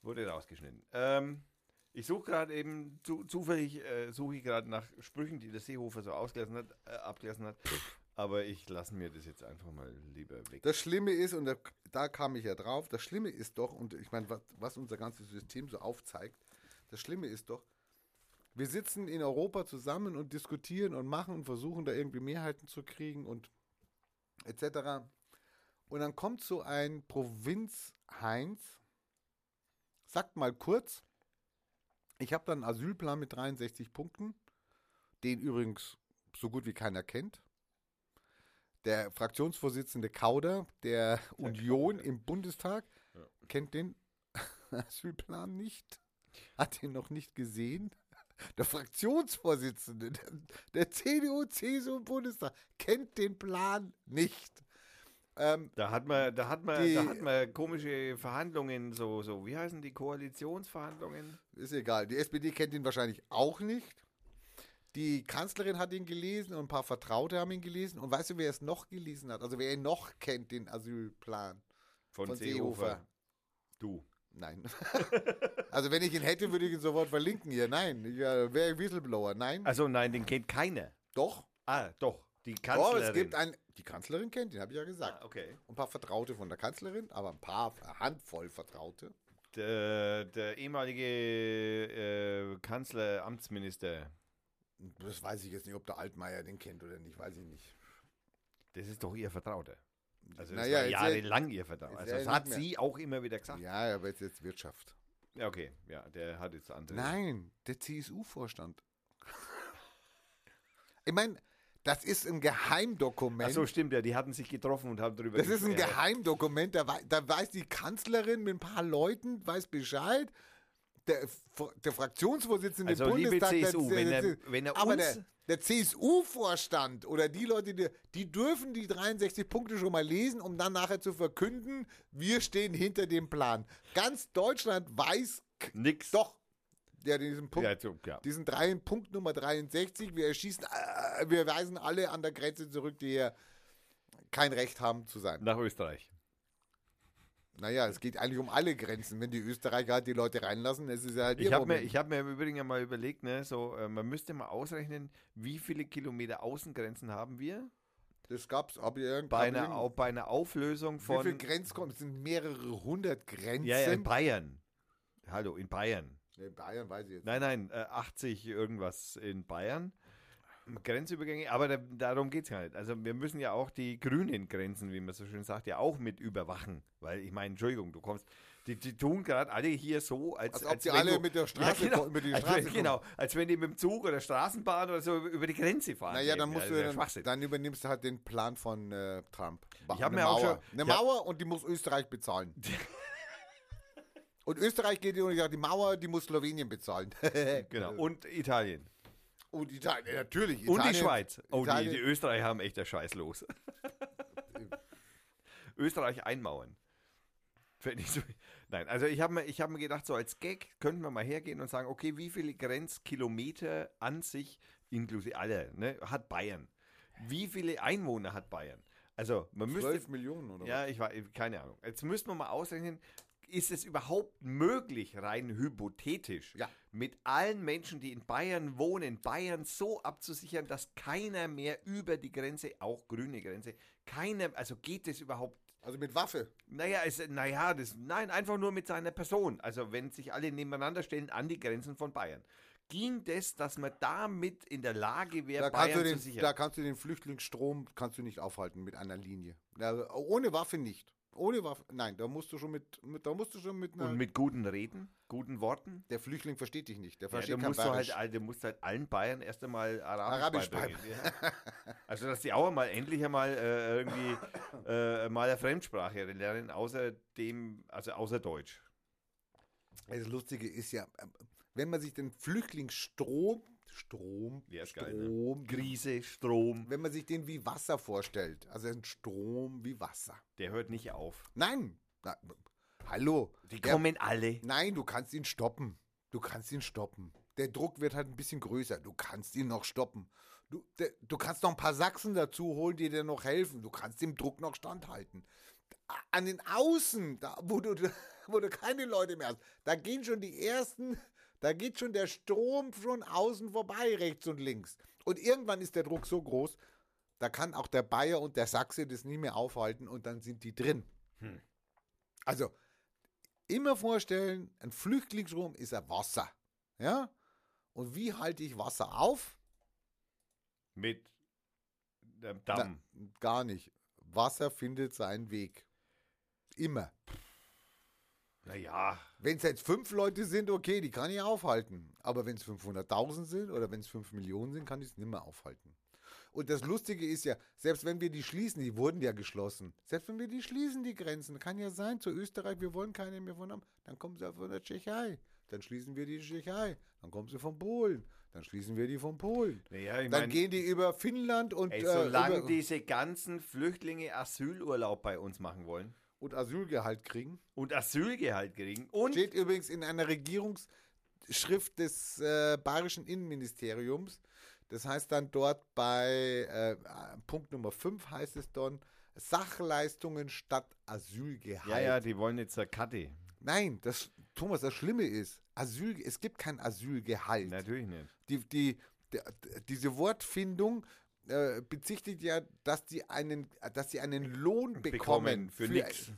Wurde rausgeschnitten. Ähm, ich suche gerade eben, zu, zufällig äh, suche ich gerade nach Sprüchen, die der Seehofer so ausgelassen hat, äh, abgelassen hat. Aber ich lasse mir das jetzt einfach mal lieber weg.
Das Schlimme ist, und da, da kam ich ja drauf, das Schlimme ist doch, und ich meine, was, was unser ganzes System so aufzeigt, das Schlimme ist doch, wir sitzen in Europa zusammen und diskutieren und machen und versuchen da irgendwie Mehrheiten zu kriegen und etc. Und dann kommt so ein Provinz-Heinz, sagt mal kurz, ich habe dann einen Asylplan mit 63 Punkten, den übrigens so gut wie keiner kennt. Der Fraktionsvorsitzende Kauder der Union im Bundestag
Ja.
kennt den Asylplan nicht, hat ihn noch nicht gesehen. Der Fraktionsvorsitzende der, der CDU, CSU im Bundestag kennt den Plan nicht. Ähm,
Da hat man, da hat man,
Die-
da hat man komische Verhandlungen, so, so, wie heißen die Koalitionsverhandlungen?
ist egal. Die SPD kennt ihn wahrscheinlich auch nicht. die Kanzlerin hat ihn gelesen und ein paar Vertraute haben ihn gelesen. Und weißt du, wer es noch gelesen hat? Also wer ihn noch kennt, den Asylplan
Von,
von
Seehofer.
Seehofer.
Du.
Nein. also wenn ich ihn hätte, würde ich ihn sofort verlinken hier. Nein, ich äh, wäre Whistleblower. Nein.
Also nein, den kennt keiner.
Doch.
Ah, doch. Die
Oh,
Kanzlerin.
es gibt ein. Die Kanzlerin kennt ihn, habe ich ja gesagt.
Ah, okay.
Ein paar Vertraute von der Kanzlerin, aber ein paar, eine Handvoll Vertraute.
Der, der ehemalige äh, Kanzler, Amtsminister,
Das weiß ich jetzt nicht, ob der Altmaier den kennt oder nicht, weiß ich nicht.
das ist doch ihr Vertrauter. Also das
Naja,
war jahrelang ihr Vertrauter. Also das hat sie auch immer wieder gesagt.
Ja, aber jetzt, jetzt Wirtschaft.
Ja, okay. Ja, der hat jetzt andere.
Nein, der CSU-Vorstand. Ich meine, das ist ein Geheimdokument.
Ach so, stimmt ja. Die hatten sich getroffen und haben darüber
das ist ein. Geheimdokument, da, da weiß die Kanzlerin mit ein paar Leuten, weiß Bescheid. Der, der Fraktionsvorsitzende
Also,
im
liebe
Bundestag, der-
CSU,
der,
wenn er- wenn er
aber der, der CSU-Vorstand oder die Leute, die, die dürfen die 63 Punkte schon mal lesen, um dann nachher zu verkünden, wir stehen hinter dem Plan. Ganz Deutschland weiß
Nix.
doch, ja, diesen Punkt,
Ja, ja.
diesen drei, Punkt Nummer 63, wir erschießen, äh, wir weisen alle an der Grenze zurück, die hier kein Recht haben zu sein.
Nach Österreich.
Naja, es geht eigentlich um alle Grenzen. Wenn die Österreicher halt die Leute reinlassen, es ist ja halt
Ich habe mir, ich hab mir im Übrigen mal überlegt, ne, so, äh, man müsste mal ausrechnen, wie viele Kilometer Außengrenzen haben wir?
Das gab's, aber irgend-
Bei einer, bei einer Auflösung
Wie viele
von.
Grenzen Es sind mehrere hundert Grenzen.
Ja, ja, in Bayern. Hallo, in Bayern.
Nee, Bayern weiß ich jetzt.
Nein, nein, äh, 80 irgendwas in Bayern. Grenzübergänge, aber da, darum geht es gar nicht. Also wir müssen ja auch die grünen Grenzen, wie man so schön sagt, ja auch mit überwachen. Weil ich meine, Entschuldigung, du kommst, die, die tun gerade alle hier so, als,
Als ob die
wenn
alle
du,
mit der Straße
ja, genau,
über die
als
Straße
wenn,
kommen.
Genau, als wenn die mit dem Zug oder Straßenbahn oder so über die Grenze fahren.
Naja, dann musst
Ja,
du
ja
dann, dann übernimmst du halt den Plan von äh, Trump.
Ich
eine
mir auch
Mauer.
schon-
Eine
ja.
Mauer und die muss Österreich bezahlen. und Österreich geht und sagt, die Mauer, die muss Slowenien bezahlen.
Genau, und Italien.
und Italien, natürlich.
Und die
Italien-
Schweiz. Oh, die,
Italien-
die Österreicher haben echt der Scheiß los. Österreich einmauern. So, nein, also ich habe mir, ich hab mir gedacht, so als Gag könnten wir mal hergehen und sagen, okay, wie viele Grenzkilometer an sich, inklusive aller, ne, hat Bayern? Wie viele Einwohner hat Bayern? Also man müsste,
12 Millionen oder
ja, ich war, keine Ahnung. Jetzt müssten wir mal ausrechnen, ist es überhaupt möglich, rein hypothetisch,
Ja.
mit allen Menschen, die in Bayern wohnen, Bayern so abzusichern, dass keiner mehr über die Grenze, auch grüne Grenze, keiner, also geht es überhaupt?
Also mit Waffe.
naja, es, naja, das, nein, einfach nur mit seiner Person. Also wenn sich alle nebeneinander stellen an die Grenzen von Bayern. Ging das, dass man damit in der Lage wäre,
Da kannst,
Bayern
du
zu
den,
sichern?
da kannst du den Flüchtlingsstrom kannst du nicht aufhalten mit einer Linie. Ja, ohne Waffe nicht. Ohne Waffe. Nein, da musst du schon mit, mit da musst du schon mit
Und mit guten Reden, guten Worten?
der Flüchtling versteht dich nicht. Der
Ja,
versteht
da
kein
musst du, halt,
Bayerisch.
all- du musst halt allen Bayern erst einmal Arabisch,
Arabisch
beibringen. Ja. Also, dass die auch mal endlich einmal äh, irgendwie äh, mal eine Fremdsprache lernen, außer dem, also außer Deutsch.
Das Lustige ist ja, ähm, wenn man sich den Flüchtlingsstrom, Strom,
Ja, ist geil, ne?
Strom,
Krise, Strom,
wenn man sich den wie Wasser vorstellt, also ein Strom wie Wasser.
der hört nicht auf.
Nein, na, hallo.
Die
Der-
kommen alle.
Nein, du kannst ihn stoppen. Du kannst ihn stoppen. Der Druck wird halt ein bisschen größer. Du kannst ihn noch stoppen. Du, der, du kannst noch ein paar Sachsen dazu holen, die dir noch helfen. Du kannst dem Druck noch standhalten. An den Außen, da, wo, du, wo du keine Leute mehr hast, da gehen schon die ersten, da geht schon der Strom von außen vorbei, rechts und links. Und irgendwann ist der Druck so groß, da kann auch der Bayer und der Sachse das nie mehr aufhalten und dann sind die drin.
Hm.
Also, immer vorstellen, ein Flüchtlingsstrom ist ein Wasser. Ja? Und wie halte ich Wasser auf?
Mit dem Damm.
Na, gar nicht. Wasser findet seinen Weg. Immer.
Naja,
Wenn es jetzt fünf Leute sind, okay, die kann ich aufhalten. Aber wenn es 500.000 sind oder wenn es 5 Millionen sind, kann ich es nicht mehr aufhalten. Und das Lustige ist ja, selbst wenn wir die schließen, die wurden ja geschlossen. Selbst wenn wir die schließen, die Grenzen, kann ja sein, zu Österreich, wir wollen keine mehr von haben, dann kommen sie von der Tschechei. Dann schließen wir die Tschechei. Dann kommen sie von Polen. Dann schließen wir die von Polen.
naja ich
Dann
meine,
gehen die über Finnland und,
ey,
äh,
solange
über,
diese ganzen Flüchtlinge Asylurlaub bei uns machen wollen
und Asylgehalt kriegen.
und Asylgehalt kriegen und
Steht übrigens in einer Regierungsschrift des äh, bayerischen Innenministeriums, Das heißt dann dort bei äh, Punkt Nummer 5 heißt es dann Sachleistungen statt Asylgehalt.
Ja, ja, die wollen jetzt eine Karte.
Nein, das, Thomas, das Schlimme ist, Asyl, es gibt kein Asylgehalt.
Natürlich nicht.
Die, die, die, diese Wortfindung äh, bezichtigt ja, dass die einen, dass sie einen Lohn bekommen,
Bekommen für nix.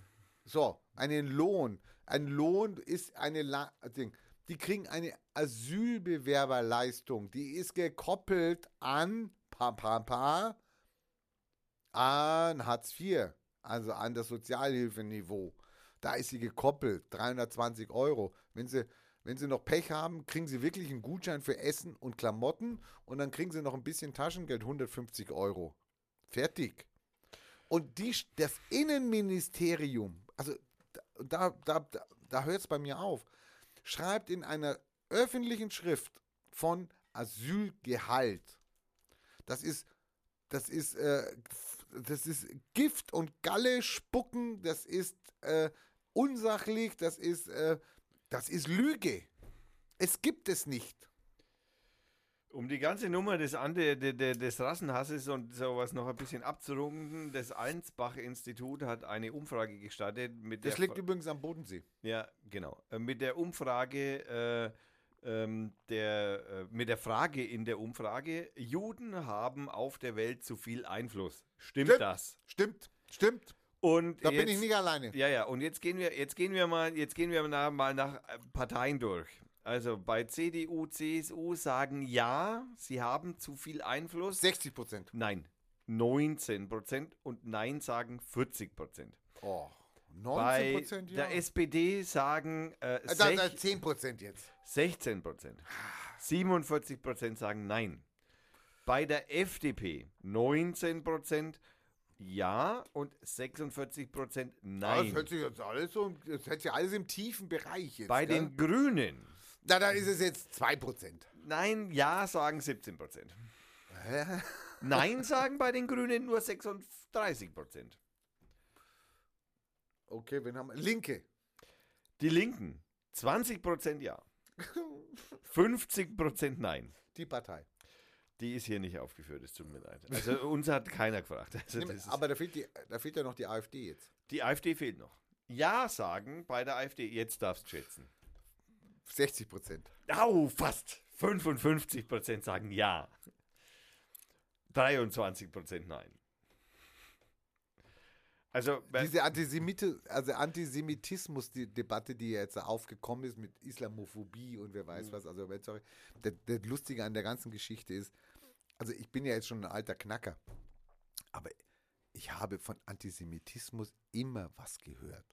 So, einen Lohn. Ein Lohn ist eine La Ding. Die kriegen eine Asylbewerberleistung. Die ist gekoppelt an pa, pa, pa, an Hartz IV, also an das Sozialhilfeniveau. Da ist sie gekoppelt, 320 Euro. Wenn sie, wenn sie noch Pech haben, kriegen sie wirklich einen Gutschein für Essen und Klamotten und dann kriegen sie noch ein bisschen Taschengeld, 150 Euro. Fertig. Und die, das Innenministerium, also da, da, da, da hört es bei mir auf, schreibt in einer öffentlichen Schrift von Asylgehalt. Das ist, das ist, äh, das ist Gift und Galle spucken, das ist äh, unsachlich, das ist, äh, das ist Lüge. Es gibt es nicht.
Um die ganze Nummer des, Ante, de, de, des Rassenhasses und sowas noch ein bisschen abzurunden, das Einsbach-Institut hat eine Umfrage gestartet. Mit
Das
der
liegt übrigens am Bodensee.
Ja, genau. Äh, Mit der Umfrage, äh, ähm, der, äh, mit der Frage in der Umfrage, Juden haben auf der Welt zu viel Einfluss. Stimmt,
Stimmt.
das?
Stimmt, stimmt.
Und
Da
jetzt,
bin ich nicht alleine.
Ja, ja, und jetzt gehen wir, jetzt gehen wir mal, jetzt gehen wir nach, mal nach äh, Parteien durch. Also bei CDU, CSU sagen ja, sie haben zu viel Einfluss.
60 Prozent.
Nein, 19 Prozent und Nein sagen 40 Prozent.
Oh, 19
Bei
Prozent, ja.
der SPD sagen äh,
Äh, da, da,
sech-
10 Prozent jetzt.
16 Prozent. 47 Prozent sagen Nein. Bei der FDP 19 Prozent Ja und 46 Prozent
Ah, Das
Nein.
hört sich jetzt alles so, das hört sich alles im tiefen Bereich jetzt.
Bei
gell?
den Grünen
Na, da ist es jetzt 2 Prozent.
Nein, Ja sagen 17 Prozent. Nein sagen bei den Grünen nur 36 Prozent.
Okay, wen haben wir? Linke.
Die Linken 20 Prozent Ja. 50 Prozent Nein.
Die Partei.
Die ist hier nicht aufgeführt, es tut mir leid. Also uns hat keiner gefragt. Also ist,
Aber da fehlt, die, da fehlt ja noch die AfD jetzt.
die AfD fehlt noch. Ja sagen bei der AfD, jetzt darfst du schätzen.
60 Prozent.
Au, fast. 55 Prozent sagen ja. 23 Prozent nein. Also,
Diese Antisemite, also Antisemitismus-Debatte, die jetzt aufgekommen ist mit Islamophobie und wer
Mhm.
weiß was, also sorry, der, der Lustige an der ganzen Geschichte ist, also ich bin ja jetzt schon ein alter Knacker, aber ich habe von Antisemitismus immer was gehört.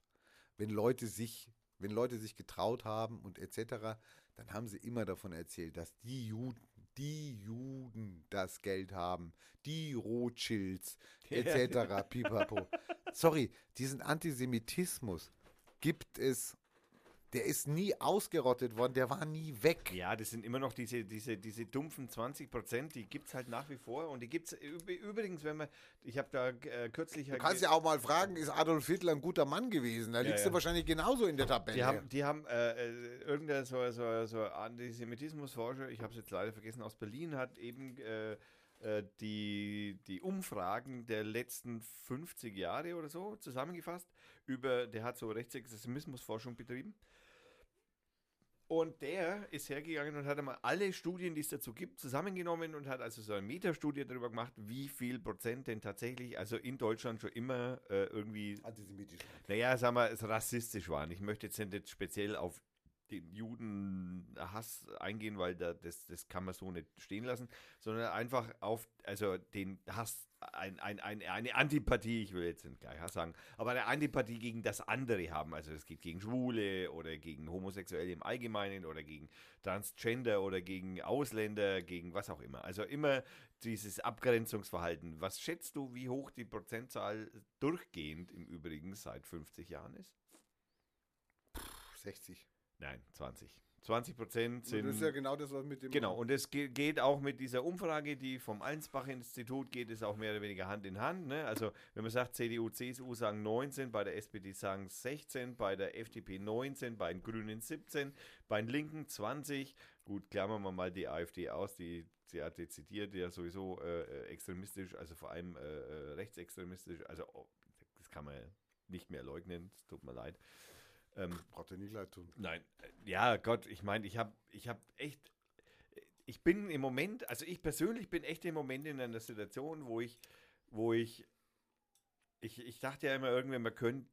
Wenn Leute sich, wenn Leute sich getraut haben und etc., dann haben sie immer davon erzählt, dass die Juden, die Juden das Geld haben, die Rothschilds etc. Pipapo. Sorry, diesen Antisemitismus gibt es, der ist nie ausgerottet worden, der war nie weg.
ja, das sind immer noch diese, diese, diese dumpfen 20 Prozent, die gibt es halt nach wie vor. Und die gibt es übrigens, wenn man, ich habe da äh, kürzlich...
Du kannst ja auch mal fragen, ist Adolf Hitler ein guter Mann gewesen? Da liegst
ja.
du wahrscheinlich genauso in der Tabelle.
Die haben, die haben äh, äh, irgendein so, so, so Antisemitismusforscher, ich habe es jetzt leider vergessen, aus Berlin, hat eben äh, äh, die, die Umfragen der letzten 50 Jahre oder so zusammengefasst. Über, der hat so Rechtsextremismusforschung betrieben. Und der ist hergegangen und hat einmal alle Studien, die es dazu gibt, zusammengenommen und hat also so eine Metastudie darüber gemacht, wie viel Prozent denn tatsächlich, also in Deutschland schon immer äh, irgendwie
Antisemitisch.
naja, sagen wir, es rassistisch waren. Ich möchte jetzt nicht speziell auf den Judenhass eingehen, weil da, das, das kann man so nicht stehen lassen, sondern einfach auf, also den Hass, ein, ein, ein, eine Antipathie, ich will jetzt nicht gleich Hass sagen, aber eine Antipathie gegen das andere haben. Also es geht gegen Schwule oder gegen Homosexuelle im Allgemeinen oder gegen Transgender oder gegen Ausländer, gegen was auch immer. Also immer dieses Abgrenzungsverhalten. Was schätzt du, wie hoch die Prozentzahl durchgehend im Übrigen seit 50 Jahren ist?
60.
Nein, 20. 20 Prozent sind.
das ist ja genau das, was mit dem.
Genau, und es ge- geht auch mit dieser Umfrage, die vom Allensbach-Institut geht, es auch mehr oder weniger Hand in Hand. Ne? Also, wenn man sagt, CDU, CSU sagen 19, bei der SPD sagen 16, bei der FDP 19, bei den Grünen 17, bei den Linken 20. Gut, klammern wir mal die AfD aus, die sie hat dezidiert ja sowieso äh, äh, extremistisch, also vor allem äh, äh, rechtsextremistisch. Also, oh, das kann man nicht mehr leugnen, es tut mir leid. Ähm,
Braucht er nicht leid tun.
Nein, ja, Gott, ich meine, ich habe ich hab echt, ich bin im Moment, also ich persönlich bin echt im Moment in einer Situation, wo ich, wo ich, ich, ich dachte ja immer irgendwie, man könnte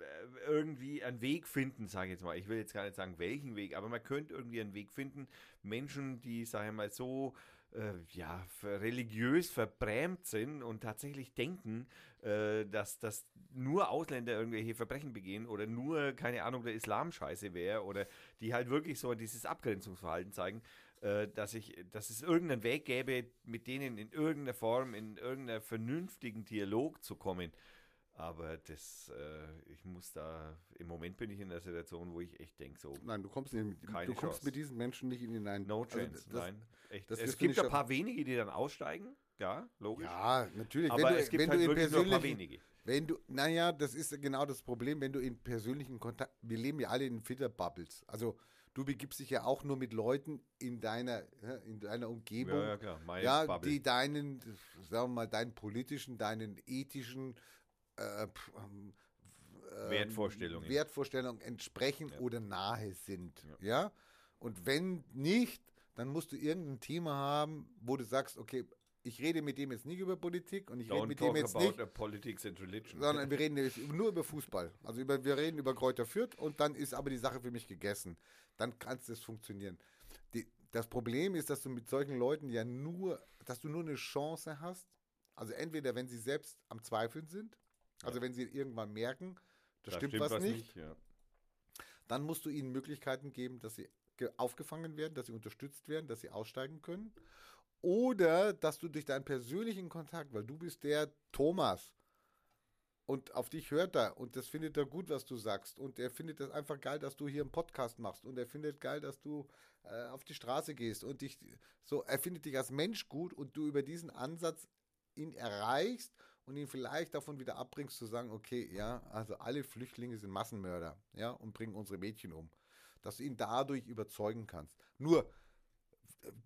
äh, irgendwie einen Weg finden, sage ich jetzt mal. Ich will jetzt gar nicht sagen, welchen Weg, aber man könnte irgendwie einen Weg finden, Menschen, die, sage ich mal, so äh, ja, religiös verbrämt sind und tatsächlich denken, äh, dass, dass nur Ausländer irgendwelche Verbrechen begehen oder nur, keine Ahnung, der Islam scheiße wäre oder die halt wirklich so dieses Abgrenzungsverhalten zeigen, äh, dass, ich, dass es irgendeinen Weg gäbe, mit denen in irgendeiner Form, in irgendeiner vernünftigen Dialog zu kommen. Aber das, äh, ich muss da, im Moment bin ich in der Situation, wo ich echt denke, so,
Nein, du kommst,
Keine
du kommst mit diesen Menschen nicht in einen.
no
also
chance,
das,
nein. Echt. Es gibt
nicht
ein paar wenige, die dann aussteigen, ja, logisch.
Ja, natürlich.
aber
wenn du,
es gibt halt wirklich nur ein paar wenige.
Wenn du, naja, das ist genau das Problem, wenn du in persönlichen Kontakt, wir leben ja alle in Filterbubbles. Also du begibst dich ja auch nur mit Leuten in deiner, in deiner Umgebung,
Ja, ja, klar, meine
ja,
Bubble.
die deinen, sagen wir mal, deinen politischen, deinen ethischen äh, ähm, ähm,
Wertvorstellungen.
Wertvorstellungen entsprechen
Ja.
oder nahe sind. Ja. Und wenn nicht, dann musst du irgendein Thema haben, wo du sagst, okay, ich rede mit dem jetzt nicht über Politik und ich rede
Don't
mit
talk
dem jetzt nicht,
politics and religion.
sondern wir reden nur über Fußball. Also über, wir reden über Kräuter Fürth und dann ist aber die Sache für mich gegessen. Dann kann es funktionieren. Die, das Problem ist, dass du mit solchen Leuten ja nur, dass du nur eine Chance hast. Also entweder, wenn sie selbst am Zweifeln sind, also wenn sie irgendwann merken, das
Da
stimmt, was, nicht,
ja.
dann musst du ihnen Möglichkeiten geben, dass sie ge- aufgefangen werden, dass sie unterstützt werden, dass sie aussteigen können. Oder dass du durch deinen persönlichen Kontakt, weil du bist der Thomas und auf dich hört er und das findet er gut, was du sagst und er findet das einfach geil, dass du hier einen Podcast machst und er findet geil, dass du äh, auf die Straße gehst und dich so, er findet dich als Mensch gut und du über diesen Ansatz ihn erreichst und ihn vielleicht davon wieder abbringst zu sagen, okay, ja, also alle Flüchtlinge sind Massenmörder, ja, und bringen unsere Mädchen um. Dass du ihn dadurch überzeugen kannst. Nur,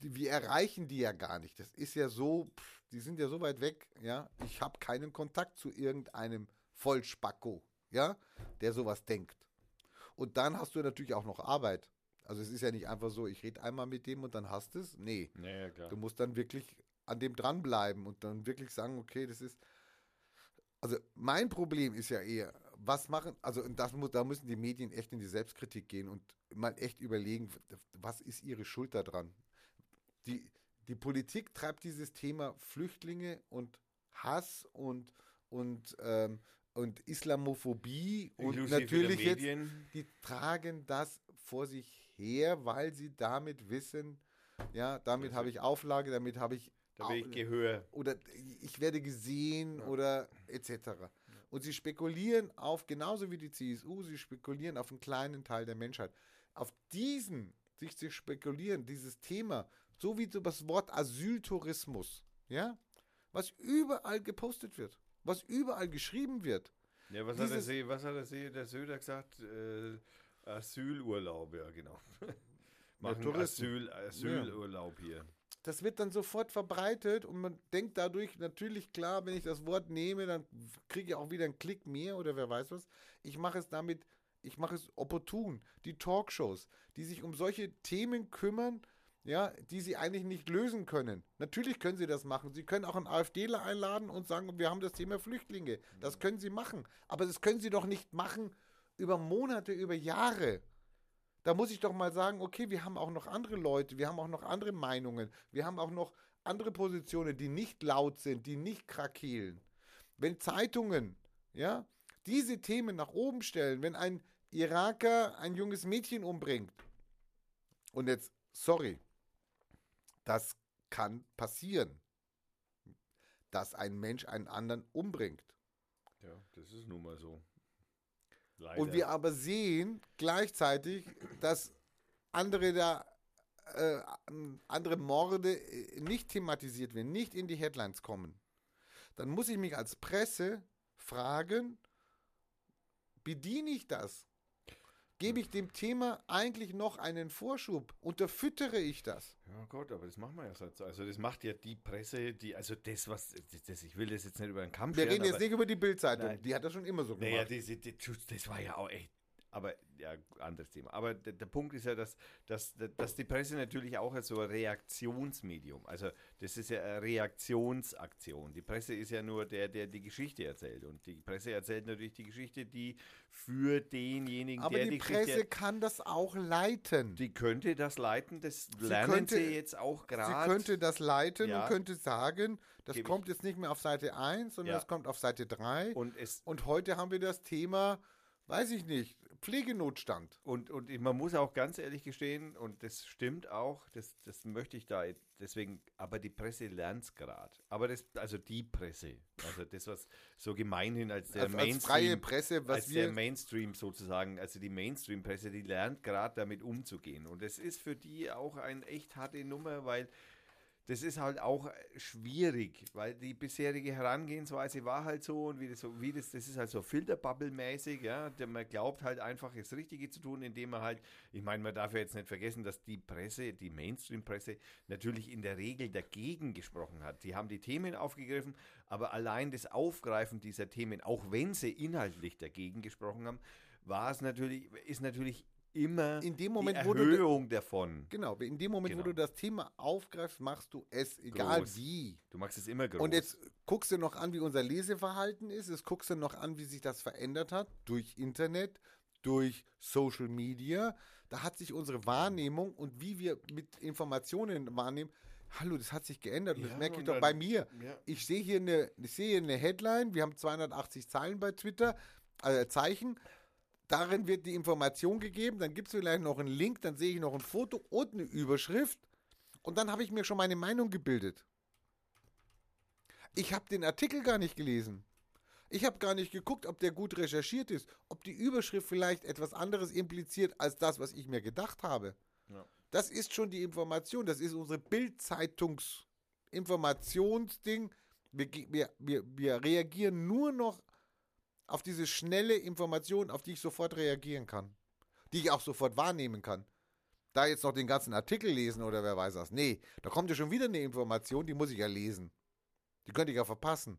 wir erreichen die ja gar nicht. Das ist ja so, pff, die sind ja so weit weg, ja. Ich habe keinen Kontakt zu irgendeinem Vollspacko, ja, der sowas denkt. Und dann hast du natürlich auch noch Arbeit. Also es ist ja nicht einfach so, ich rede einmal mit dem und dann hast du es. Nee.
Klar.
Du musst dann wirklich an dem dranbleiben und dann wirklich sagen, okay, das ist. Also mein Problem ist ja eher, was machen, also das muss, da müssen die Medien echt in die Selbstkritik gehen und mal echt überlegen, was ist ihre Schuld daran? Die, die Politik treibt dieses Thema Flüchtlinge und Hass und, und, ähm, und Islamophobie und
Inklusive
natürlich jetzt die tragen das vor sich her, weil sie damit wissen, ja, damit habe ich Auflage, damit habe ich
Da will ich Gehör.
oder ich werde gesehen oder etc. Und sie spekulieren auf, genauso wie die CSU, sie spekulieren auf einen kleinen Teil der Menschheit. Auf diesen, sich zu spekulieren, dieses Thema, so wie das Wort Asyltourismus, ja, was überall gepostet wird, was überall geschrieben wird.
Ja, was hat, der See, was hat der, See, der Söder gesagt? Äh, Asylurlaub, ja, genau. Machen. Asyl, Asylurlaub hier.
Das wird dann sofort verbreitet und man denkt dadurch natürlich klar, wenn ich das Wort nehme, dann kriege ich auch wieder einen Klick mehr oder wer weiß was. Ich mache es damit, ich mache es opportun. Die Talkshows, die sich um solche Themen kümmern, ja, die sie eigentlich nicht lösen können. Natürlich können sie das machen. Sie können auch einen AfDler einladen und sagen, wir haben das Thema Flüchtlinge. Das können sie machen. Aber das können sie doch nicht machen über Monate, über Jahre. Da muss ich doch mal sagen, okay, wir haben auch noch andere Leute, wir haben auch noch andere Meinungen, wir haben auch noch andere Positionen, die nicht laut sind, die nicht krakeelen. Wenn Zeitungen, ja, diese Themen nach oben stellen, wenn ein Iraker ein junges Mädchen umbringt, und jetzt, sorry, das kann passieren, dass ein Mensch einen anderen umbringt.
Ja, das ist nun mal so. Leider.
Und wir aber sehen gleichzeitig, dass andere da äh, andere Morde äh, nicht thematisiert werden, nicht in die Headlines kommen. Dann muss ich mich als Presse fragen, bediene ich das? Gebe ich dem Thema eigentlich noch einen Vorschub? Unterfüttere ich das?
Ja Gott, aber das machen wir ja so. Also das macht ja die Presse, die, also das, was, das, ich will das jetzt nicht über den Kamm
Wir reden jetzt nicht über die Bildzeitung, die hat das schon immer so gemacht.
Naja, diese, die, das war ja auch echt. Aber ja, anderes Thema. Aber der, der Punkt ist ja, dass, dass, dass die Presse natürlich auch so ein Reaktionsmedium, also das ist ja eine Reaktionsaktion. Die Presse ist ja nur der, der die Geschichte erzählt. Und die Presse erzählt natürlich die Geschichte, die für denjenigen,
aber
der
die
Geschichte
Presse kann das auch leiten.
die könnte das leiten, das lernen
könnte-
sie jetzt auch
Sie
gerade.
könnte das leiten
Ja.
und könnte sagen, das kommt jetzt nicht mehr auf Seite 1, sondern
Ja.
das kommt auf Seite 3.
Und es
Und heute haben wir das Thema, weiß ich nicht, Pflegenotstand.
Und, und man muss auch ganz ehrlich gestehen, und das stimmt auch, das, das möchte ich da deswegen, aber die Presse lernt es gerade. Aber das, also die Presse, also das, was so gemeinhin als der
Als, als
Mainstream,
freie Presse, was
als der
wir.
Mainstream sozusagen, also die Mainstream-Presse, die lernt gerade damit umzugehen. Und das ist für die auch eine echt harte Nummer, weil das ist halt auch schwierig, weil die bisherige Herangehensweise war halt so und wie das wie das, das ist halt so Filterbubble-mäßig, ja. Man glaubt halt einfach, das Richtige zu tun, indem man halt, ich meine, man darf ja jetzt nicht vergessen, dass die Presse, die Mainstream-Presse, natürlich in der Regel dagegen gesprochen hat. Die haben die Themen aufgegriffen, aber allein das Aufgreifen dieser Themen, auch wenn sie inhaltlich dagegen gesprochen haben, war es natürlich, ist natürlich immer
In dem Moment,
die
wo du
Erhöhung davon.
Genau, in dem Moment, wo
Genau.
du das Thema aufgreifst, machst du es, egal
Groß.
wie.
Du machst es immer groß.
Und jetzt guckst du noch an, wie unser Leseverhalten ist. Jetzt guckst du noch an, wie sich das verändert hat durch Internet, durch Social Media. Da hat sich unsere Wahrnehmung und wie wir mit Informationen wahrnehmen, hallo, das hat sich geändert. Und
Ja,
das merke ich doch
dann-
bei mir.
ja.
Ich sehe hier eine, ich sehe eine Headline. Wir haben 280 Zeilen bei Twitter, äh, Zeichen. Darin wird die Information gegeben. Dann gibt es vielleicht noch einen Link. Dann sehe ich noch ein Foto und eine Überschrift. Und dann habe ich mir schon meine Meinung gebildet. Ich habe den Artikel gar nicht gelesen. Ich habe gar nicht geguckt, ob der gut recherchiert ist, ob die Überschrift vielleicht etwas anderes impliziert als das, was ich mir gedacht habe.
Ja.
Das ist schon die Information. Das ist unsere Bild-Zeitungs-Informationsding. Wir, wir, wir, wir reagieren nur noch auf diese schnelle Information, auf die ich sofort reagieren kann. Die ich auch sofort wahrnehmen kann. Da jetzt noch den ganzen Artikel lesen oder wer weiß was. Nee, da kommt ja schon wieder eine Information, die muss ich ja lesen. Die könnte ich ja verpassen.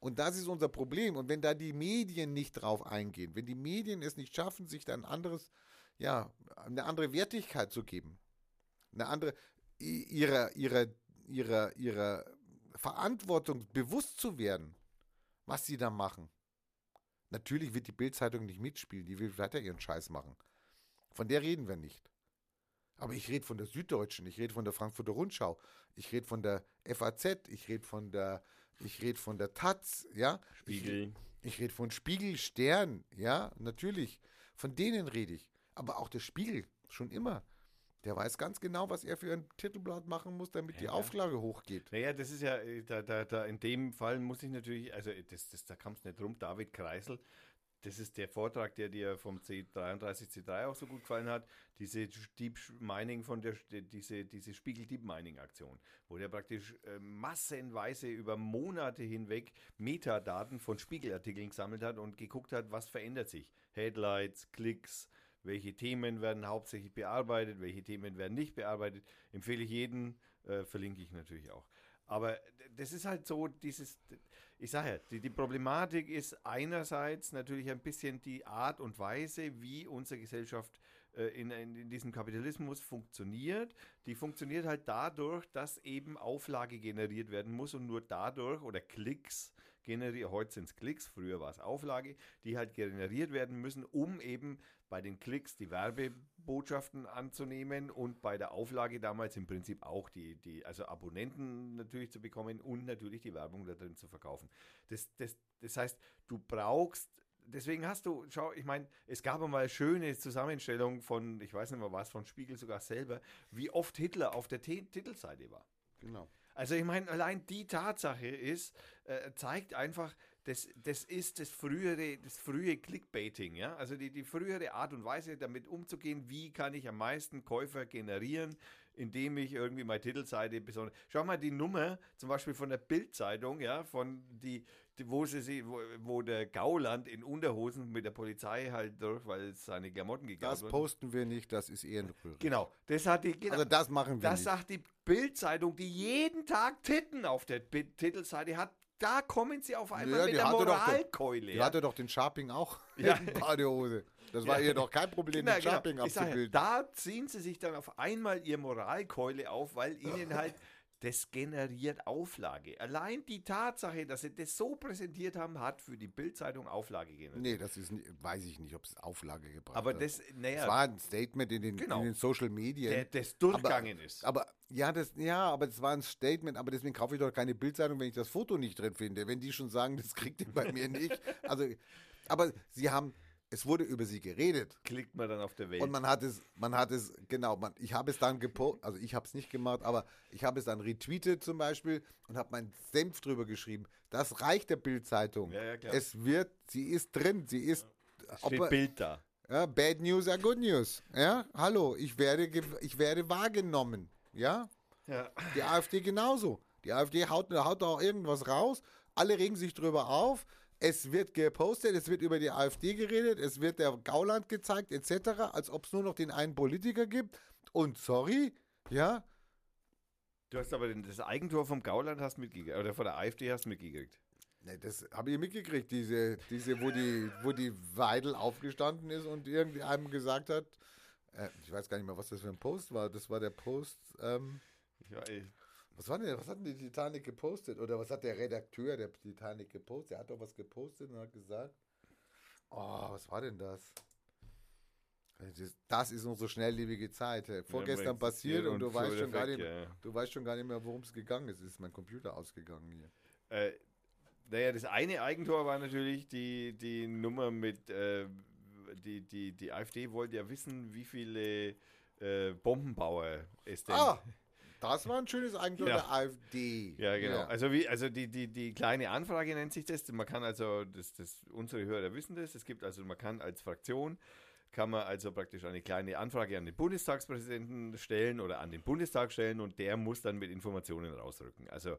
Und das ist unser Problem. Und wenn da die Medien nicht drauf eingehen, wenn die Medien es nicht schaffen, sich dann anderes, ja, eine andere Wertigkeit zu geben, eine andere, ihrer, ihrer, ihrer, ihrer Verantwortung bewusst zu werden, was sie da machen. Natürlich wird die Bildzeitung nicht mitspielen, die will weiter ihren Scheiß machen. Von der reden wir nicht. Aber ich rede von der Süddeutschen, ich rede von der Frankfurter Rundschau, ich rede von der FAZ, ich rede von der, ich rede von der Taz, ja.
Spiegel.
Ich, ich rede von Spiegel, Stern, ja, natürlich. Von denen rede ich. Aber auch der Spiegel, schon immer. Der weiß ganz genau, was er für ein Titelblatt machen muss, damit die
Ja, ja.
Auflage hochgeht.
Naja, das ist ja, äh, da, da, da in dem Fall muss ich natürlich, also äh, das, das, da kam es nicht drum, David Kreisel, das ist der Vortrag, der dir vom C33 C3 auch so gut gefallen hat, diese Deep Mining von der, diese, diese Spiegel Deep Mining Aktion, wo der praktisch äh, massenweise über Monate hinweg Metadaten von Spiegelartikeln gesammelt hat und geguckt hat, was verändert sich. Headlights, Klicks, welche Themen werden hauptsächlich bearbeitet, welche Themen werden nicht bearbeitet. Empfehle ich jeden, äh, verlinke ich natürlich auch. Aber das ist halt so, dieses, ich sage ja, die, die Problematik ist einerseits natürlich ein bisschen die Art und Weise, wie unsere Gesellschaft äh, in, in diesem Kapitalismus funktioniert. Die funktioniert halt dadurch, dass eben Auflage generiert werden muss und nur dadurch oder Klicks generiert, heute sind es Klicks, früher war es Auflage, die halt generiert werden müssen, um eben bei den Klicks die Werbebotschaften anzunehmen und bei der Auflage damals im Prinzip auch die, die also Abonnenten natürlich zu bekommen und natürlich die Werbung da drin zu verkaufen. Das, das, das heißt, du brauchst Deswegen hast du, schau, ich meine, es gab einmal schöne Zusammenstellung von, ich weiß nicht mehr was, von Spiegel sogar selber, wie oft Hitler auf der T Titelseite war.
Genau.
Also ich meine, allein die Tatsache ist, äh, zeigt einfach, das, das ist das frühere, das frühe Clickbaiting, ja. Also die, die frühere Art und Weise, damit umzugehen, wie kann ich am meisten Käufer generieren, indem ich irgendwie meine Titelseite besonders. Schau mal die Nummer, zum Beispiel von der Bildzeitung, ja, von die, die wo sie sie, wo, wo der Gauland in Unterhosen mit der Polizei halt durch, weil es seine Klamotten gegangen
Das posten wir nicht, das ist Rühre.
Genau, das hat die. Genau,
Also das machen wir
das
nicht.
sagt die Bildzeitung, die jeden Tag Titten auf der Titelseite hat. Da kommen sie auf einmal
Ja,
mit der
hatte doch
Moralkeule.
Die
ja.
hatte doch den Sharping auch
Ja.
in Badehose. Das war
Ja.
ihr doch kein Problem,
Genau,
den Sharping
genau.
Abzubilden.
da ziehen sie sich dann auf einmal ihr Moralkeule auf, weil ihnen halt das generiert Auflage. Allein die Tatsache, dass sie das so präsentiert haben, hat für die Bildzeitung Auflage generiert.
Nee, das ist, nie- weiß ich nicht, ob es Auflage gebracht
Aber
hat.
das,
Es
naja,
war ein Statement in den,
Genau.
in den Social Media.
der, das durchgegangen ist.
Aber ja, das, ja, aber es war ein Statement, aber deswegen kaufe ich doch keine Bildzeitung, wenn ich das Foto nicht drin finde. Wenn die schon sagen, das kriegt ihr bei mir nicht. Also, aber sie haben, es wurde über sie geredet.
Klickt man dann auf der Welt.
Und man hat es, man hat es, genau, man, ich habe es dann gepostet, also ich habe es nicht gemacht, aber ich habe es dann retweetet zum Beispiel und habe meinen Senf drüber geschrieben. Das reicht der Bildzeitung.
Ja, ja, klar.
Es wird, sie ist drin, sie ist, ob
Steht
er-
Bild da.
ja, bad news are good news. Ja, hallo, ich werde, ich werde wahrgenommen. Ja,
Ja.
die AfD genauso. Die AfD haut, haut da auch irgendwas raus. Alle regen sich drüber auf. Es wird gepostet, es wird über die AfD geredet, es wird der Gauland gezeigt, etc., als ob es nur noch den einen Politiker gibt. Und sorry, ja,
Du hast aber das Eigentor vom Gauland hast mitgekriegt, oder von der AfD hast mitgekriegt.
ne, das habe ich mitgekriegt, diese, diese wo, die, wo die Weidel aufgestanden ist und irgendwie einem gesagt hat, äh, ich weiß gar nicht mehr, was das für ein Post war. Das war der Post, ähm,
Ja, ey.
Was war denn, was hat denn die Titanic gepostet? Oder was hat der Redakteur der Titanic gepostet? Er hat doch was gepostet und hat gesagt, oh, was war denn das? Das, das ist unsere schnelllebige Zeit. Vorgestern
Ja,
passiert und du
so
weißt, schon gar nicht,
ja.
du weißt schon gar nicht mehr, worum es gegangen ist. Ist mein Computer ausgegangen hier.
Äh, naja, das eine Eigentor war natürlich die, die Nummer mit, äh, die, die, die AfD wollte ja wissen, wie viele äh, Bombenbauer es denn.
Ah, das war ein schönes Eigentum
Ja.
der AfD.
Ja, genau. Also wie, also die, die, die kleine Anfrage nennt sich das. Man kann also, das, das, unsere Hörer wissen das, es gibt also, man kann als Fraktion, kann man also praktisch eine kleine Anfrage an den Bundestagspräsidenten stellen oder an den Bundestag stellen und der muss dann mit Informationen rausrücken. Also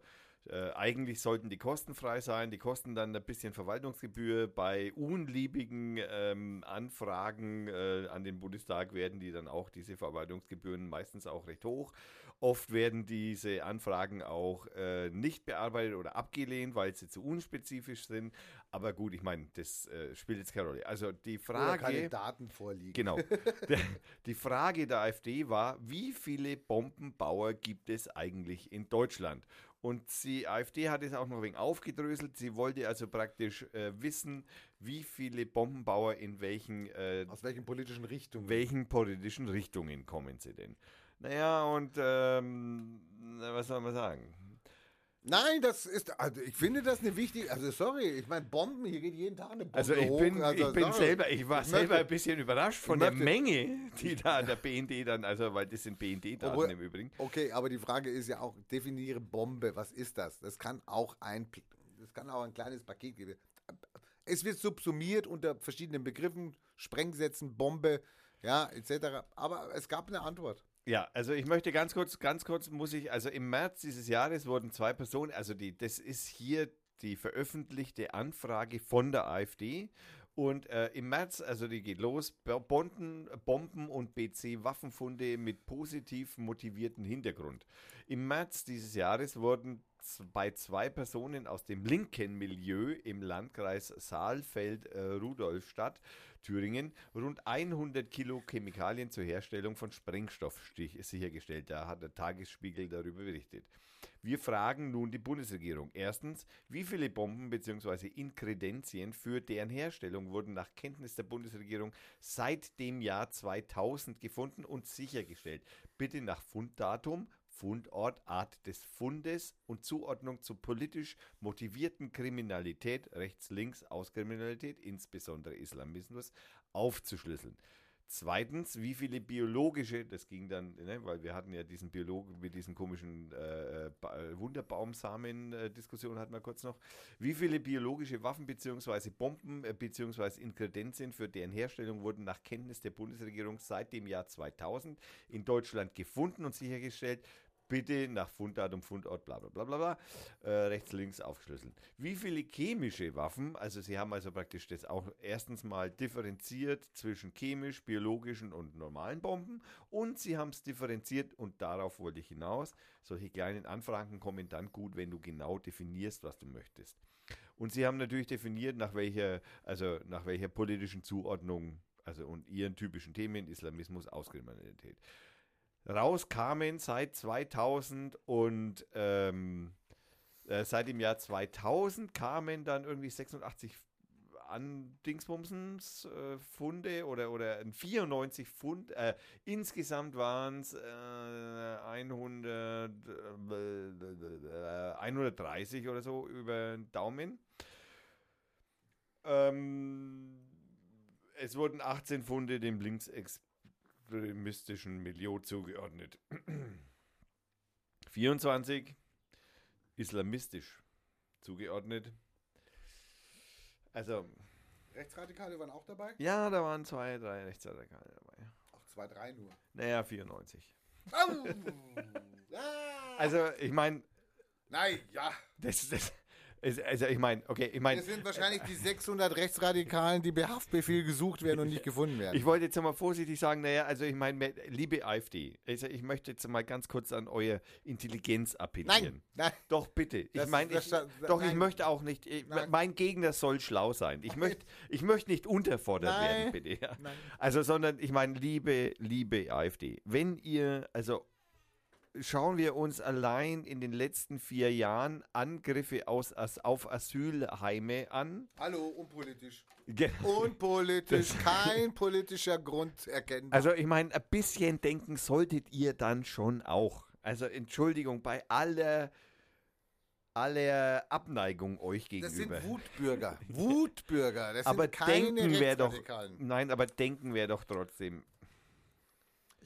äh, eigentlich sollten die kostenfrei sein, die kosten dann ein bisschen Verwaltungsgebühr. Bei unliebigen ähm, Anfragen äh, an den Bundestag werden die dann auch diese Verwaltungsgebühren meistens auch recht hoch. Oft werden diese Anfragen auch äh, nicht bearbeitet oder abgelehnt, weil sie zu unspezifisch sind. Aber gut, ich meine, das äh, spielt jetzt keine Rolle. Also die
Oder keine
Frage.
Daten vorliegen.
Genau. Der, die Frage der AfD war, wie viele Bombenbauer gibt es eigentlich in Deutschland? Und die AfD hat es auch noch ein wenig aufgedröselt. Sie wollte also praktisch äh, wissen, wie viele Bombenbauer in welchen, äh,
Aus welchen politischen Richtungen?
welchen politischen Richtungen kommen sie denn? Naja, und ähm, was soll man sagen?
Nein, das ist, also ich finde das eine wichtige, also sorry, ich meine Bomben, hier geht jeden Tag eine Bombe
Also ich
hoch.
bin,
also
ich bin
sorry.
selber, ich war
Ich
selber
möchte-
ein bisschen überrascht von der
möchte-
Menge, die da der BND dann, also weil das sind BND-Daten im Übrigen.
Okay, aber die Frage ist ja auch, definiere Bombe, was ist das? Das kann auch ein, das kann auch ein kleines Paket geben. Es wird subsumiert unter verschiedenen Begriffen, Sprengsätzen, Bombe, ja, etc. Aber es gab eine Antwort.
Ja, also ich möchte ganz kurz, ganz kurz muss ich, also im März dieses Jahres wurden zwei Personen, also die, das ist hier die veröffentlichte Anfrage von der AfD. Und äh, im März, also die geht los, Bo- Bomben, Bomben und BC-Waffenfunde mit positiv motivierten Hintergrund. Im März dieses Jahres wurden bei zwei Personen aus dem linken Milieu im Landkreis Saalfeld-Rudolfstadt, Thüringen, rund 100 Kilo Chemikalien zur Herstellung von Sprengstoff sichergestellt. Da hat der Tagesspiegel darüber berichtet. Wir fragen nun die Bundesregierung. Erstens, wie viele Bomben bzw. Inkredenzien für deren Herstellung wurden nach Kenntnis der Bundesregierung seit dem Jahr 2000 gefunden und sichergestellt? Bitte nach Funddatum, Fundort, Art des Fundes und Zuordnung zu politisch motivierten Kriminalität, rechts-links Auskriminalität, insbesondere Islamismus, aufzuschlüsseln. Zweitens, wie viele biologische, das ging dann, ne, weil wir hatten ja diesen Biologen mit diesen komischen äh, Wunderbaumsamen-Diskussion hatten wir kurz noch. Wie viele biologische Waffen bzw. Bomben äh, bzw. Inkredenzien für deren Herstellung wurden nach Kenntnis der Bundesregierung seit dem Jahr 2000 in Deutschland gefunden und sichergestellt? Bitte nach Funddatum, Fundort, bla bla bla bla, bla äh, rechts, links aufschlüsseln. Wie viele chemische Waffen, also Sie haben also praktisch das auch erstens mal differenziert zwischen chemisch, biologischen und normalen Bomben und Sie haben es differenziert und darauf wollte ich hinaus. Solche kleinen Anfragen kommen dann gut, wenn du genau definierst, was du möchtest. Und Sie haben natürlich definiert, nach welcher, also nach welcher politischen Zuordnung, also und Ihren typischen Themen, Islamismus, Auskriminalität rauskamen seit 2000 und ähm, äh, seit dem Jahr 2000 kamen dann irgendwie 86 an Dingsbumsens äh, Funde oder, oder 94 Pfund. Äh, insgesamt waren es äh, 100, 130 oder so über den Daumen. Ähm, es wurden 18 Funde dem Linksexperten extremistischen Milieu zugeordnet. 24 islamistisch zugeordnet. Also.
Rechtsradikale waren auch dabei?
Ja, da waren zwei, drei Rechtsradikale dabei.
Auch zwei, drei nur.
Naja, 94.
Oh!
ah! Also, ich meine.
Nein, ja.
Das, das, also ich meine, okay, ich meine.
Es sind wahrscheinlich die 600 Rechtsradikalen, die per Haftbefehl gesucht werden und nicht gefunden werden.
Ich wollte jetzt mal vorsichtig sagen, naja, also ich meine, liebe AfD, also ich möchte jetzt mal ganz kurz an eure Intelligenz appellieren.
Nein, nein.
Doch, bitte. Ich meine, doch, ich möchte auch nicht, ich, mein Gegner soll schlau sein. Ich möchte, ich möchte nicht unterfordert nein. werden, bitte. Ja. Also, sondern ich meine, liebe, liebe AfD, wenn ihr, also schauen wir uns allein in den letzten vier Jahren Angriffe aus, auf Asylheime an.
Hallo, unpolitisch. Unpolitisch, kein politischer Grund erkennbar.
Also ich meine, ein bisschen denken solltet ihr dann schon auch. Also Entschuldigung, bei aller aller Abneigung euch gegenüber.
Das sind Wutbürger. Wutbürger. Das
aber sind keine denken wir doch. Nein, aber denken wir doch trotzdem.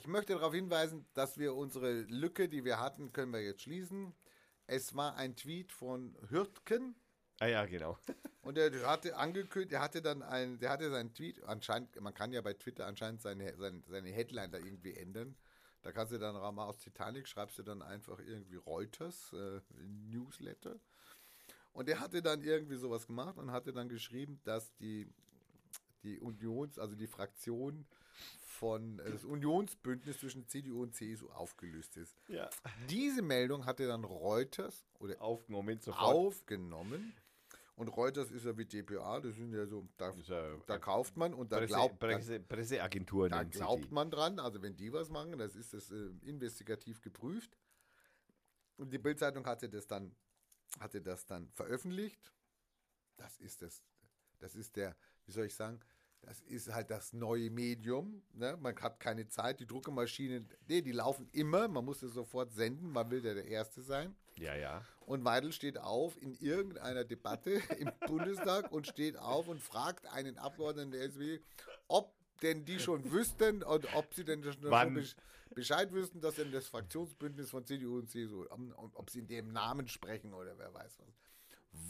Ich möchte darauf hinweisen, dass wir unsere Lücke, die wir hatten, können wir jetzt schließen. Es war ein Tweet von Hürtgen.
Ah ja, genau.
Und er hatte angekündigt, er hatte dann ein, der hatte seinen Tweet, anscheinend, man kann ja bei Twitter anscheinend seine, seine, seine Headline da irgendwie ändern. Da kannst du dann auch mal aus Titanic, schreibst du dann einfach irgendwie Reuters, äh, Newsletter. Und er hatte dann irgendwie sowas gemacht und hatte dann geschrieben, dass die, die Unions, also die Fraktion von äh, das Unionsbündnis zwischen CDU und CSU aufgelöst ist.
Ja.
Diese Meldung hatte dann Reuters oder
aufgenommen,
aufgenommen. Und Reuters ist ja wie DPA, das sind ja so, da, ja, da kauft man und da
Presse,
glaubt
Presse, Presseagenturen.
Da glaubt die. man dran, also wenn die was machen, das ist das äh, investigativ geprüft. Und die Bildzeitung hatte das dann, hatte das dann veröffentlicht. Das ist das, das ist der, wie soll ich sagen, das ist halt das neue Medium. Ne? Man hat keine Zeit. Die Druckemaschinen, nee, die laufen immer. Man muss es sofort senden. Man will ja der Erste sein.
Ja, ja.
Und Weidel steht auf in irgendeiner Debatte im Bundestag und steht auf und fragt einen Abgeordneten der SW, ob denn die schon wüssten und ob sie denn schon Bescheid wüssten, dass denn das Fraktionsbündnis von CDU und CSU, ob sie in dem Namen sprechen oder wer weiß was.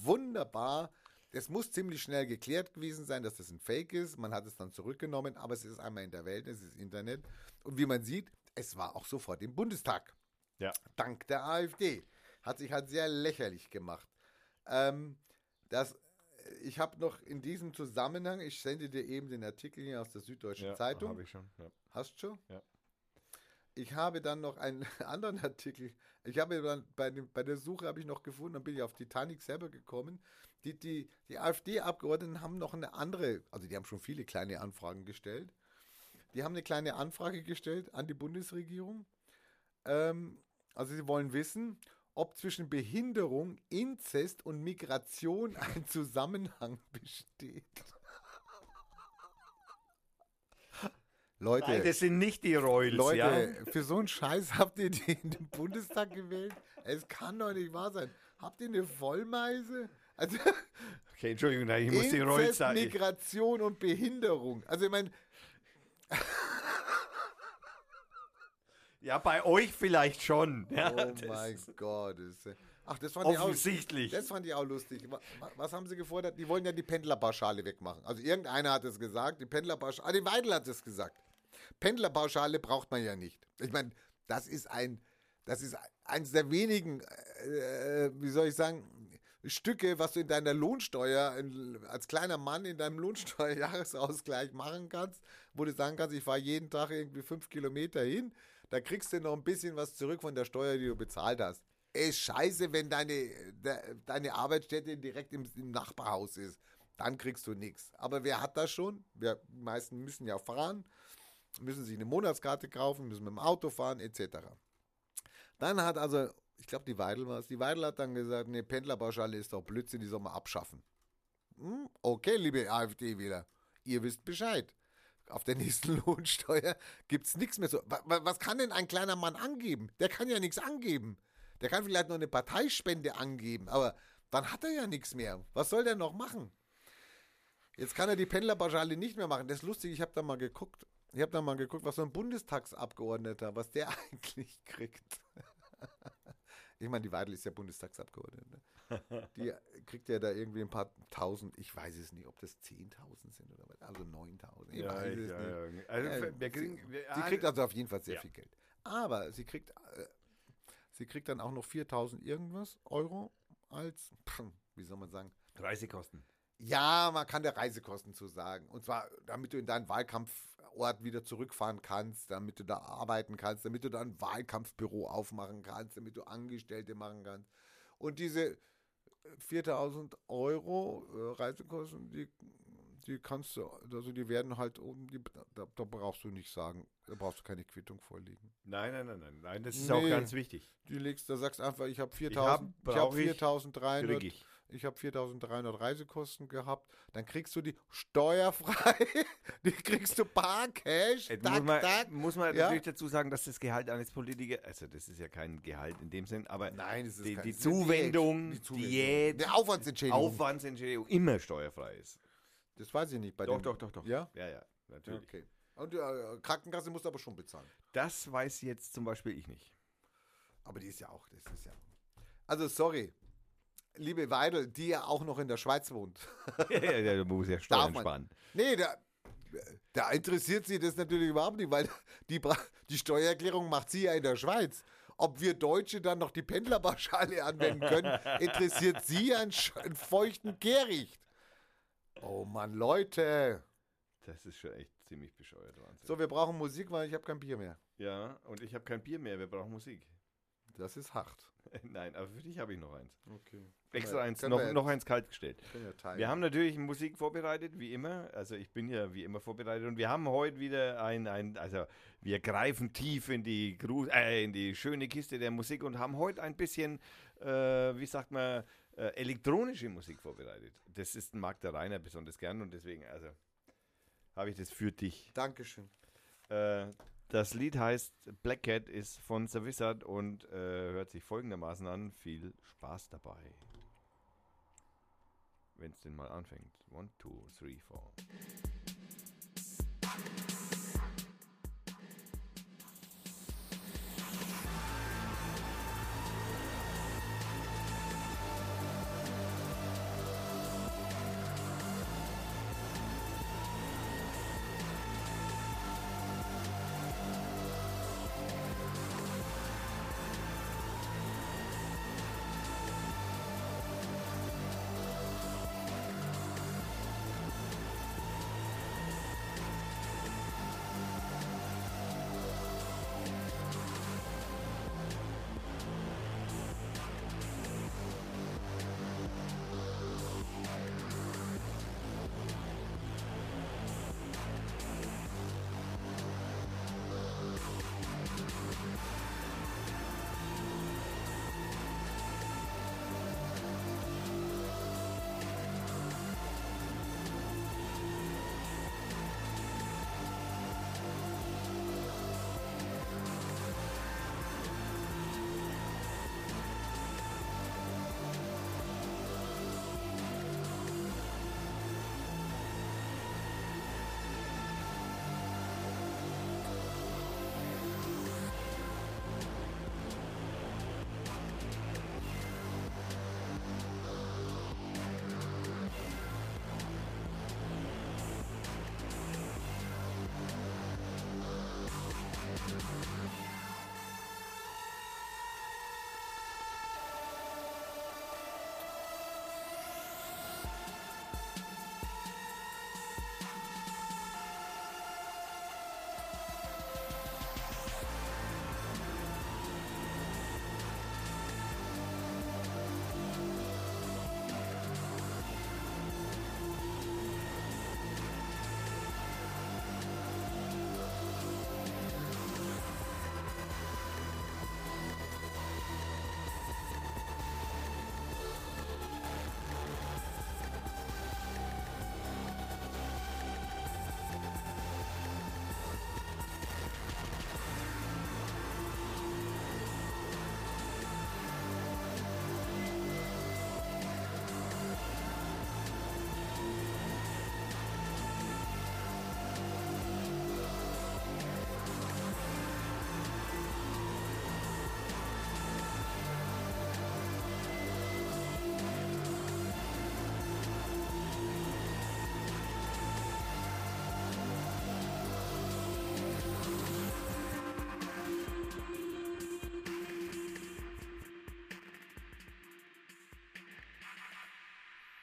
Wunderbar es muss ziemlich schnell geklärt gewesen sein, dass das ein Fake ist. Man hat es dann zurückgenommen, aber es ist einmal in der Welt, es ist Internet. Und wie man sieht, es war auch sofort im Bundestag.
Ja.
Dank der AfD. Hat sich halt sehr lächerlich gemacht. Ähm, das, ich habe noch in diesem Zusammenhang, ich sende dir eben den Artikel hier aus der Süddeutschen ja, Zeitung.
Habe ich schon. Ja.
Hast du schon?
Ja.
Ich habe dann noch einen anderen Artikel. Ich habe dann bei, dem, bei der Suche habe ich noch gefunden, dann bin ich auf Titanic selber gekommen. Die, die, die AfD-Abgeordneten haben noch eine andere, also die haben schon viele kleine Anfragen gestellt. Die haben eine kleine Anfrage gestellt an die Bundesregierung. Ähm, also sie wollen wissen, ob zwischen Behinderung, Inzest und Migration ein Zusammenhang besteht. Leute,
Nein, das sind nicht die Royals.
Leute,
ja?
für so einen Scheiß habt ihr den in den Bundestag gewählt? Es kann doch nicht wahr sein. Habt ihr eine Vollmeise? Also,
okay, Entschuldigung, ich muss die Royals sagen.
Migration und Behinderung. Also ich meine,
Ja, bei euch vielleicht schon. Ja,
Oh mein Gott. Ach, das fand, ich auch,
Offensichtlich.
das fand ich auch lustig. Wa- wa- Was haben sie gefordert? Die wollen ja die Pendlerpauschale wegmachen. Also irgendeiner hat es gesagt, die Pendlerpauschale, ah, die Weidel hat es gesagt. Pendlerpauschale braucht man ja nicht. Ich meine, das ist ein, das ist eines der wenigen, äh, wie soll ich sagen, Stücke, was du in deiner Lohnsteuer, in, als kleiner Mann in deinem Lohnsteuerjahresausgleich machen kannst, wo du sagen kannst, ich fahre jeden Tag irgendwie fünf Kilometer hin, da kriegst du noch ein bisschen was zurück von der Steuer, die du bezahlt hast. Ist scheiße, wenn deine, de, deine Arbeitsstätte direkt im, im Nachbarhaus ist. Dann kriegst du nichts. Aber wer hat das schon? Wir, meisten müssen ja fahren, müssen sich eine Monatskarte kaufen, müssen mit dem Auto fahren, etc. Dann hat also, ich glaube, die Weidel war es, die Weidel hat dann gesagt, nee, Pendlerpauschale ist doch Blödsinn, die soll man abschaffen. Hm, okay, liebe AfD wieder, ihr wisst Bescheid. Auf der nächsten Lohnsteuer gibt es nichts mehr so. Wa- wa- Was kann denn ein kleiner Mann angeben? Der kann ja nichts angeben. Der kann vielleicht noch eine Parteispende angeben, aber dann hat er ja nichts mehr. Was soll der noch machen? Jetzt kann er die Pendlerpauschale nicht mehr machen. Das ist lustig, ich habe da mal geguckt. Ich habe da mal geguckt, was so ein Bundestagsabgeordneter, was der eigentlich kriegt. Ich meine, die Weidel ist ja Bundestagsabgeordnete. ne? Die kriegt ja da irgendwie ein paar tausend, ich weiß es nicht, ob das 10.000 sind oder was, also 9.000. Ich
Ja,
weiß
ich-
es
ja,
nicht.
ja. Also, kriegen, wir,
Sie kriegt also auf jeden Fall sehr viel Geld. Aber sie kriegt, äh, sie kriegt dann auch noch 4.000 irgendwas Euro als, pff, wie soll man sagen,
Reisekosten.
Ja, man kann der Reisekosten zu sagen. Und zwar, damit du in deinen Wahlkampfort wieder zurückfahren kannst, damit du da arbeiten kannst, damit du da ein Wahlkampfbüro aufmachen kannst, damit du Angestellte machen kannst. Und diese 4000 Euro äh, Reisekosten, die, die kannst du, also die werden halt, um die, da, da brauchst du nicht sagen, da brauchst du keine Quittung vorlegen.
Nein, nein, nein, nein, nein, das ist
Nee.
auch ganz wichtig.
Die legst, da sagst einfach, ich habe
hab,
4000, ich habe
ich,
4300
Krieg ich.
habe 4300 Reisekosten gehabt, dann kriegst du die steuerfrei, die kriegst du bar Cash,
Jetzt
tak,
muss man,
tak.
muss man
Ja.
natürlich dazu sagen, dass das Gehalt eines Politikers, also das ist ja kein Gehalt in dem Sinn, aber
Nein, es ist
die,
kein-
die Zuwendung,
Diät.
die Diät,
Der Aufwandsentschädigung.
Aufwandsentschädigung immer steuerfrei ist.
Das weiß ich nicht bei
Doch,
dem.
doch, doch, doch.
Ja?
Ja, ja, natürlich.
Okay. Und äh, Krankenkasse musst du aber schon bezahlen.
Das weiß jetzt zum Beispiel ich nicht.
Aber die ist ja auch, das ist ja. Also sorry, liebe Weidel, die ja auch noch in der Schweiz wohnt.
ja, ja, ja, muss ja Steuern sparen.
Nee, da, da interessiert sie das natürlich überhaupt nicht, weil die, die Steuererklärung macht sie ja in der Schweiz. Ob wir Deutsche dann noch die Pendlerpauschale anwenden können, interessiert sie einen, einen feuchten Kehricht. Oh Mann, Leute.
Das ist schon echt ziemlich bescheuert, Wahnsinn.
So, wir brauchen Musik, weil ich habe kein Bier mehr.
Ja, und ich habe kein Bier mehr, wir brauchen Musik.
Das ist hart.
Nein, aber für dich habe ich noch eins.
Okay.
Extra eins, noch, noch eins kalt gestellt.
Können wir
haben natürlich Musik vorbereitet, wie immer. Also ich bin ja wie immer vorbereitet und wir haben heute wieder ein, ein also wir greifen tief in die, Gru äh, in die schöne Kiste der Musik und haben heute ein bisschen, äh, wie sagt man, äh, elektronische Musik vorbereitet. Das ist mag der Rainer besonders gern und deswegen, also habe ich das für dich.
Dankeschön.
Das Lied heißt Black Cat, ist von The Wizard und äh, hört sich folgendermaßen an. Viel Spaß dabei. Wenn es denn mal anfängt. One, two, three, four.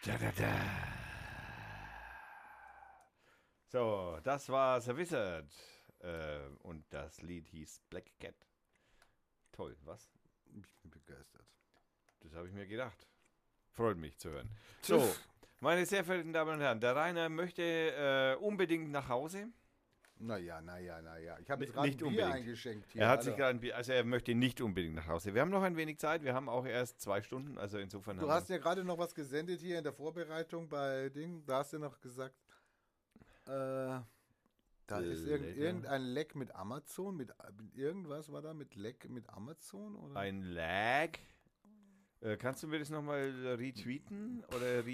Da, da, da. So, das war The Wizard. Äh, und das Lied hieß Black Cat. Toll, was?
Ich bin begeistert.
Das habe ich mir gedacht. Freut mich zu hören. So, meine sehr verehrten Damen und Herren, der Rainer möchte äh, unbedingt nach Hause.
Naja, naja, naja. Ich habe jetzt gerade ein
nicht
Bier
unbedingt.
eingeschenkt hier.
Er hat
Alter.
sich gerade, ein Bier- also er möchte nicht unbedingt nach Hause. Wir haben noch ein wenig Zeit. Wir haben auch erst zwei Stunden, also insofern.
Du hast ja gerade noch was gesendet hier in der Vorbereitung bei Ding. Da hast du noch gesagt, äh, da ist irgend, irgendein Leck mit Amazon, mit, mit irgendwas war da mit Leck mit Amazon oder?
ein Lag. Äh, kannst du mir das nochmal retweeten oder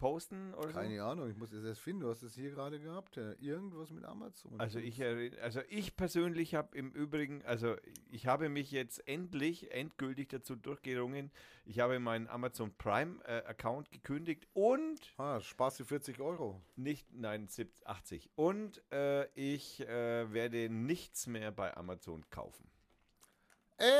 reposten oder so?
Keine Ahnung, ich muss es erst finden. Du hast es hier gerade gehabt. Ja. Irgendwas mit Amazon.
Also ich, also ich persönlich habe im Übrigen, also ich habe mich jetzt endlich, endgültig dazu durchgerungen. Ich habe meinen Amazon Prime äh, Account gekündigt und
Ah, sparst du 40 Euro.
nicht, nein, 70, 80. Und äh, ich äh, werde nichts mehr bei Amazon kaufen.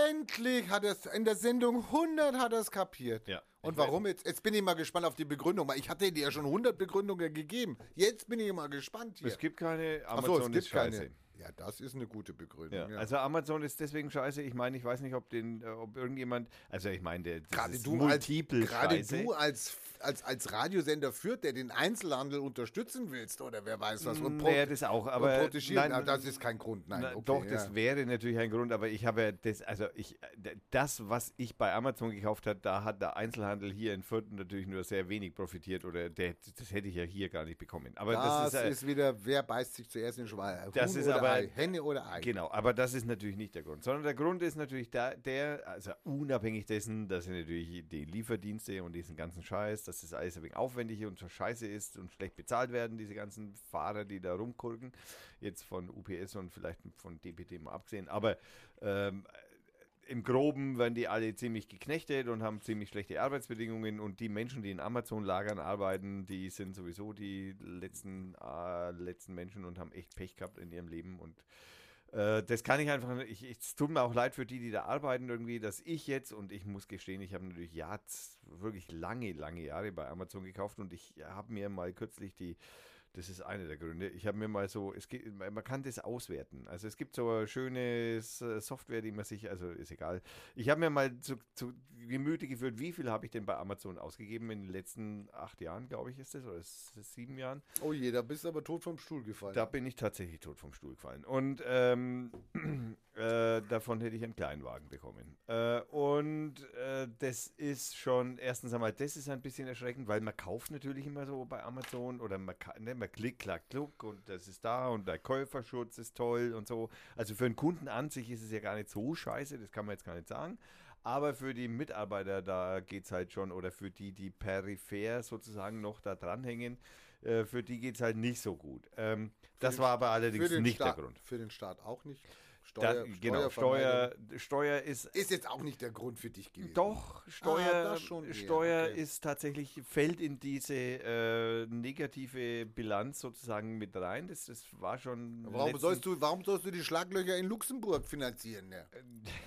Endlich hat er es in der Sendung 100 hat er es kapiert.
Ja.
Und
Ich
warum jetzt? Jetzt bin ich mal gespannt auf die Begründung, weil ich hatte dir ja schon 100 Begründungen gegeben. Jetzt bin ich mal gespannt hier.
Es gibt keine,
Ach
Amazon
so, es gibt
ist scheiße.
Ja, das ist eine gute Begründung.
Ja,
Ja.
Also Amazon ist deswegen scheiße. Ich meine, ich weiß nicht, ob den, äh, ob irgendjemand, also ich meine, der
gerade du, als,
multiple
gerade
scheiße.
du als, als, als Radiosender führt, der den Einzelhandel unterstützen willst oder wer weiß was. Und
Naja, das auch, aber nein,
das ist kein Grund. Nein,
Na,
okay,
doch,
ja.
das wäre natürlich ein Grund, aber ich habe ja das, also ich, das, was ich bei Amazon gekauft habe, da hat der Einzelhandel hier in Fürth natürlich nur sehr wenig profitiert oder der, das hätte ich ja hier gar nicht bekommen. Aber
das,
das, ist, äh,
ist wieder, wer beißt sich zuerst in den Schwein?
Das
Huhn
ist aber-
Ei? Henne oder Ei?
Genau, aber das ist natürlich nicht der Grund, sondern der Grund ist natürlich da, der, also unabhängig dessen, dass sie natürlich die Lieferdienste und diesen ganzen Scheiß, dass das alles ein wenig aufwendig und so scheiße ist und schlecht bezahlt werden, diese ganzen Fahrer, die da rumkurken, jetzt von UPS und vielleicht von DPD mal abgesehen, aber ähm, im Groben werden die alle ziemlich geknechtet und haben ziemlich schlechte Arbeitsbedingungen. Und die Menschen, die in Amazon-Lagern arbeiten, die sind sowieso die letzten, äh, letzten Menschen und haben echt Pech gehabt in ihrem Leben. Und äh, das kann ich einfach, ich, es tut mir auch leid für die, die da arbeiten irgendwie, dass ich jetzt, und ich muss gestehen, ich habe natürlich ja, wirklich lange, lange Jahre bei Amazon gekauft. Und ich habe mir mal kürzlich die, das ist einer der Gründe, ich habe mir mal so, es geht, man kann das auswerten. Also es gibt so eine schöne äh, Software, die man sich, also ist egal. Ich habe mir mal zu, zu Gemüte geführt, wie viel habe ich denn bei Amazon ausgegeben in den letzten acht Jahren, glaube ich, ist das, oder ist das sieben Jahren?
Oh je, da bist du aber tot vom Stuhl gefallen.
Da bin ich tatsächlich tot vom Stuhl gefallen. Und ähm, äh, davon hätte ich einen Kleinwagen bekommen. Äh, und äh, das ist schon, erstens einmal, das ist ein bisschen erschreckend, weil man kauft natürlich immer so bei Amazon oder man, ka- ne, man klickt, klack, kluck und das ist da und der Käuferschutz ist toll und so. Also für einen Kunden an sich ist es ja gar nicht so scheiße, das kann man jetzt gar nicht sagen. Aber für die Mitarbeiter, da geht es halt schon, oder für die, die peripher sozusagen noch da dranhängen, äh, für die geht es halt nicht so gut. Ähm, das war aber allerdings nicht
Staat,
der Grund.
Für den Staat auch nicht. Steuer,
genau,
Steuervermeidung
Steuer, Steuer ist
ist jetzt auch nicht der Grund für dich gewesen.
doch, Steuer,
Ah, das schon eher,
Steuer
okay.
ist tatsächlich, fällt in diese äh, negative Bilanz sozusagen mit rein. Das, das war schon.
Warum sollst, du, warum sollst du die Schlaglöcher in Luxemburg finanzieren? Ja,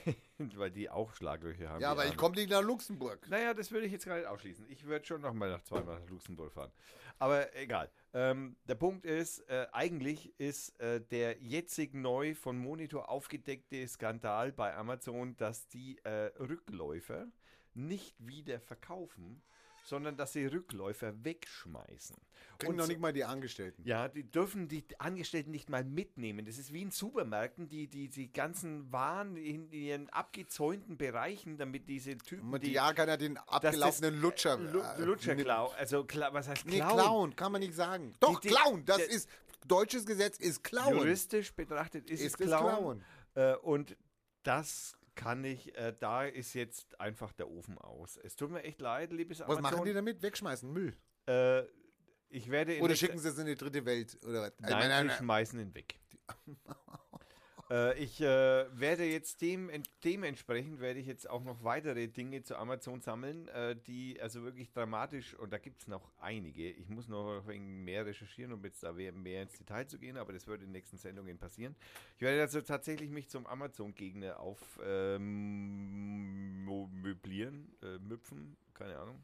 Weil die auch Schlaglöcher haben.
ja aber ich komme nicht nach Luxemburg.
Naja, das würde ich jetzt gar nicht ausschließen. Ich würde schon noch mal nach zweimal nach Luxemburg fahren. Aber egal. Ähm, der Punkt ist, äh, eigentlich ist äh, der jetzig neu von Monitor aufgedeckte Skandal bei Amazon, dass die äh, Rückläufer nicht wieder verkaufen, sondern dass sie Rückläufer wegschmeißen.
Kriegen
Und
noch nicht mal die Angestellten.
ja, die dürfen die Angestellten nicht mal mitnehmen. Das ist wie in Supermärkten, die die, die ganzen Waren in ihren abgezäunten Bereichen, damit diese Typen,
Und
die
ja, kann er den abgelaufenen Lutscher.
Lu
äh,
Lutscher klauen. Also kla was heißt
Nee,
klauen?
klauen, kann man nicht sagen. Doch,
Die- die-
klauen, das
der-
ist, deutsches Gesetz ist klauen.
Juristisch betrachtet ist,
Ist
es
es
klauen. Äh, und das kann ich, äh, da ist jetzt einfach der Ofen aus. Es tut mir echt leid, liebes
Was
Amazon.
machen die damit? Wegschmeißen, Müll.
Äh, ich werde
Oder schicken sie es in die dritte Welt? Oder was?
Nein, wir
nein,
schmeißen ihn weg. äh, ich äh, werde jetzt dem, ent- dementsprechend werde ich jetzt auch noch weitere Dinge zu Amazon sammeln, äh, die also wirklich dramatisch, und da gibt es noch einige. Ich muss noch wenig mehr recherchieren, um jetzt da mehr ins Detail zu gehen, aber das wird in den nächsten Sendungen passieren. Ich werde also tatsächlich mich zum Amazon-Gegner auf ähm, möblieren, äh, müpfen, keine Ahnung.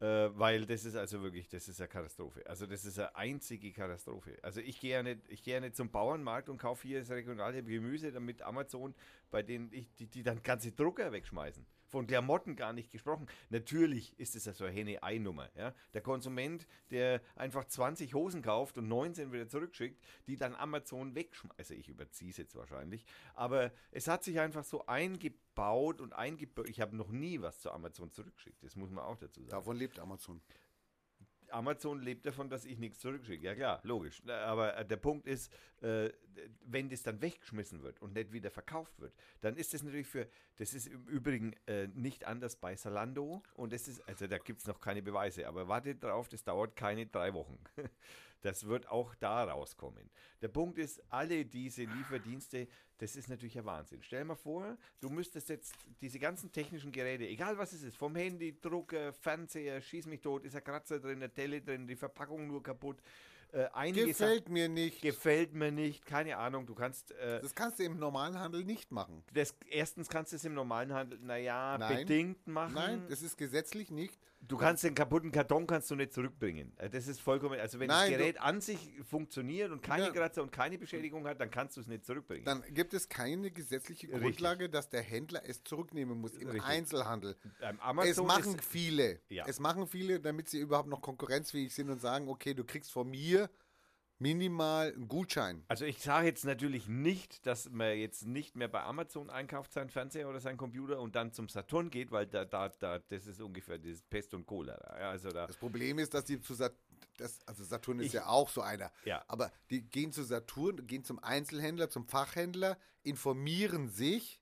Äh, weil das ist also wirklich, das ist eine Katastrophe. Also das ist eine einzige Katastrophe. Also ich gehe ja nicht, ich gehe ja nicht zum Bauernmarkt und kaufe hier das regionale Gemüse, damit Amazon, bei denen ich, die, die dann ganze Drucker wegschmeißen. Von Klamotten gar nicht gesprochen. Natürlich ist es ja so eine Henne-Ei-Nummer. Ja? Der Konsument, der einfach 20 Hosen kauft und 19 wieder zurückschickt, die dann Amazon wegschmeißt. Also ich überziehe es jetzt wahrscheinlich. Aber es hat sich einfach so eingebaut und eingebaut. Ich habe noch nie was zu Amazon zurückgeschickt. Das muss man auch dazu sagen.
Davon lebt Amazon.
Amazon lebt davon, dass ich nichts zurückschicke. Ja klar, logisch. Aber äh, der Punkt ist, äh, wenn das dann weggeschmissen wird und nicht wieder verkauft wird, dann ist das natürlich für, das ist im Übrigen äh, nicht anders bei Salando und das ist, also da gibt es noch keine Beweise, aber wartet drauf, das dauert keine drei Wochen. Das wird auch da rauskommen. Der Punkt ist, alle diese Lieferdienste, das ist natürlich ein Wahnsinn. Stell mal vor, du müsstest jetzt diese ganzen technischen Geräte, egal was es ist, vom Handy, Drucker, Fernseher, schieß mich tot, ist ein Kratzer drin, eine Telle drin, die Verpackung nur kaputt. Äh,
Gefällt mir nicht.
Gefällt mir nicht, keine Ahnung. Du kannst. Äh,
das kannst du im normalen Handel nicht machen.
Das, erstens kannst du es im normalen Handel, naja, bedingt machen.
Nein, das ist gesetzlich nicht.
Du kannst den kaputten Karton kannst du nicht zurückbringen. Äh, Das ist vollkommen. Also wenn
Nein,
das Gerät an sich funktioniert und keine
Ja.
Kratzer und keine Beschädigung hat, dann kannst du es nicht zurückbringen.
Dann gibt es keine gesetzliche
Richtig.
Grundlage, dass der Händler es zurücknehmen muss im
Richtig.
Einzelhandel. Es machen
ist,
viele.
Ja.
Es machen viele, damit sie überhaupt noch konkurrenzfähig sind und sagen, okay, du kriegst von mir minimal einen Gutschein.
also ich sage jetzt natürlich nicht, dass man jetzt nicht mehr bei Amazon einkauft, seinen Fernseher oder seinen Computer und dann zum Saturn geht, weil da, da, da das ist ungefähr das Pest und. Ja, also da,
Das Problem ist, dass die zu Sat das, also Saturn ist
Ich-
ja auch so einer.
Ja.
Aber die gehen zu Saturn, gehen zum Einzelhändler, zum Fachhändler, informieren sich,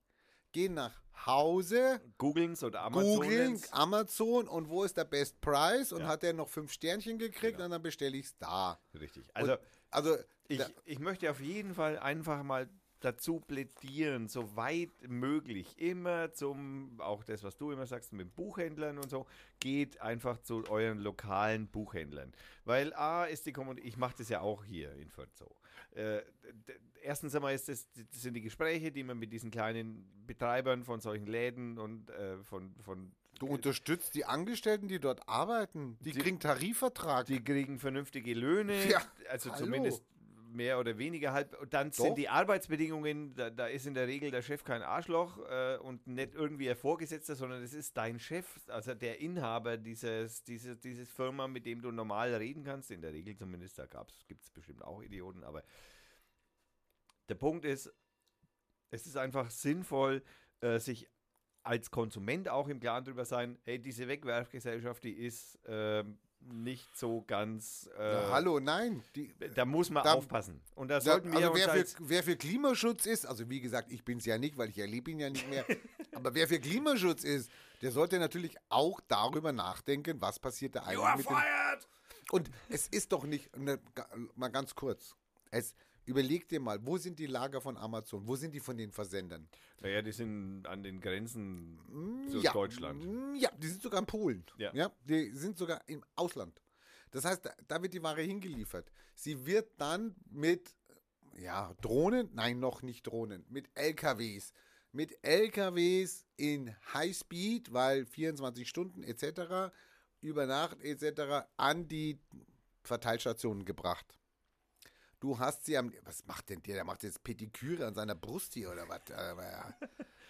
gehen nach Hause,
googeln oder Amazon.
googeln Amazon und wo ist der Best Price und
Ja.
hat er noch fünf Sternchen gekriegt
Genau.
und dann bestelle ich es da.
Richtig. Also
und, also
Ich,
da-
ich möchte auf jeden Fall einfach mal dazu plädieren, so weit möglich, immer zum, auch das, was du immer sagst, mit Buchhändlern und so, geht einfach zu euren lokalen Buchhändlern. Weil A ist die Kommunikation, ich mache das ja auch hier in Fürth so. Äh, erstens einmal ist das, das sind die Gespräche, die man mit diesen kleinen Betreibern von solchen Läden und äh, von, von
du unterstützt die Angestellten, die dort arbeiten. Die,
Die-
kriegen Tarifvertrag.
Die kriegen vernünftige Löhne,
Ja,
also
hallo.
zumindest mehr oder weniger halb. Und dann
Doch.
sind die Arbeitsbedingungen, da, da ist in der Regel der Chef kein Arschloch äh, und nicht irgendwie ein Vorgesetzter, sondern es ist dein Chef, also der Inhaber dieses, dieses, dieses Firma, mit dem du normal reden kannst, in der Regel zumindest, da gibt es bestimmt auch Idioten, aber der Punkt ist, es ist einfach sinnvoll, äh, sich als Konsument auch im Klaren darüber sein, hey, diese Wegwerfgesellschaft, die ist ähm, nicht so ganz. Äh,
Ja, hallo, nein. Die,
Da muss man
Da-
aufpassen. Und da
Da,
sollten wir
also
uns
wer für, wer für Klimaschutz ist, also wie gesagt, ich bin es ja nicht, weil ich erlebe ihn ja nicht mehr, aber wer für Klimaschutz ist, der sollte natürlich auch darüber nachdenken, was passiert da
You
eigentlich
are
mit dem...
fired!
Und es ist doch nicht, ne, mal ganz kurz, es, überleg dir mal, wo sind die Lager von Amazon, wo sind die von den Versendern?
Naja, die sind an den Grenzen zu
Mm, ja,
Deutschland.
mm, Ja, die sind sogar in Polen.
Ja.
die sind sogar im Ausland. Das heißt, da, da wird die Ware hingeliefert. Sie wird dann mit ja, Drohnen, nein, noch nicht Drohnen, mit LKWs. Mit LKWs in Highspeed, weil 24 Stunden etc., über Nacht etc., an die Verteilstationen gebracht. Du hast sie am. Was macht denn der? Der macht jetzt Pediküre an seiner Brust hier oder was?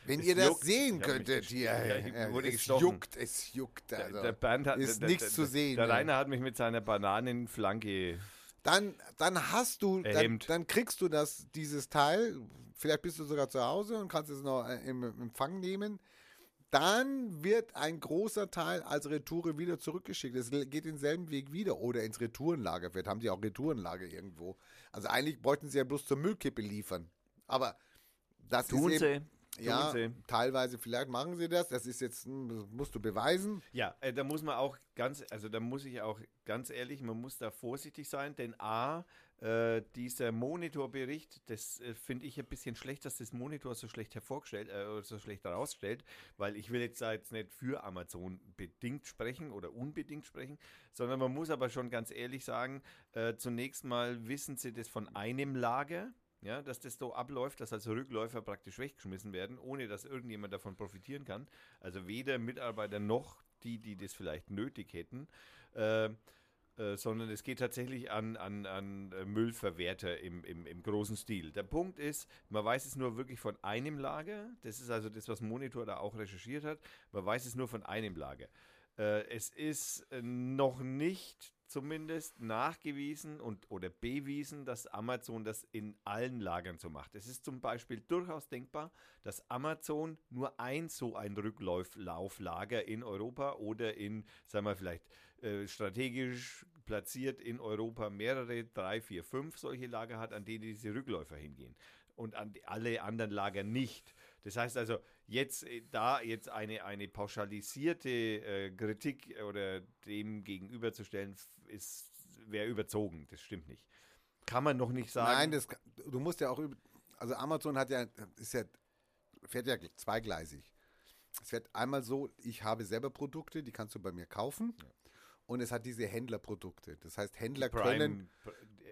Wenn
Es
ihr das
juckt.
sehen könntet hier.
ja,
äh, es
gestochen.
juckt, es juckt. Also.
Der, der Bernd hat,
ist
der,
nichts
der,
zu sehen,
Der
ne?
Rainer hat mich mit seiner Bananenflanke.
dann, dann hast du, dann, dann kriegst du das, dieses Teil, vielleicht bist du sogar zu Hause und kannst es noch äh, im Empfang nehmen. Dann wird ein großer Teil als Retoure wieder zurückgeschickt. Es geht denselben Weg wieder oder ins Retourenlager. Vielleicht haben sie auch Retourenlager irgendwo. Also eigentlich bräuchten sie ja bloß zur Müllkippe liefern. Aber das
Tun
ist eben,
sie.
ja,
sie.
teilweise vielleicht machen sie das. Das ist jetzt, hm, das musst du beweisen.
Ja, äh, da muss man auch ganz, also da muss ich auch ganz ehrlich, man muss da vorsichtig sein, denn A, äh, dieser Monitorbericht, das äh, finde ich ein bisschen schlecht, dass das Monitor so schlecht hervorgestellt, äh, so schlecht herausstellt, weil ich will jetzt jetzt nicht für Amazon bedingt sprechen oder unbedingt sprechen, sondern man muss aber schon ganz ehrlich sagen, äh, zunächst mal wissen sie das von einem Lager, ja, dass das so abläuft, dass also Rückläufer praktisch weggeschmissen werden, ohne dass irgendjemand davon profitieren kann. Also weder Mitarbeiter noch die, die das vielleicht nötig hätten. Äh, äh, sondern es geht tatsächlich an, an, an äh, Müllverwerter im, im, im großen Stil. Der Punkt ist, man weiß es nur wirklich von einem Lager. Das ist also das, was Monitor da auch recherchiert hat. Man weiß es nur von einem Lager. Äh, es ist noch nicht zumindest nachgewiesen und oder bewiesen, dass Amazon das in allen Lagern so macht. Es ist zum Beispiel durchaus denkbar, dass Amazon nur ein so ein Rücklauflager in Europa oder in, sagen wir vielleicht äh, strategisch platziert in Europa mehrere, drei, vier, fünf solche Lager hat, an denen diese Rückläufer hingehen und an alle anderen Lager nicht. Das heißt also, jetzt äh, da jetzt eine, eine pauschalisierte äh, Kritik oder dem gegenüberzustellen, ist wäre überzogen. Das stimmt nicht. Kann man noch nicht sagen.
Nein, das, du musst ja auch, also Amazon hat ja, ist ja, fährt ja zweigleisig. Es wird einmal so, ich habe selber Produkte, die kannst du bei mir kaufen. Ja und es hat diese Händlerprodukte. Das heißt, Händler können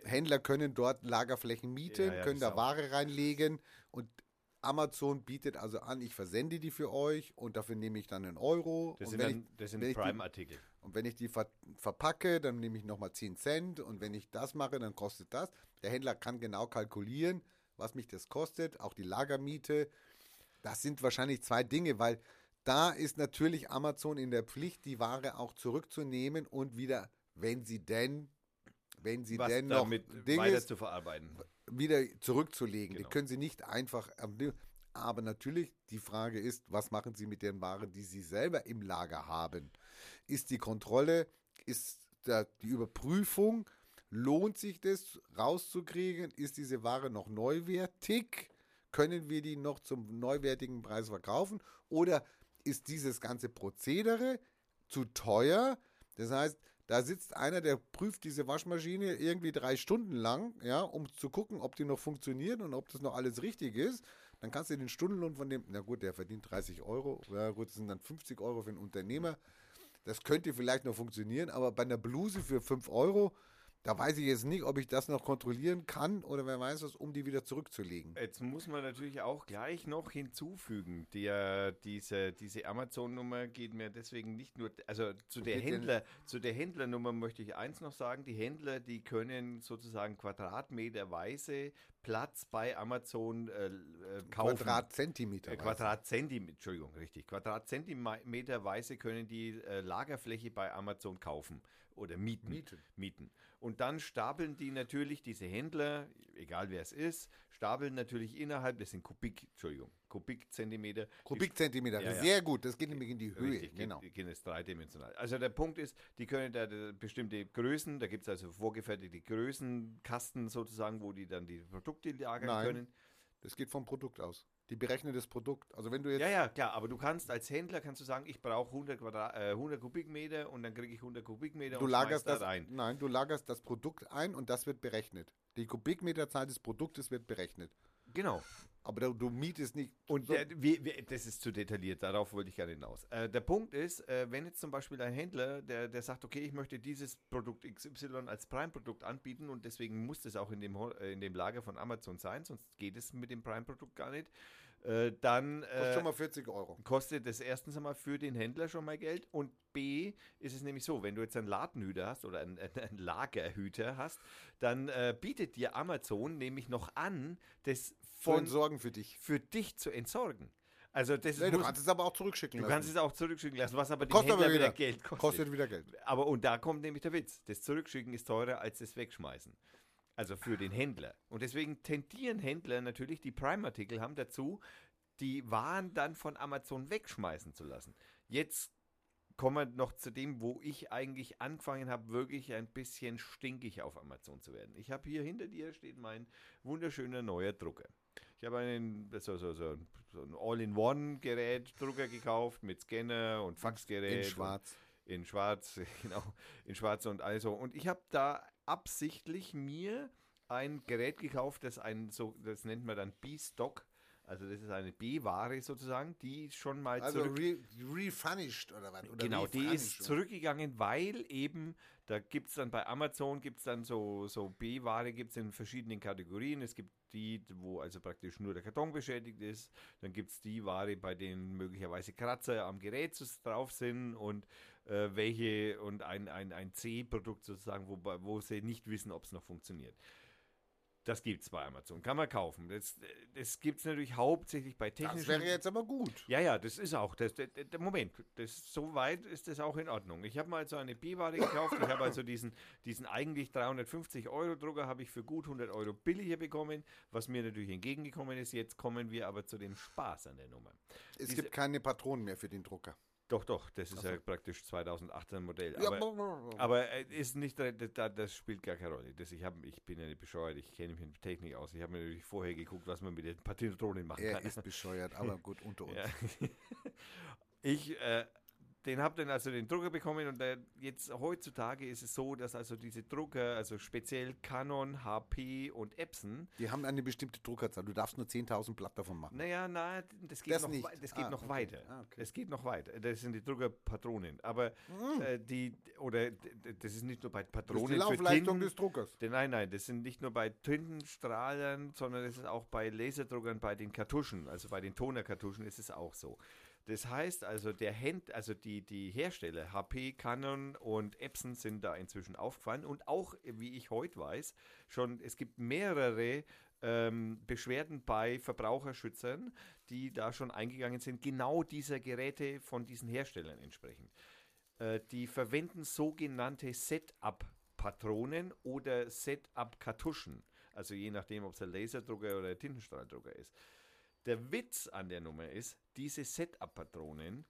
Händler können dort Lagerflächen mieten, ja, ja, können da Ware reinlegen und Amazon bietet also an, ich versende die für euch und dafür nehme ich dann einen Euro.
Das
und
sind, dann, ich, das sind Prime-Artikel.
Und wenn ich die ver verpacke, dann nehme ich nochmal 10 Cent und wenn ich das mache, dann kostet das. Der Händler kann genau kalkulieren, was mich das kostet, auch die Lagermiete. Das sind wahrscheinlich zwei Dinge, weil da ist natürlich Amazon in der Pflicht, die Ware auch zurückzunehmen und wieder, wenn sie denn, wenn sie
Was
denn
noch Dinge weiter zu verarbeiten,
wieder zurückzulegen. Genau. Die können sie nicht einfach. Aber natürlich, die Frage ist, was machen sie mit den Waren, die sie selber im Lager haben? Ist die Kontrolle, ist der, die Überprüfung, lohnt sich das rauszukriegen? Ist diese Ware noch neuwertig? Können wir die noch zum neuwertigen Preis verkaufen? Oder ist dieses ganze Prozedere zu teuer. Das heißt, da sitzt einer, der prüft diese Waschmaschine irgendwie drei Stunden lang, ja, um zu gucken, ob die noch funktioniert und ob das noch alles richtig ist. Dann kannst du den Stundenlohn von dem, na gut, der verdient 30 Euro, ja gut, das sind dann 50 Euro für einen Unternehmer. Das könnte vielleicht noch funktionieren, aber bei einer Bluse für 5 Euro, da weiß ich jetzt nicht, ob ich das noch kontrollieren kann oder wer weiß was, um die wieder zurückzulegen.
Jetzt muss man natürlich auch gleich noch hinzufügen, der, diese, diese Amazon-Nummer geht mir deswegen nicht nur, also zu der Händler, zu der Händlernummer möchte ich eins noch sagen, die Händler, die können sozusagen quadratmeterweise Platz bei Amazon äh, äh kaufen.
Quadratzentimeter.
Äh, Quadratzentimeter, Entschuldigung, richtig. Quadratzentimeterweise können die äh, Lagerfläche bei Amazon kaufen oder mieten. Mieten. mieten. Und dann stapeln die natürlich, diese Händler, egal wer es ist, stapeln natürlich innerhalb, das sind Kubik, Entschuldigung, Kubikzentimeter.
Kubikzentimeter, ja, sehr gut, das geht nämlich in die Höhe. Richtig,
genau. Die gehen jetzt dreidimensional. Also der Punkt ist, die können da bestimmte Größen, da gibt es also vorgefertigte Größenkasten sozusagen, wo die dann die Produkte lagern Nein, können.
Das geht vom Produkt aus. Die berechnen das Produkt. Also wenn du jetzt
ja, ja, klar, aber du kannst als Händler kannst du sagen, ich brauche 100, Quadrat, äh, 100 Kubikmeter und dann kriege ich 100 Kubikmeter
du und lagerst das ein. Nein, du lagerst das Produkt ein und das wird berechnet. Die Kubikmeterzahl des Produktes wird berechnet.
Genau.
Aber du, du mietest nicht.
Und so. der, wie, wie, das ist zu detailliert, darauf wollte ich gerne hinaus. Äh, der Punkt ist, äh, wenn jetzt zum Beispiel ein Händler, der, der sagt, okay, ich möchte dieses Produkt XY als Prime-Produkt anbieten und deswegen muss das auch in dem, äh, in dem Lager von Amazon sein, sonst geht es mit dem Prime-Produkt gar nicht äh, dann
äh, kostet schon mal 40 Euro.
Kostet das erstens einmal für den Händler schon mal Geld und B ist es nämlich so, wenn du jetzt einen Ladenhüter hast oder einen, einen Lagerhüter hast, dann äh, bietet dir Amazon nämlich noch an, das
von entsorgen für dich,
für dich zu entsorgen. Also das
nee, du kannst es aber auch zurückschicken
lassen. Du kannst es auch zurückschicken lassen, was aber
kostet
Händler
aber wieder,
wieder Geld kostet.
Kostet wieder Geld.
Aber und da kommt nämlich der Witz. Das Zurückschicken ist teurer als das Wegschmeißen. Also für den Händler. Und deswegen tendieren Händler natürlich, die Prime-Artikel haben dazu, die Waren dann von Amazon wegschmeißen zu lassen. Jetzt kommen wir noch zu dem, wo ich eigentlich angefangen habe, wirklich ein bisschen stinkig auf Amazon zu werden. Ich habe hier hinter dir steht mein wunderschöner neuer Drucker. Ich habe einen so, so, so, so ein All-in-One-Gerät, Drucker gekauft mit Scanner und Faxgerät.
In schwarz.
In schwarz, genau. In schwarz und also. Und ich habe da absichtlich mir ein Gerät gekauft, das ein so, das nennt man dann B-Stock Also das ist eine B-Ware sozusagen, die schon mal
Also
zurück...
re, refunished oder was? Oder
Genau, die ist zurückgegangen, weil eben, da gibt es dann bei Amazon, gibt es dann so, so B-Ware, gibt es in verschiedenen Kategorien. Es gibt die, wo also praktisch nur der Karton beschädigt ist. Dann gibt es die Ware, bei denen möglicherweise Kratzer am Gerät drauf sind und äh, welche und ein, ein, ein C-Produkt sozusagen, wo, wo sie nicht wissen, ob es noch funktioniert. Das gibt es bei Amazon, kann man kaufen. Das, das gibt es natürlich hauptsächlich bei technischen...
Das wäre jetzt aber gut.
Ja, ja, das ist auch. Das, der, der Moment, das, so weit ist das auch in Ordnung. Ich habe mal so eine B-Ware gekauft. Ich habe also diesen, diesen eigentlich 350 Euro Drucker habe ich für gut 100 Euro billiger bekommen, was mir natürlich entgegengekommen ist. Jetzt kommen wir aber zu dem Spaß an der Nummer.
Es
Diese-
gibt keine Patronen mehr für den Drucker.
Doch, doch, das ist ja praktisch 2018 Modell.
Ja,
Aber,
aber,
aber äh, ist nicht, da- das spielt gar keine Rolle. Das, ich, hab, ich bin ja nicht bescheuert, ich kenne mich in Technik aus. Ich habe mir natürlich vorher geguckt, was man mit den Patronen machen
er
kann.
ist bescheuert, aber gut, unter uns.
Ja. Ich, äh, den habe dann also den Drucker bekommen und äh, jetzt heutzutage ist es so, dass also diese Drucker, also speziell Canon, HP und Epson,
Die haben eine bestimmte Druckerzahl. Du darfst nur 10.000 Blatt davon machen.
naja, na, das geht
Das
noch,
nicht.
das geht
Ah,
noch
okay.
weiter.
Ah, okay.
Es geht noch weiter. Das sind die Druckerpatronen. Aber äh, die, oder das ist nicht nur bei
Das ist die
Patronen
Laufleistung
Tinten,
des Druckers.
Nein, nein, das sind nicht nur bei Tintenstrahlern, sondern es ist auch bei Laserdruckern, bei den Kartuschen, also bei den Tonerkartuschen ist es auch so. Das heißt also, der Hand, also die, die Hersteller, HP, Canon und Epson sind da inzwischen aufgefallen und auch, wie ich heute weiß, schon, es gibt mehrere ähm, Beschwerden bei Verbraucherschützern, die da schon eingegangen sind, genau dieser Geräte von diesen Herstellern entsprechend. Äh, die verwenden sogenannte Setup-Patronen oder Setup-Kartuschen. Also je nachdem, ob es ein Laserdrucker oder ein Tintenstrahldrucker ist. Der Witz an der Nummer ist, diese Setup-Patronen,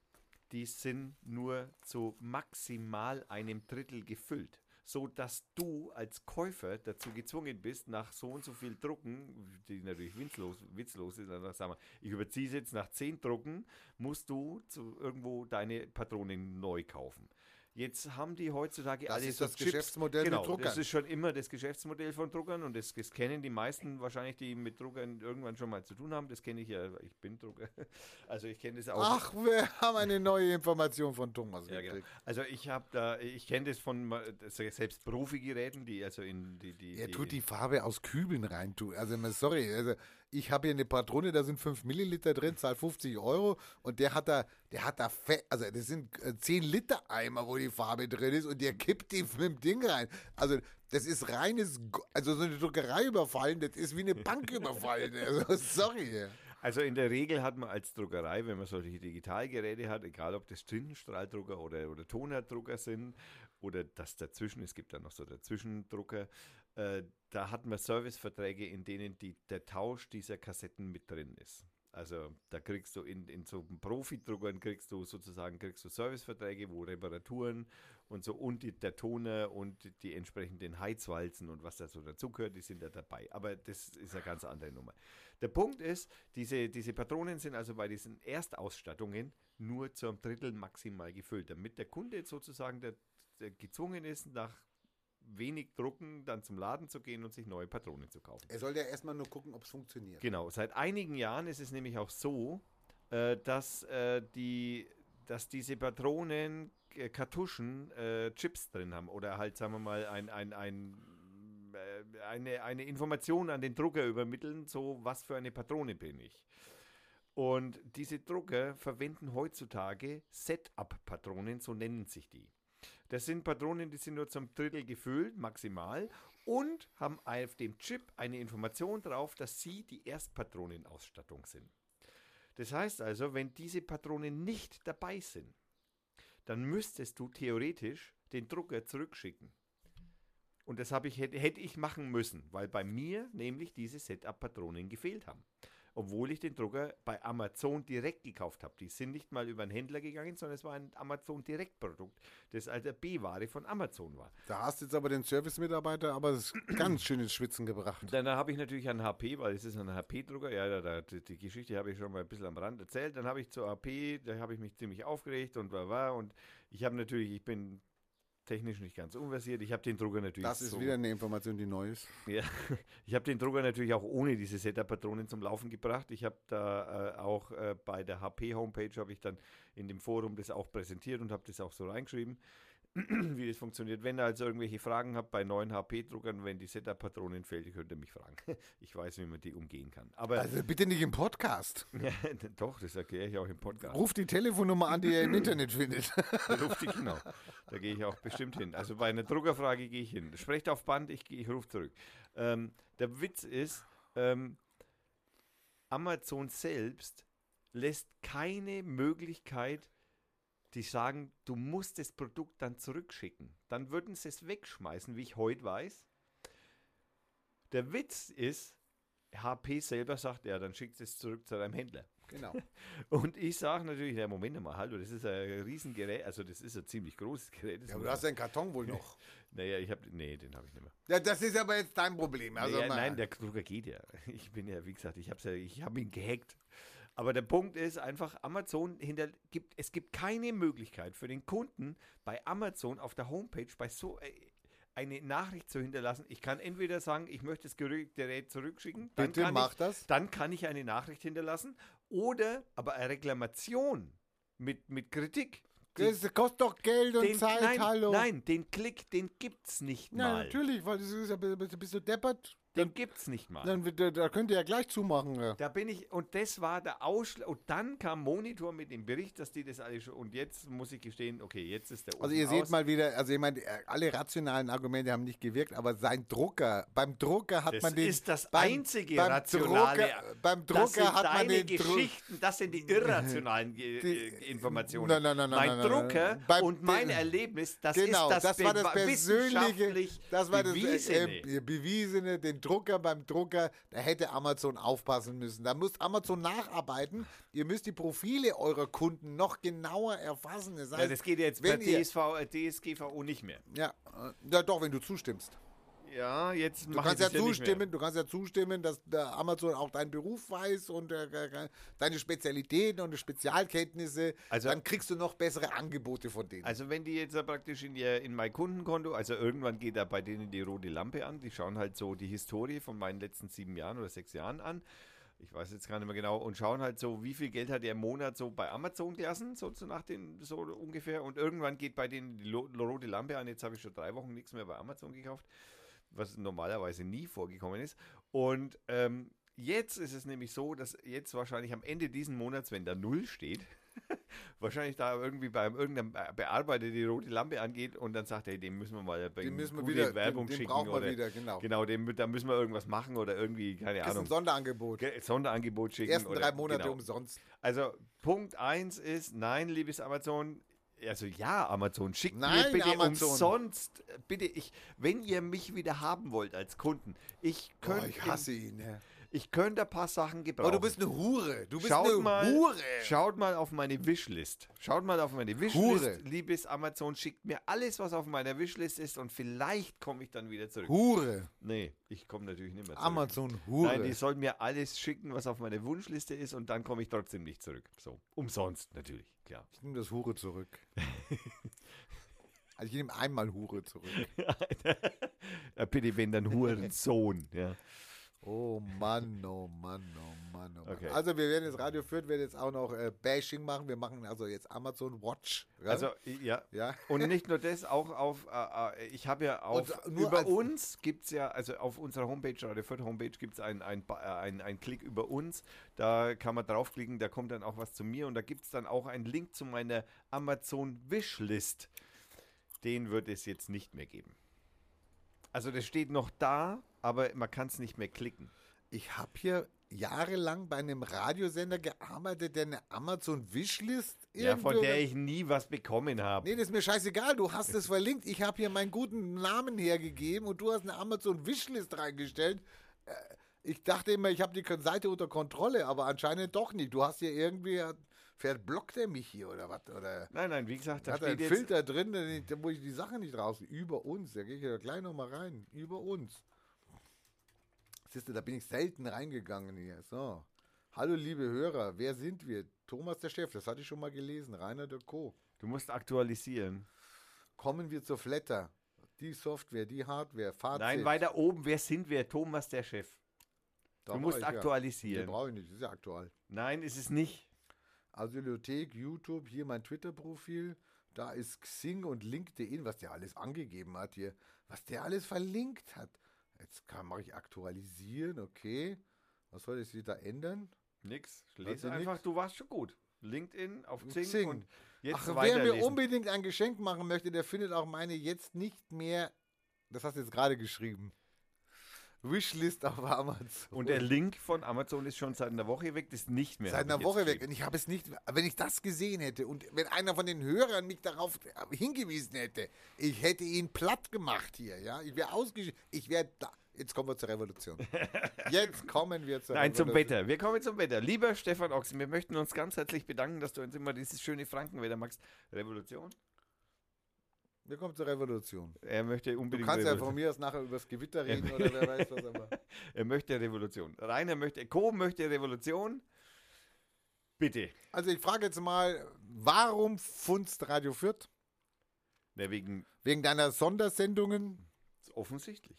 die sind nur zu maximal einem Drittel gefüllt. So dass du als Käufer dazu gezwungen bist, nach so und so viel Drucken, die natürlich witzlos, witzlos ist, dann sagen wir, ich überziehe es jetzt nach 10 Drucken, musst du zu irgendwo deine Patronen neu kaufen. Jetzt haben die heutzutage
Das
alle
ist das
Chips.
Geschäftsmodell mit
genau,
Druckern.
Das ist schon immer das Geschäftsmodell von Druckern und das, das kennen die meisten wahrscheinlich, die mit Druckern irgendwann schon mal zu tun haben. Das kenne ich ja, ich bin Drucker. Also ich kenne das auch.
Ach, wir haben eine neue Information von Thomas
Ja, genau. Also ich habe da, ich kenne das von selbst Profi-Geräten, die also in die, die,
Er tut die Farbe aus Kübeln rein. tu- Also, sorry, also ich habe hier eine Patrone, da sind 5 Milliliter drin, zahl 50 Euro und der hat da, der hat da fett, also das sind äh, 10 Liter Eimer, wo die Farbe drin ist und der kippt die mit dem Ding rein. Also das ist reines, also so eine Druckerei überfallen, das ist wie eine Bank überfallen. Also sorry.
Also in der Regel hat man als Druckerei, wenn man solche Digitalgeräte hat, egal ob das Tintenstrahldrucker oder, oder Tonerdrucker sind oder das dazwischen, es gibt dann noch so dazwischendrucker, äh, da hat man Serviceverträge, in denen die, der Tausch dieser Kassetten mit drin ist. Also da kriegst du in, in so Profidruckern kriegst du sozusagen kriegst du Serviceverträge, wo Reparaturen und so und die, der Toner und die, entsprechenden Heizwalzen und was da so dazugehört, die sind da dabei. Aber das ist eine ganz andere Nummer. Der Punkt ist, diese, diese Patronen sind also bei diesen Erstausstattungen nur zum Drittel maximal gefüllt, damit der Kunde sozusagen der, der gezwungen ist, nach wenig Drucken dann zum Laden zu gehen und sich neue Patronen zu kaufen.
Er soll ja erstmal nur gucken, ob es funktioniert.
Genau, seit einigen Jahren ist es nämlich auch so, äh, dass, äh, die, dass diese Patronen, äh, Kartuschen, äh, Chips drin haben oder halt, sagen wir mal, ein, ein, ein, äh, eine, eine Information an den Drucker übermitteln, so was für eine Patrone bin ich. Und diese Drucker verwenden heutzutage Setup-Patronen, so nennen sich die. Das sind Patronen, die sind nur zum Drittel gefüllt, maximal, und haben auf dem Chip eine Information drauf, dass sie die Erstpatronenausstattung sind. Das heißt also, wenn diese Patronen nicht dabei sind, dann müsstest du theoretisch den Drucker zurückschicken. Und das ich, hätte ich machen müssen, weil bei mir nämlich diese Setup-Patronen gefehlt haben. Obwohl ich den Drucker bei Amazon direkt gekauft habe. Die sind nicht mal über einen Händler gegangen, sondern es war ein Amazon-Direktprodukt, das als B-Ware von Amazon war.
Da hast du jetzt aber den Service-Mitarbeiter aber das ganz schön ins Schwitzen gebracht.
Dann habe ich natürlich einen HP, weil es ist ein HP-Drucker. Ja, da, die, die Geschichte habe ich schon mal ein bisschen am Rand erzählt. Dann habe ich zu HP, da habe ich mich ziemlich aufgeregt und war, war. Und ich habe natürlich, ich bin technisch nicht ganz unversiert. Ich habe den Drucker natürlich
Das ist
so,
wieder eine Information, die neu ist.
ja, ich habe den Drucker natürlich auch ohne diese Setup-Patronen zum Laufen gebracht. Ich habe da äh, auch äh, bei der HP-Homepage habe ich dann in dem Forum das auch präsentiert und habe das auch so reingeschrieben, wie das funktioniert. Wenn ihr also irgendwelche Fragen habt bei neuen HP-Druckern, wenn die Setup-Patronen fehlen, könnt ihr mich fragen. Ich weiß, wie man die umgehen kann. Aber
Also bitte nicht im Podcast.
doch, das erkläre ich auch im Podcast.
Ruf die Telefonnummer an, die ihr im Internet findet.
Ruft die, genau. Da gehe ich auch bestimmt hin. Also bei einer Druckerfrage gehe ich hin. Sprecht auf Band, ich, ich rufe zurück. Ähm, der Witz ist, ähm, Amazon selbst lässt keine Möglichkeit, die sagen, du musst das Produkt dann zurückschicken. Dann würden sie es wegschmeißen, wie ich heute weiß. Der Witz ist, HP selber sagt, ja, dann schickt es zurück zu deinem Händler.
Genau.
Und ich sage natürlich, ja, Moment mal, hallo, das ist ein Riesengerät, also das ist ein ziemlich großes Gerät.
Ja, aber du hast den Karton wohl noch.
naja, ich habe, nee, den habe ich nicht mehr.
Ja, das ist aber jetzt dein Problem. Also
naja, nein, der Drucker geht ja. Ich bin ja, wie gesagt, ich habe ja, ich habe ihn gehackt. Aber der Punkt ist einfach, Amazon hinter, gibt, es gibt keine Möglichkeit für den Kunden bei Amazon auf der Homepage bei so äh, eine Nachricht zu hinterlassen. Ich kann entweder sagen, ich möchte das Gerät zurückschicken, dann
Bitte
kann
mach
ich,
das.
dann kann ich eine Nachricht hinterlassen oder aber eine Reklamation mit, mit Kritik.
Das kostet doch Geld und
den,
Zeit,
nein,
hallo.
nein, den Klick, den gibt's nicht
Ja,
mal.
natürlich, weil das ist ja, bist bist du deppert.
Den gibt's nicht mal.
Dann, da, da könnt ihr ja gleich zumachen. Ja.
Da bin ich, und das war der Ausschlag. Und dann kam Monitor mit dem Bericht, dass die das alles schon. Und jetzt muss ich gestehen, okay, jetzt ist der
Also ihr seht
aus.
mal wieder, also ich meine, alle rationalen Argumente haben nicht gewirkt, aber sein Drucker, beim Drucker hat
das
man den...
ist das
beim,
einzige
beim
rationale.
Drucker, beim
das
Drucker
sind
hat man den.
Geschichten, das sind die irrationalen
Die-
äh, Informationen.
Nein, nein, nein, nein,
mein
nein, nein, nein.
Drucker
Beim-
und mein
den-
Erlebnis, das
genau,
ist das,
das war das persönliche, das war das
bewiesene.
äh, äh, bewiesene, den Drucker beim Drucker, da hätte Amazon aufpassen müssen. Da muss Amazon nacharbeiten. Ihr müsst die Profile eurer Kunden noch genauer erfassen. Das heißt,
ja, das geht jetzt
ihr,
DSV, äh, DSGVO nicht mehr.
ja, äh, ja, doch, wenn du zustimmst.
Ja, jetzt
Du kannst ja zustimmen, du kannst ja zustimmen, dass Amazon auch deinen Beruf weiß und äh, äh, deine Spezialitäten und Spezialkenntnisse.
Also-
dann kriegst du noch bessere Angebote von denen.
Also wenn die jetzt ja praktisch in, ihr, in mein Kundenkonto, also irgendwann geht da bei denen die rote Lampe an, die schauen halt so die Historie von meinen letzten sieben Jahren oder sechs Jahren an. Ich weiß jetzt gar nicht mehr genau und schauen halt so, wie viel Geld hat der im Monat so bei Amazon gelassen, so, nach den, so ungefähr. Und irgendwann geht bei denen die rote Lampe an. Jetzt habe ich schon drei Wochen nichts mehr bei Amazon gekauft, was normalerweise nie vorgekommen ist. Und ähm, jetzt ist es nämlich so, dass jetzt wahrscheinlich am Ende diesen Monats, wenn da Null steht, wahrscheinlich da irgendwie beim irgendeinem Be- Bearbeiter die rote Lampe angeht und dann sagt er, hey, dem müssen wir mal bei
den müssen wir wieder,
Werbung
den, den
schicken
brauchen wir
oder
wieder, genau.
genau, dem, da müssen wir irgendwas machen oder irgendwie keine
Das ist ein
Ahnung
Sonderangebot.
Ge- Sonderangebot
Die
schicken
ersten
oder,
drei Monate
genau.
umsonst.
Also Punkt 1 ist, nein, liebes Amazon, also ja, Amazon, schickt
Nein,
mir bitte
Amazon.
umsonst, bitte, ich, wenn ihr mich wieder haben wollt als Kunden, ich könnte
ich hasse ihn. Ja.
Ich könnte ein paar Sachen gebrauchen.
Aber du bist eine Hure. Du bist
Schaut
eine
mal,
Hure.
Schaut mal auf meine Wishlist. Schaut mal auf meine Wishlist.
Hure.
Liebes Amazon, schickt mir alles, was auf meiner Wishlist ist und vielleicht komme ich dann wieder zurück.
Hure.
Nee, ich komme natürlich nicht mehr zurück.
Amazon Hure.
Nein, die sollen mir alles schicken, was auf meiner Wunschliste ist und dann komme ich trotzdem nicht zurück. So, umsonst natürlich, klar.
ich nehme das Hure zurück. also ich nehme einmal Hure zurück.
Bitte, wenn dann Hurensohn. Ja.
Oh Mann, oh Mann, oh Mann, oh Mann.
Okay.
Also wir werden jetzt Radio Fürth, werden jetzt auch noch äh, Bashing machen. Wir machen also jetzt Amazon Watch. Ja?
Also, ja.
ja.
Und nicht nur das, auch auf, äh, äh, ich habe ja auf, über uns gibt es ja, also auf unserer Homepage, Radio Fürth Homepage gibt es einen ein, äh, ein, ein Klick über uns, da kann man draufklicken, da kommt dann auch was zu mir und da gibt es dann auch einen Link zu meiner Amazon Wishlist. Den wird es jetzt nicht mehr geben. Also das steht noch da, aber man kann es nicht mehr klicken.
Ich habe hier jahrelang bei einem Radiosender gearbeitet, der eine Amazon Wishlist
Ja, von der ich nie was bekommen habe.
Nee, das ist mir scheißegal. Du hast es verlinkt. Ich habe hier meinen guten Namen hergegeben und du hast eine Amazon Wishlist reingestellt. Äh, Ich dachte immer, ich habe die Seite unter Kontrolle, aber anscheinend doch nicht. Du hast hier irgendwie, verblockt er mich hier oder was? Oder
Nein, nein, wie gesagt, da
hat er einen Filter drin, da- wo ich die Sache nicht raus. Über uns, da gehe ich ja gleich nochmal rein. Über uns. Siehst du, da bin ich selten reingegangen hier. So. Hallo liebe Hörer, wer sind wir? Thomas der Chef, das hatte ich schon mal gelesen. Rainer der Co.
du musst aktualisieren.
kommen wir zur Flatter. Die Software, die Hardware, Fazit.
Nein, weiter oben, wer sind wir? Thomas, der Chef.
Da
Du musst
ich, ja.
aktualisieren.
Den brauche ich nicht, das ist ja aktuell.
Nein, ist es nicht.
Asylothek, YouTube, hier mein Twitter-Profil. Da ist Xing und LinkedIn, was der alles angegeben hat hier. Was der alles verlinkt hat. Jetzt kann mache ich aktualisieren, okay. Was soll ich da ändern?
Nix. Lese einfach,
nix?
du warst schon gut. LinkedIn auf Xing,
Xing.
und jetzt
Ach, wer mir unbedingt ein Geschenk machen möchte, der findet auch meine jetzt nicht mehr, das hast du jetzt gerade geschrieben, Wishlist auf Amazon.
Und der Link von Amazon ist schon seit einer Woche weg, das ist nicht mehr.
Seit einer Woche weg. Und ich habe es nicht, wenn ich das gesehen hätte und wenn einer von den Hörern mich darauf hingewiesen hätte, ich hätte ihn platt gemacht hier, ja. Ich wäre ausgeschieden. Ich wäre da. Jetzt kommen wir zur Revolution. Jetzt kommen wir zur
Nein, zum
Revolution.
Wetter. Wir kommen zum Wetter. Lieber Stefan Ochsen, wir möchten uns ganz herzlich bedanken, dass du uns immer dieses schöne Frankenwetter magst. Revolution?
Wir kommen zur Revolution.
Er möchte
Du
unbedingt
kannst ja
Revolution.
von mir aus nachher über das Gewitter reden oder wer weiß was, aber.
Er möchte Revolution. Rainer möchte, Co. möchte Revolution. Bitte.
Also ich frage jetzt mal, warum funzt Radio Fürth?
Na, wegen
Wegen deiner Sondersendungen?
offensichtlich.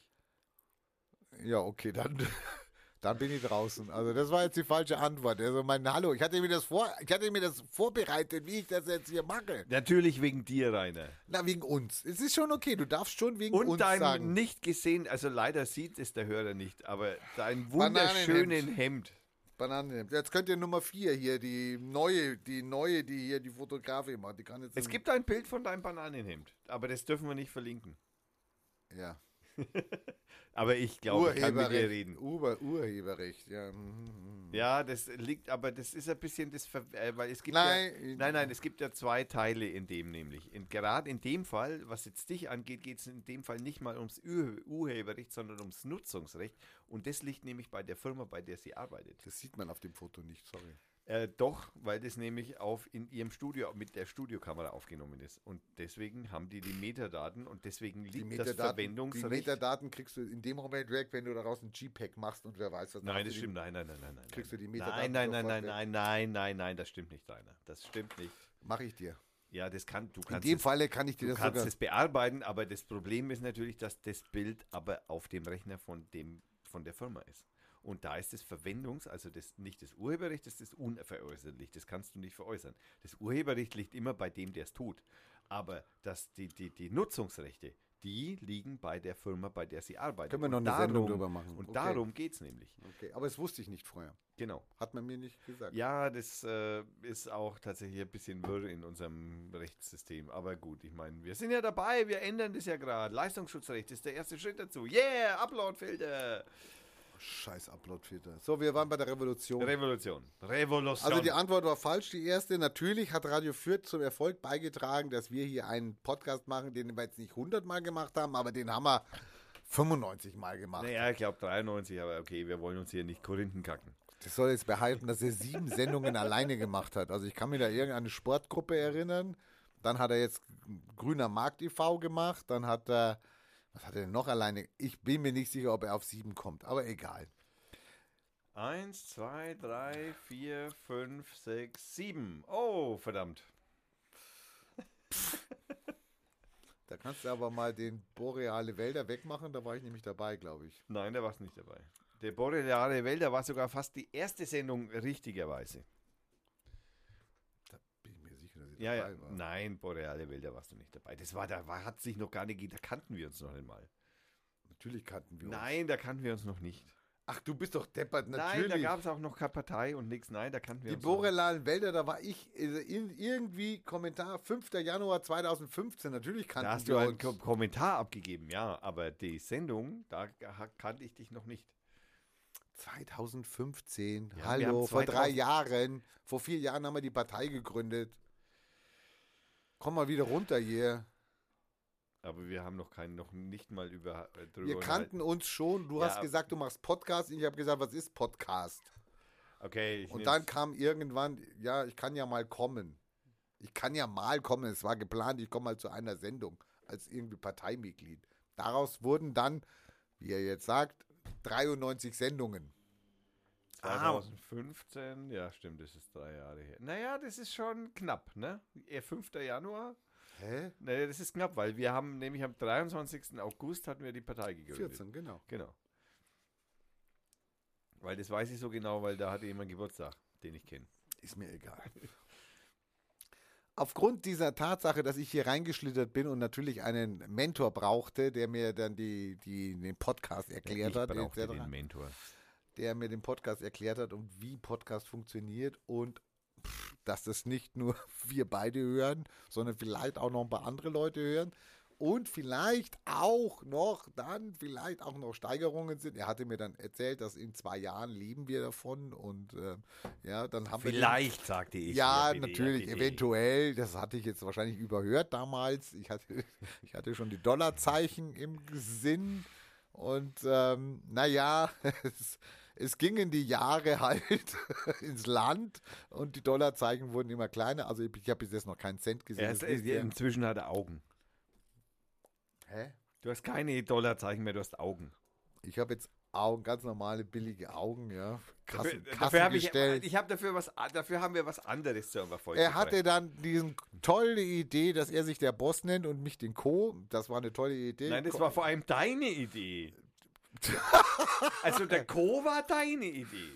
Ja, okay, dann, dann bin ich draußen. Also das war jetzt die falsche Antwort. Also mein Hallo, ich hatte mir das vor, ich hatte mir das vorbereitet, wie ich das jetzt hier mache.
Natürlich wegen dir, Rainer.
Na, wegen uns. Es ist schon okay, du darfst schon wegen
Und
uns
dein
sagen.
nicht gesehen, also leider sieht es der Hörer nicht, aber dein
Bananenhemd.
wunderschönen Hemd.
Bananen. Jetzt könnt ihr Nummer 4 hier, die neue, die neue, die hier die Fotografin macht. Die kann jetzt
Es gibt ein Bild von deinem Bananenhemd, aber das dürfen wir nicht verlinken.
ja.
Aber ich glaube, ich kann mit dir reden.
Ur Urheberrecht, ja. mhm, mhm.
Ja, das liegt, aber das ist ein bisschen das, Ver äh, weil es gibt
Nein.
ja, nein, nein, es gibt ja zwei Teile in dem nämlich. In, gerade in dem Fall, was jetzt dich angeht, geht es in dem Fall nicht mal ums Ur Urheberrecht, sondern ums Nutzungsrecht. Und das liegt nämlich bei der Firma, bei der sie arbeitet.
Das sieht man auf dem Foto nicht, sorry.
Äh, doch, weil das nämlich auf in ihrem Studio mit der Studiokamera aufgenommen ist. Und deswegen haben die die Metadaten und deswegen
Die
liegt das
Metadaten, die
Verwendungsrecht.
Metadaten kriegst du in dem Moment weg, wenn du daraus ein JPEG machst und wer weiß, was
Nein, das
die-
stimmt. Nein, nein, nein, nein, nein.
Kriegst du die
nein,
Metadaten
nein, nein, nein,
weg.
nein, nein, nein, nein, das stimmt nicht, Rainer. Das stimmt nicht.
Mache ich dir.
Ja, das kann, du
In
kannst
dem
es,
Falle kann ich dir
du
das
kannst es bearbeiten, aber das Problem ist natürlich, dass das Bild aber auf dem Rechner von dem von der Firma ist. Und da ist das Verwendungs-, also das, nicht das Urheberrecht, das ist unveräußerlich. Das kannst du nicht veräußern. Das Urheberrecht liegt immer bei dem, der es tut. Aber das, die, die, die Nutzungsrechte, die liegen bei der Firma, bei der sie arbeiten.
Können wir noch
Und
eine Sendung
darum-
drüber machen.
Und
Okay.
darum geht es nämlich.
Okay, aber das wusste ich nicht vorher.
Genau.
Hat man mir nicht gesagt.
Ja, das äh, ist auch tatsächlich ein bisschen wirr in unserem Rechtssystem. Aber gut, ich meine, wir sind ja dabei, wir ändern das ja gerade. Leistungsschutzrecht ist der erste Schritt dazu. Yeah, Uploadfilter.
Scheiß Uploadfilter. So, wir waren bei der Revolution.
Revolution. Revolution.
also die Antwort war falsch, die erste. Natürlich hat Radio Fürth zum Erfolg beigetragen, dass wir hier einen Podcast machen, den wir jetzt nicht 100 Mal gemacht haben, aber den haben wir 95 Mal gemacht.
naja, ich glaube 93, aber okay, wir wollen uns hier nicht Korinthen kacken.
Das soll jetzt behalten, dass er sieben Sendungen alleine gemacht hat. Also ich kann mir da irgendeine Sportgruppe erinnern. Dann hat er jetzt Grüner Markt e.V. gemacht. Dann hat er, was hat er denn noch alleine? Ich bin mir nicht sicher, ob er auf sieben kommt, aber egal.
Eins, zwei, drei, vier, fünf, sechs, sieben. Oh, verdammt.
Da kannst du aber mal den Boreale Wälder wegmachen. Da war ich nämlich dabei, glaube ich.
Nein, da warst nicht dabei. Der Boreale Wälder war sogar fast die erste Sendung richtigerweise.
Da bin ich mir sicher, dass ich
Ja, ja.
war.
Nein, Boreale Wälder warst du nicht dabei. Das war, da war, hat sich noch gar nicht, da kannten wir uns noch nicht mal.
Natürlich kannten wir uns.
Nein, da kannten wir uns noch nicht.
Ach, du bist doch deppert,
Nein,
natürlich.
da gab es auch noch keine Partei und nichts. Nein, da kannten wir
Die
uns noch nicht.
Borelalen Wälder, da war ich also in, irgendwie Kommentar 5. Januar 2015. Natürlich kannten
Da hast
wir
du einen
uns.
Ko Kommentar abgegeben, ja, aber die Sendung, da kannte ich dich noch nicht.
2015,
Ja, wir
hallo, vor drei
2000
Jahren, vor vier Jahren haben wir die Partei gegründet. Komm mal wieder runter hier.
Aber wir haben noch keinen, noch nicht mal über äh, drüber
Wir kannten uns schon. Du
Ja,
hast gesagt, du machst Podcast. Ich habe gesagt, was ist Podcast?
Okay,
Und
nehm's.
dann kam irgendwann, ja, ich kann ja mal kommen. Ich kann ja mal kommen. Es war geplant, ich komme mal zu einer Sendung als irgendwie Parteimitglied. Daraus wurden dann, wie er jetzt sagt, 93 Sendungen.
2015, ja stimmt, das ist drei Jahre her. Naja, das ist schon knapp, ne? Eher 5. Januar.
Hä?
Nee, das ist knapp, weil wir haben nämlich am 23. August hatten wir die Partei gegründet.
14, genau.
Genau. Weil das weiß ich so genau, weil da hatte jemand Geburtstag, den ich kenne.
Ist mir egal. Aufgrund dieser Tatsache, dass ich hier reingeschlittert bin und natürlich einen Mentor brauchte, der mir dann die, die, den Podcast erklärt
ich
hat,
brauchte
etc.,
den Mentor.
Der mir den Podcast erklärt hat und wie Podcast funktioniert und pff, dass das nicht nur wir beide hören, sondern vielleicht auch noch ein paar andere Leute hören und vielleicht auch noch dann vielleicht auch noch Steigerungen sind. Er hatte mir dann erzählt, dass in zwei Jahren leben wir davon und äh, ja, dann haben wir den-
Vielleicht, sagte ich.
ja,
bitte,
natürlich,
bitte.
eventuell. Das hatte ich jetzt wahrscheinlich überhört damals. Ich hatte, ich hatte schon die Dollarzeichen im Sinn. Und ähm, naja, es, gingen die Jahre halt ins Land und die Dollarzeichen wurden immer kleiner. Also ich, ich habe bis jetzt noch keinen Cent gesehen.
Er ist, inzwischen hat er Augen.
Hä?
Du hast keine Dollarzeichen mehr, du hast Augen.
Ich habe jetzt Augen, ganz normale, billige Augen, ja. Kassen,
Dafür, dafür habe ich, ich habe dafür was, dafür haben wir was anderes zur Erfolg.
Er hatte dann diese tolle Idee, dass er sich der Boss nennt und mich den Co. Das war eine tolle Idee.
Nein, das war vor allem deine Idee. also der Co war deine Idee.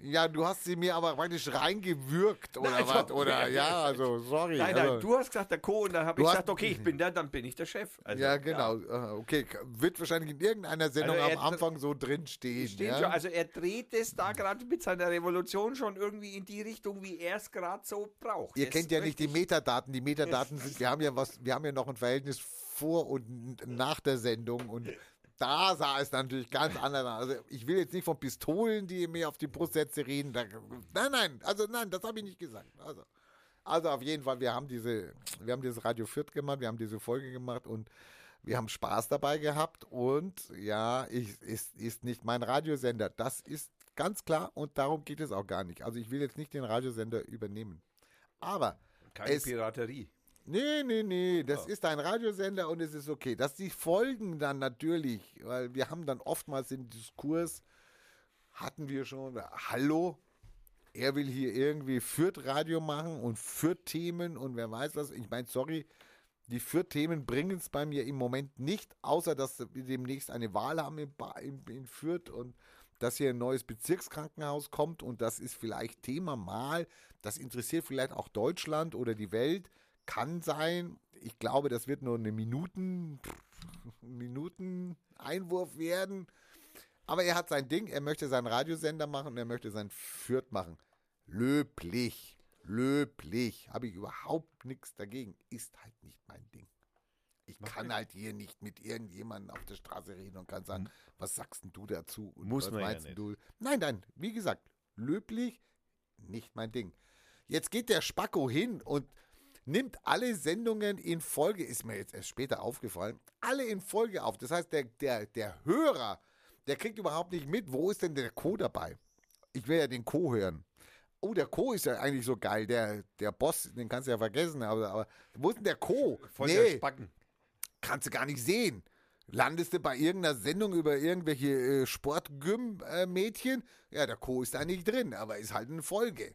Ja, du hast sie mir aber praktisch reingewürgt oder
Nein,
was?
also-
Oder ja, also sorry.
Nein,
also,
nein, du hast gesagt der Co und dann habe ich gesagt, okay, ich bin der, dann bin ich der Chef. Also,
ja, genau. Äh, Okay, wird wahrscheinlich in irgendeiner Sendung
Also er
am Anfang so drin stehen.
Steht
ja?
schon, also er dreht es da gerade mit seiner Revolution schon irgendwie in die Richtung, wie er es gerade so braucht.
Ihr
Das
kennt ja nicht die Metadaten. Die Metadaten sind, wir haben ja was, wir haben ja noch ein Verhältnis vor und nach der Sendung und da sah es natürlich ganz anders aus. Also ich will jetzt nicht von Pistolen, die ihr mir auf die Brust setze, reden. Nein, nein, also nein, das habe ich nicht gesagt. Also, also auf jeden Fall, wir haben diese, wir haben dieses Radio Fürth gemacht, wir haben diese Folge gemacht und wir haben Spaß dabei gehabt und ja, ich, ist, ist nicht mein Radiosender. Das ist ganz klar und darum geht es auch gar nicht. Also ich will jetzt nicht den Radiosender übernehmen. Aber
Keine
es-
Piraterie.
Nee, nee, nee, das ist ein Radiosender und es ist okay. Dass die Folgen dann natürlich, weil wir haben dann oftmals den Diskurs, hatten wir schon, hallo, er will hier irgendwie Fürth-Radio machen und Fürth-Themen und wer weiß was. Ich meine, sorry, die Fürth-Themen bringen es bei mir im Moment nicht, außer dass wir demnächst eine Wahl haben in, in, in Fürth und dass hier ein neues Bezirkskrankenhaus kommt und das ist vielleicht Thema mal. Das interessiert vielleicht auch Deutschland oder die Welt. Kann sein. Ich glaube, das wird nur eine Minuten, Minuten Einwurf werden. Aber er hat sein Ding, er möchte seinen Radiosender machen und er möchte sein Fürth machen. Löblich, löblich. Habe ich überhaupt nichts dagegen. Ist halt nicht mein Ding. Ich kann halt hier nicht mit irgendjemandem auf der Straße reden und kann sagen, was sagst denn du dazu? Und
Muss
was
man ja
meinst
nicht.
du? Nein, nein, wie gesagt, löblich, nicht mein Ding. Jetzt geht der Spacko hin und nimmt alle Sendungen in Folge, ist mir jetzt erst später aufgefallen, alle in Folge auf. Das heißt, der, der, der Hörer, der kriegt überhaupt nicht mit, wo ist denn der Co dabei? Ich will ja den Co hören. Oh, der Co ist ja eigentlich so geil. Der, der Boss, den kannst du ja vergessen, aber, aber wo ist denn der Co?
Voll der Spacken.
kannst du gar nicht sehen. Landest du bei irgendeiner Sendung über irgendwelche äh, Sportgym-Mädchen? ja, der Co. ist da nicht drin, aber ist halt eine Folge.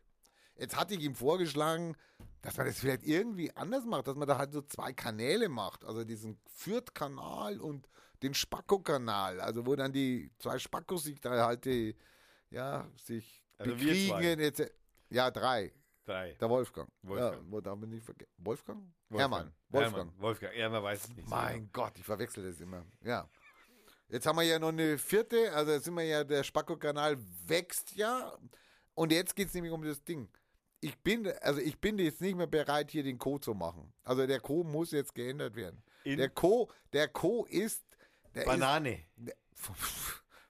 Jetzt hatte ich ihm vorgeschlagen, dass man das vielleicht irgendwie anders macht, dass man da halt so zwei Kanäle macht. Also diesen Fürth-Kanal und den Spacko-Kanal. Also wo dann die zwei Spackos sich da halt die, ja, sich
Also
bekriegen. Jetzt, ja, drei.
Drei.
Der Wolfgang.
Wolfgang.
Ja, wo darf man nicht vergessen. Wolfgang?
Wolfgang.
Hermann. Wolfgang.
Hermann. Wolfgang. Ja, man weiß es nicht. so
Mein
genau.
Gott, ich verwechsel das immer. Ja. Jetzt haben wir ja noch eine vierte, also jetzt sind wir ja, der Spacko-Kanal wächst ja. Und jetzt geht es nämlich um das Ding. Ich bin, also ich bin jetzt nicht mehr bereit, hier den Co zu machen. Also der Co muss jetzt geändert werden.
In-
der Co, der Co ist. Der
Banane.
Ist, der, von,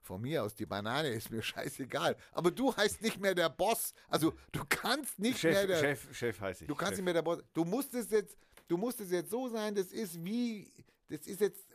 von mir aus, die Banane ist mir scheißegal. Aber du heißt nicht mehr der Boss. Also du kannst nicht mehr
Chef,
der.
Chef, Chef heißt ich.
Du kannst
Chef.
nicht mehr der Boss. Du musst es jetzt, du musst es jetzt so sein, das ist wie, das ist jetzt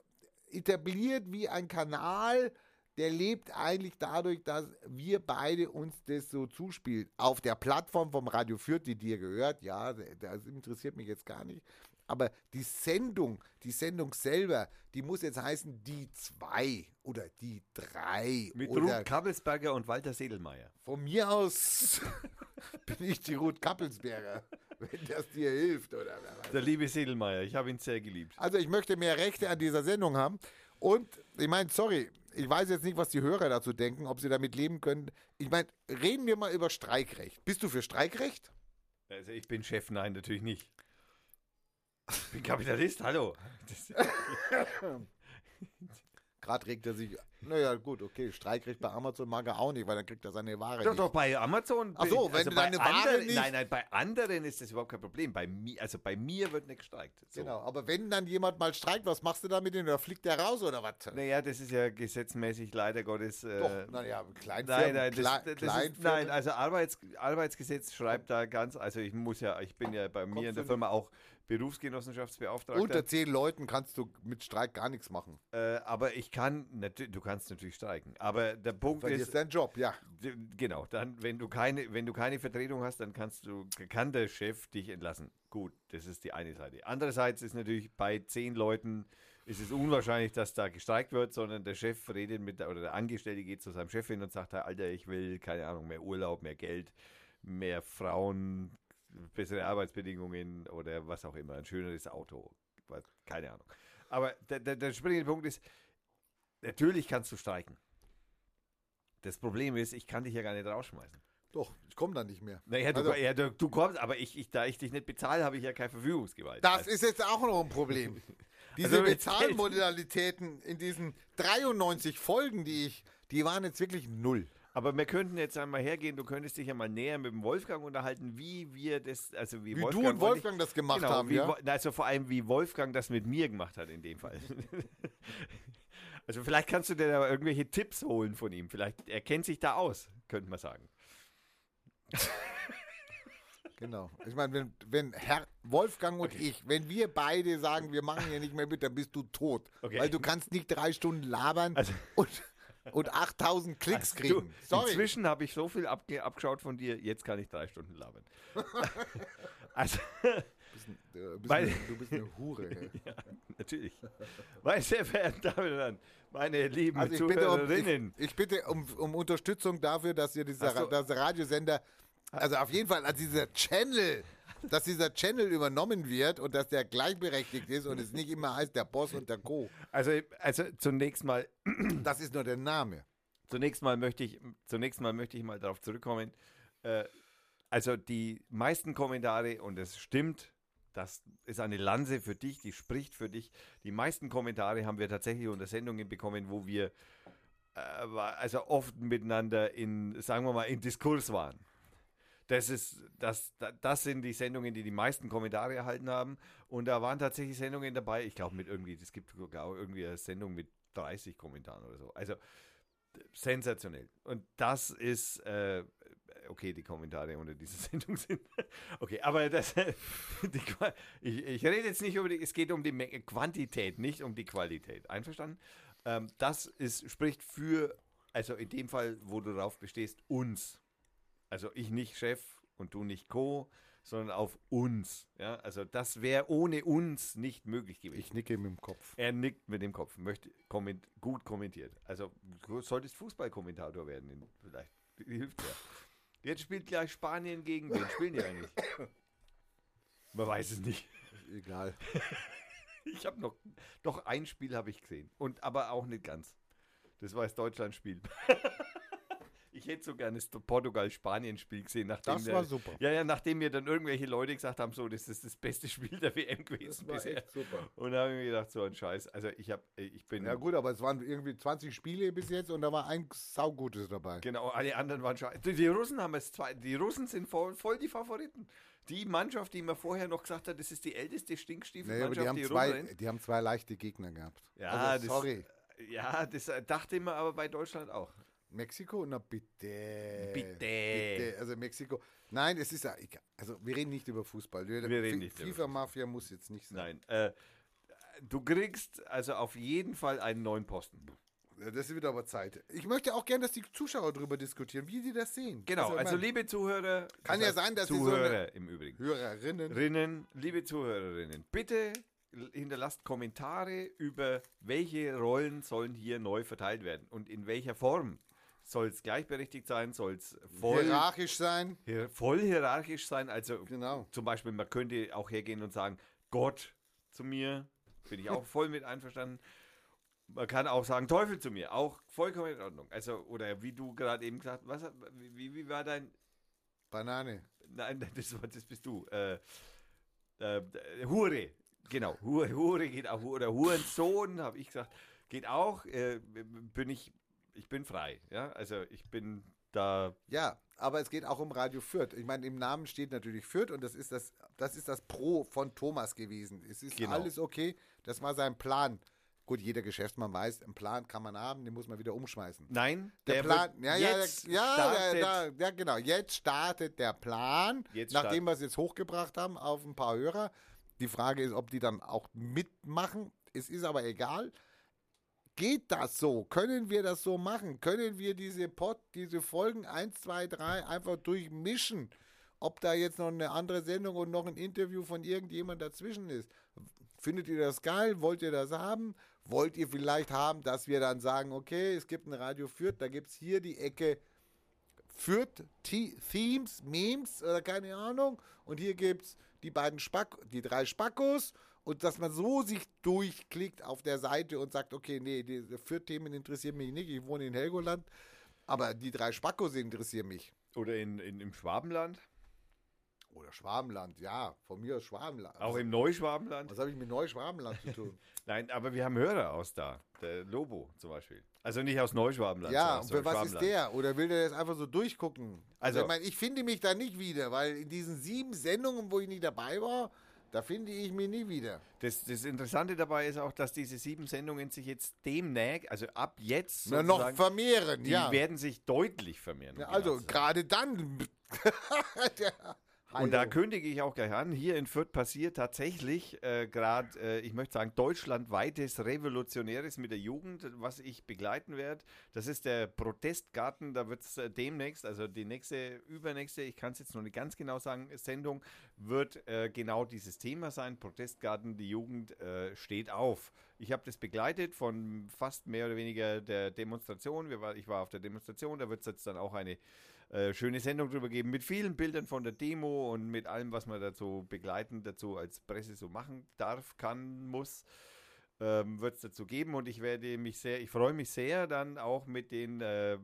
etabliert wie ein Kanal, der lebt eigentlich dadurch, dass wir beide uns das so zuspielen. Auf der Plattform vom Radio Fürth, die dir gehört, ja, das interessiert mich jetzt gar nicht. Aber die Sendung, die Sendung selber, die muss jetzt heißen die zwei oder die drei.
Mit
oder
Ruth Kabelsberger und Walter Sedelmeier.
von mir aus bin ich die Ruth Kappelsberger. wenn das dir hilft. Oder.
Der liebe Sedelmeier, ich habe ihn sehr geliebt.
Also ich möchte mehr Rechte an dieser Sendung haben. Und ich meine, sorry, ich weiß jetzt nicht, was die Hörer dazu denken, ob sie damit leben können. Ich meine, reden wir mal über Streikrecht. Bist du für Streikrecht?
Also ich bin Chef, nein, natürlich nicht. Ich bin Kapitalist, hallo. Das,
Gerade regt er sich. Naja, gut, okay. Streikrecht bei Amazon mag er auch nicht, weil dann kriegt er seine Ware
doch,
nicht.
doch, bei Amazon.
Ach so, wenn du
bei
deine Ware
anderen,
nicht-
Nein, nein, bei anderen ist das überhaupt kein Problem. Bei mir, also bei mir wird nicht gestreikt. So.
Genau, aber wenn dann jemand mal streikt, was machst du da mit dem? Oder fliegt der raus oder was?
Naja, das ist ja gesetzmäßig leider Gottes. Äh,
Doch, naja, Kleinfirmen,
Nein, nein, das,
Kle-
das ist, nein, also Arbeits, Arbeitsgesetz schreibt da ganz, also ich muss ja, ich bin ja bei mir in
Kommst
der
du
Firma auch Berufsgenossenschaftsbeauftragter.
Unter zehn Leuten kannst du mit Streik gar nichts machen.
äh, aber ich kann, du kannst natürlich streiken. Aber der Punkt
Verlierst
ist,
deinen Job, ja.
genau, dann, wenn du keine, wenn du keine Vertretung hast, dann kannst du, kann der Chef dich entlassen. Gut, das ist die eine Seite. Andererseits ist natürlich bei zehn Leuten ist es unwahrscheinlich, dass da gestreikt wird, sondern der Chef redet mit der, oder der Angestellte geht zu seinem Chef hin und sagt, "Hey, Alter, ich will, keine Ahnung, mehr Urlaub, mehr Geld, mehr Frauen, bessere Arbeitsbedingungen oder was auch immer, ein schöneres Auto, keine Ahnung. Aber der, der, der springende Punkt ist, natürlich kannst du streiken. Das Problem ist, ich kann dich ja gar nicht rausschmeißen.
Doch, ich komme da nicht mehr.
Naja, du,
Also-
ja, du, du kommst, aber ich, ich, da ich dich nicht bezahle, habe ich ja keine Verfügungsgewalt.
Das
Also-
ist jetzt auch noch ein Problem. Diese
Also
Bezahlmodalitäten in diesen 93 Folgen, die ich, die waren jetzt wirklich null.
Aber wir könnten jetzt einmal hergehen, du könntest dich ja mal näher mit dem Wolfgang unterhalten, wie wir das, also wie,
Wie
Wolfgang
du und Wolfgang das gemacht
genau,
haben,
wie,
ja?
Also vor allem, wie Wolfgang das mit mir gemacht hat in dem Fall. also vielleicht kannst du dir da irgendwelche Tipps holen von ihm. Vielleicht er kennt sich da aus, könnte man sagen.
Genau. Ich meine, wenn, wenn Herr Wolfgang und ich, wenn wir beide sagen, wir machen hier nicht mehr mit, dann bist du tot.
Okay.
Weil du kannst nicht drei Stunden labern
Also-
und, und 8000 Klicks
Du,
kriegen. Sorry.
Inzwischen habe ich so viel abge abgeschaut von dir, jetzt kann ich drei Stunden labern. also,
Du bist,
Weil-
eine, du bist eine Hure.
ja, natürlich. Meine sehr verehrten Damen und Herren, meine lieben
Also ich bitte, um,
Zuhörerinnen.
ich, ich bitte um, um Unterstützung dafür, dass ihr dieser,
so.
dass der Radiosender, also auf jeden Fall, als dieser Channel, dass dieser Channel übernommen wird und dass der gleichberechtigt ist und es nicht immer heißt der Boss und der Co.
Also, also zunächst mal,
Das ist nur der Name.
zunächst mal möchte ich, zunächst mal möchte ich mal darauf zurückkommen. Äh, also die meisten Kommentare, und es stimmt, das ist eine Lanze für dich, die spricht für dich. Die meisten Kommentare haben wir tatsächlich unter Sendungen bekommen, wo wir äh, also oft miteinander in, sagen wir mal, in Diskurs waren. Das ist, das, da- das sind die Sendungen, die die meisten Kommentare erhalten haben. Und da waren tatsächlich Sendungen dabei, ich glaube mit irgendwie, es gibt sogar irgendwie eine Sendung mit 30 Kommentaren oder so. Also sensationell. Und das ist, äh, okay, die Kommentare unter dieser Sendung sind, okay, aber das, die, ich, ich rede jetzt nicht über die, es geht um die Quantität, nicht um die Qualität. Einverstanden? Ähm, das ist, spricht für, also in dem Fall, wo du darauf bestehst, uns. Also ich nicht Chef und du nicht Co., sondern auf uns. Ja, also das wäre ohne uns nicht möglich gewesen.
Ich nicke mit dem Kopf.
Er nickt mit dem Kopf, möchte komment, gut kommentiert. Also du solltest Fußballkommentator werden, vielleicht hilft ja. Jetzt spielt gleich Spanien gegen wen? Spielen die eigentlich? Man weiß es nicht.
Egal.
Ich habe noch, doch ein Spiel habe ich gesehen und aber auch nicht ganz. Das war das Deutschland-Spiel. Ich hätte so gerne das Portugal-Spanien-Spiel gesehen, nachdem
Das
der-
war super.
Ja, ja, nachdem mir dann irgendwelche Leute gesagt haben, so, das ist das beste Spiel der WM gewesen bisher.
super.
Und da habe ich mir gedacht, so ein Scheiß. Also ich habe, ich bin
Ja gut, aber es waren irgendwie 20 Spiele bis jetzt und da war ein saugutes dabei.
Genau, alle anderen waren scheiße. Die, die Russen haben es zwei. Die Russen sind voll, voll die Favoriten. Die Mannschaft, die man vorher noch gesagt hat, das ist die älteste Stinkstiefel-Mannschaft,
die haben,
die,
zwei, die haben zwei leichte Gegner gehabt.
Ja,
also,
das-
sorry.
Ja, das äh, dachte man aber bei Deutschland auch.
Mexiko? Na bitte.
Bitte.
Bitte. Also Mexiko. Nein, es ist ja egal. Also wir reden nicht über Fußball.
Wir reden nicht über
FIFA-Mafia muss jetzt nicht sein.
Nein. Äh, du kriegst also auf jeden Fall einen neuen Posten.
Das wird aber Zeit. Ich möchte auch gerne, dass die Zuschauer darüber diskutieren, wie sie das sehen.
Genau, also
meine,
liebe Zuhörer.
Kann ja sein, dass so
Zuhörer
eine-
im Übrigen.
Hörerinnen.
Rinnen, liebe Zuhörerinnen, bitte hinterlasst Kommentare über welche Rollen sollen hier neu verteilt werden und in welcher Form soll es gleichberechtigt sein, soll es voll,
Hierarchisch sein.
hier, voll hierarchisch sein. Also
Genau.
zum Beispiel, man könnte auch hergehen und sagen, Gott zu mir, bin ich auch voll mit einverstanden. Man kann auch sagen, Teufel zu mir, auch vollkommen in Ordnung. Also, oder wie du gerade eben gesagt hast, was, wie, wie war dein,
Banane.
Nein, das, das bist du. Äh, äh, Hure. Genau, Hure, Hure geht auch. Oder Hurensohn, habe ich gesagt, geht auch. Äh, bin ich, ich bin frei. Ja, also ich bin da.
Ja, aber es geht auch um Radio Fürth. Ich meine, im Namen steht natürlich Fürth und das ist das, das ist das Pro von Thomas gewesen. Es ist
Genau.
alles okay. Das war sein Plan. Gut, jeder Geschäftsmann weiß, einen Plan kann man haben, den muss man wieder umschmeißen.
Nein,
Der,
wird
Plan, ja, ja,
jetzt
ja, ja, ja, genau. Jetzt startet der Plan,
Jetzt
nachdem wir es jetzt hochgebracht haben auf ein paar Hörer. Die Frage ist, ob die dann auch mitmachen. Es ist aber egal. Geht das so? Können wir das so machen? Können wir diese Pod, diese Folgen 1, 2, 3 einfach durchmischen? Ob da jetzt noch eine andere Sendung und noch ein Interview von irgendjemand dazwischen ist. Findet ihr das geil? Wollt ihr das haben? Wollt ihr vielleicht haben, dass wir dann sagen, okay, es gibt ein Radio Fürth, da gibt es hier die Ecke Fürth Themes, Memes oder keine Ahnung. Und hier gibt es die beiden Spack, die drei Spackos. Und dass man so sich durchklickt auf der Seite und sagt, okay, nee, die Fürth-Themen interessieren mich nicht, ich wohne in Helgoland. Aber die drei Spackos interessieren mich.
Oder in, in, im Schwabenland.
Oder Schwabenland, ja, von mir aus Schwabenland.
Auch im Neuschwabenland.
Was habe ich mit Neuschwabenland zu tun?
Nein, aber wir haben Hörer aus da. Der Lobo zum Beispiel. Also nicht aus Neuschwabenland.
Ja, und für was ist der? Oder will der das einfach so durchgucken? Also,
Also-
ich meine, ich finde mich da nicht wieder, weil in diesen sieben Sendungen, wo ich nicht dabei war, da finde ich mich nie wieder.
Das, das Interessante dabei ist auch, dass diese sieben Sendungen sich jetzt demnächst, also ab jetzt,
Na, noch vermehren,
die
ja.
werden sich deutlich vermehren. um
ja.
genau
Also gerade dann.
Und da kündige ich auch gleich an, hier in Fürth passiert tatsächlich äh, gerade, äh, ich möchte sagen, deutschlandweites Revolutionäres mit der Jugend, was ich begleiten werde. Das ist der Protestgarten, da wird es äh, demnächst, also die nächste, übernächste, ich kann es jetzt noch nicht ganz genau sagen, Sendung, wird äh, genau dieses Thema sein. Protestgarten, die Jugend äh, steht auf. Ich habe das begleitet von fast mehr oder weniger der Demonstration. War, ich war auf der Demonstration, da wird es jetzt dann auch eine äh, schöne Sendung drüber geben mit vielen Bildern von der Demo und mit allem, was man dazu begleitend dazu als Presse so machen darf, kann, muss. Ähm, wird es dazu geben und ich werde mich sehr, ich freue mich sehr dann auch mit den, äh,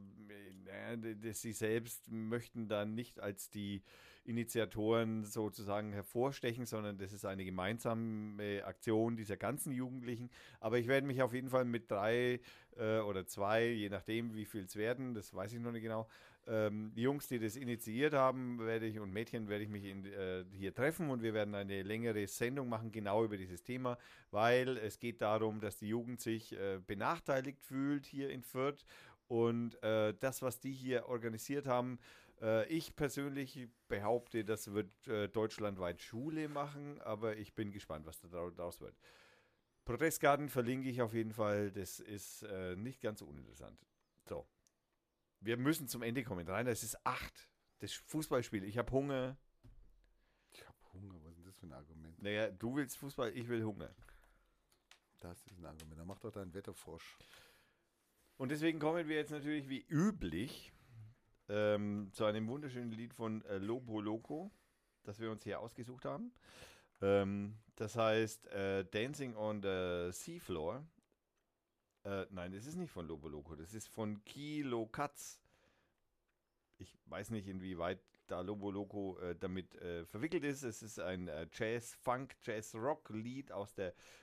naja, d- d- sie selbst möchten dann nicht als die Initiatoren sozusagen hervorstechen, sondern das ist eine gemeinsame Aktion dieser ganzen Jugendlichen. Aber ich werde mich auf jeden Fall mit drei äh, oder zwei, je nachdem, wie viel es werden, das weiß ich noch nicht genau, ähm, Jungs, die das initiiert haben, werde ich und Mädchen werde ich mich in, äh, hier treffen und wir werden eine längere Sendung machen, genau über dieses Thema, weil es geht darum, dass die Jugend sich äh, benachteiligt fühlt hier in Fürth und äh, das, was die hier organisiert haben, äh, ich persönlich behaupte, das wird äh, deutschlandweit Schule machen, aber ich bin gespannt, was da drau- daraus wird. Protestgarten verlinke ich auf jeden Fall, das ist äh, nicht ganz uninteressant. Wir müssen zum Ende kommen. Rainer, es ist acht. Das Fußballspiel. Ich habe Hunger.
Ich habe Hunger, was ist denn das für ein Argument?
Naja, du willst Fußball, ich will Hunger.
Das ist ein Argument. Dann mach doch deinen Wetterfrosch.
Und deswegen kommen wir jetzt natürlich wie üblich ähm, zu einem wunderschönen Lied von äh, Lobo Loco, das wir uns hier ausgesucht haben. Ähm, das heißt äh, Dancing on the Seafloor. Äh, nein, das ist nicht von Lobo Loco, das ist von Kilo Katz. Ich weiß nicht, inwieweit da Lobo Loco äh, damit äh, verwickelt ist. Es ist ein äh, Jazz, Funk, Jazz, Rock Lied aus,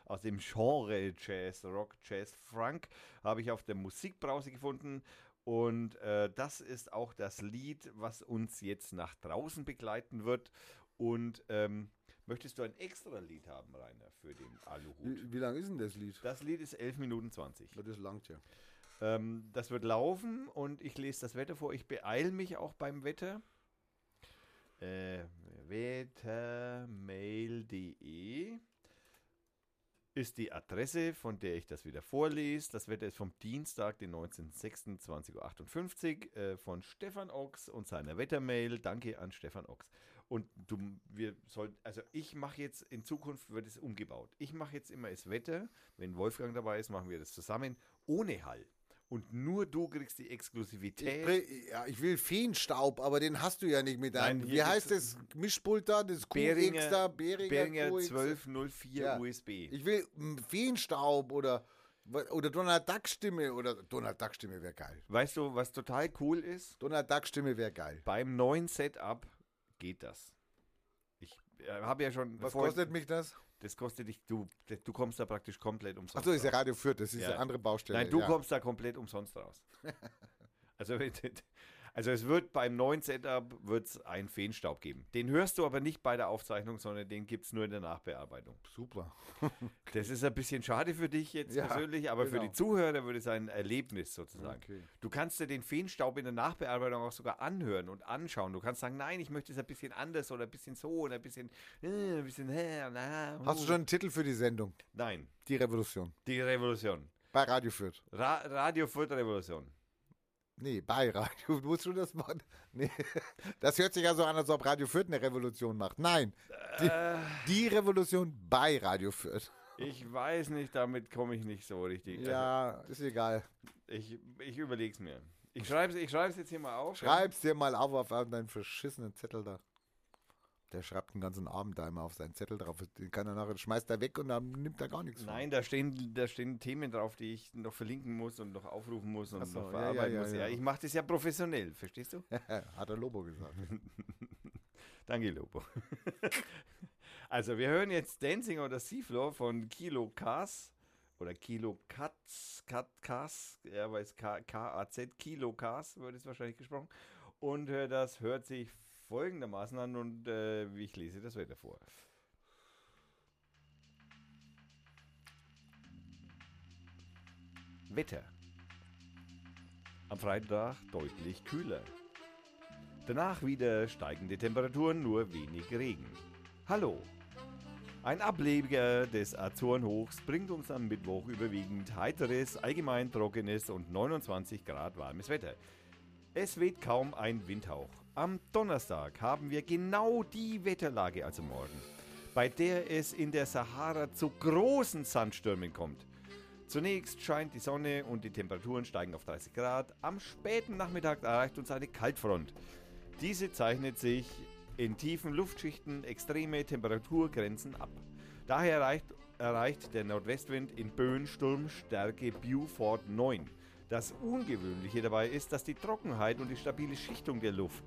aus dem Genre Jazz, Rock, Jazz, Funk. Habe ich auf der Musikbrause gefunden. Und äh, das ist auch das Lied, was uns jetzt nach draußen begleiten wird. Und ähm, möchtest du ein extra Lied haben, Rainer, für den Aluhut?
Wie, wie lang ist denn das Lied?
Das Lied ist 11 Minuten 20.
Ja, Das langt ja.
Ähm, das wird laufen und ich lese das Wetter vor. Ich beeile mich auch beim Wetter. Äh, wettermail.de ist die Adresse, von der ich das wieder vorlese. Das Wetter ist vom Dienstag, den 19.06.20.58 Uhr äh, von Stefan Ochs und seiner Wettermail. Danke an Stefan Ochs. Und du, wir sollten, also ich mache jetzt, in Zukunft wird es umgebaut. Ich mache jetzt immer das Wetter. Wenn Wolfgang dabei ist, machen wir das zusammen, ohne Hall. und nur du kriegst die
Ich,
Exklusivität.
will- ja, ich will Feenstaub, aber den hast du ja nicht mit deinem. Wie heißt das Mischpult da? Das QX da? Behringer,
Behringer
QX.
1204
Ja.
USB.
Ich will mm, Feenstaub oder, oder Donald Duck Stimme oder Donald Duck Stimme wäre geil.
Weißt du, was total cool ist?
Donald Duck Stimme wäre geil.
Beim neuen Setup geht das. Ich äh, habe ja schon.
Was kostet mich das?
Das kostet dich, du, du kommst da praktisch komplett umsonst.
Achso, ist ja. Radio Fürth, das ist
Ja.
eine andere Baustelle.
Nein, du
ja.
kommst da komplett umsonst raus. also, also es wird beim neuen Setup wird's einen Feenstaub geben. Den hörst du aber nicht bei der Aufzeichnung, sondern den gibt es nur in der Nachbearbeitung.
Super.
Das ist ein bisschen schade für dich jetzt
Ja,
persönlich, aber für
genau.
die Zuhörer würde es ein Erlebnis sozusagen.
Okay.
Du kannst dir den Feenstaub in der Nachbearbeitung auch sogar anhören und anschauen. Du kannst sagen, nein, ich möchte es ein bisschen anders oder ein bisschen so oder ein bisschen, äh, ein bisschen, äh, na,
Hast du
uh.
schon einen Titel für die Sendung?
Nein,
Die Revolution.
die Revolution.
Bei Radio Fürth.
Ra Radio Fürth Revolution.
Nee, bei Radio. Du musst schon das Wort. Nee. Das hört sich ja so an, als ob Radio Fürth eine Revolution macht. Nein. Die,
Äh.
die Revolution bei Radio Fürth.
Ich weiß nicht, damit komme ich nicht so richtig. Also,
Ja, ist egal.
ich ich überlege es mir. Ich schreibe es ich schreib's jetzt hier mal auf.
Schreib's dir mal auf auf deinen verschissenen Zettel da. Der schreibt den ganzen Abend da immer auf seinen Zettel drauf. Den kann er nachher, schmeißt er weg und dann nimmt er gar nichts von.
Nein, da stehen, da stehen Themen drauf, die ich noch verlinken muss und noch aufrufen muss und
so,
noch
ja, ja,
verarbeiten
ja,
muss.
ja.
Ich mache das ja professionell, verstehst du?
Hat der Lobo gesagt.
Danke, Lobo. also, wir hören jetzt Dancing oder Seafloor von Kilo Cars oder Kilo Katz, Kat, Cars, ja, weiß K-A-Z, Kilo Cars wird es wahrscheinlich gesprochen. Und äh, das hört sich folgendermaßen an und äh, ich lese das Wetter vor. Wetter. Am Freitag deutlich kühler. Danach wieder steigende Temperaturen, nur wenig Regen. Hallo. Ein Ableger des Azorenhochs bringt uns am Mittwoch überwiegend heiteres, allgemein trockenes und 29 Grad warmes Wetter. Es weht kaum ein Windhauch. Am Donnerstag haben wir genau die Wetterlage, also morgen, bei der es in der Sahara zu großen Sandstürmen kommt. Zunächst scheint die Sonne und die Temperaturen steigen auf 30 Grad. Am späten Nachmittag erreicht uns eine Kaltfront. Diese zeichnet sich in tiefen Luftschichten extreme Temperaturgrenzen ab. Daher erreicht, erreicht der Nordwestwind in Böen Sturmstärke Beaufort 9. Das Ungewöhnliche dabei ist, dass die Trockenheit und die stabile Schichtung der Luft.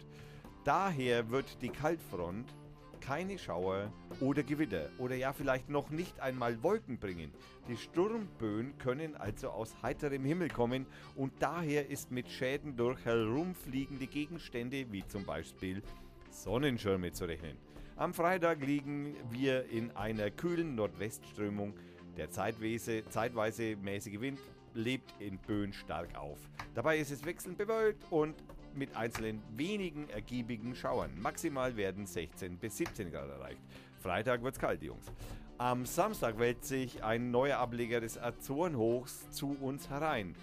Daher wird die Kaltfront keine Schauer oder Gewitter oder ja vielleicht noch nicht einmal Wolken bringen. Die Sturmböen können also aus heiterem Himmel kommen und daher ist mit Schäden durch herumfliegende Gegenstände wie zum Beispiel Sonnenschirme zu rechnen. Am Freitag liegen wir in einer kühlen Nordwestströmung. Der zeitweise, zeitweise mäßige Wind lebt in Böen stark auf. Dabei ist es wechselnd bewölkt und mit einzelnen wenigen ergiebigen Schauern. Maximal werden 16 bis 17 Grad erreicht. Freitag wird's kalt, Jungs. Am Samstag wälzt sich ein neuer Ableger des Azorenhochs zu uns herein.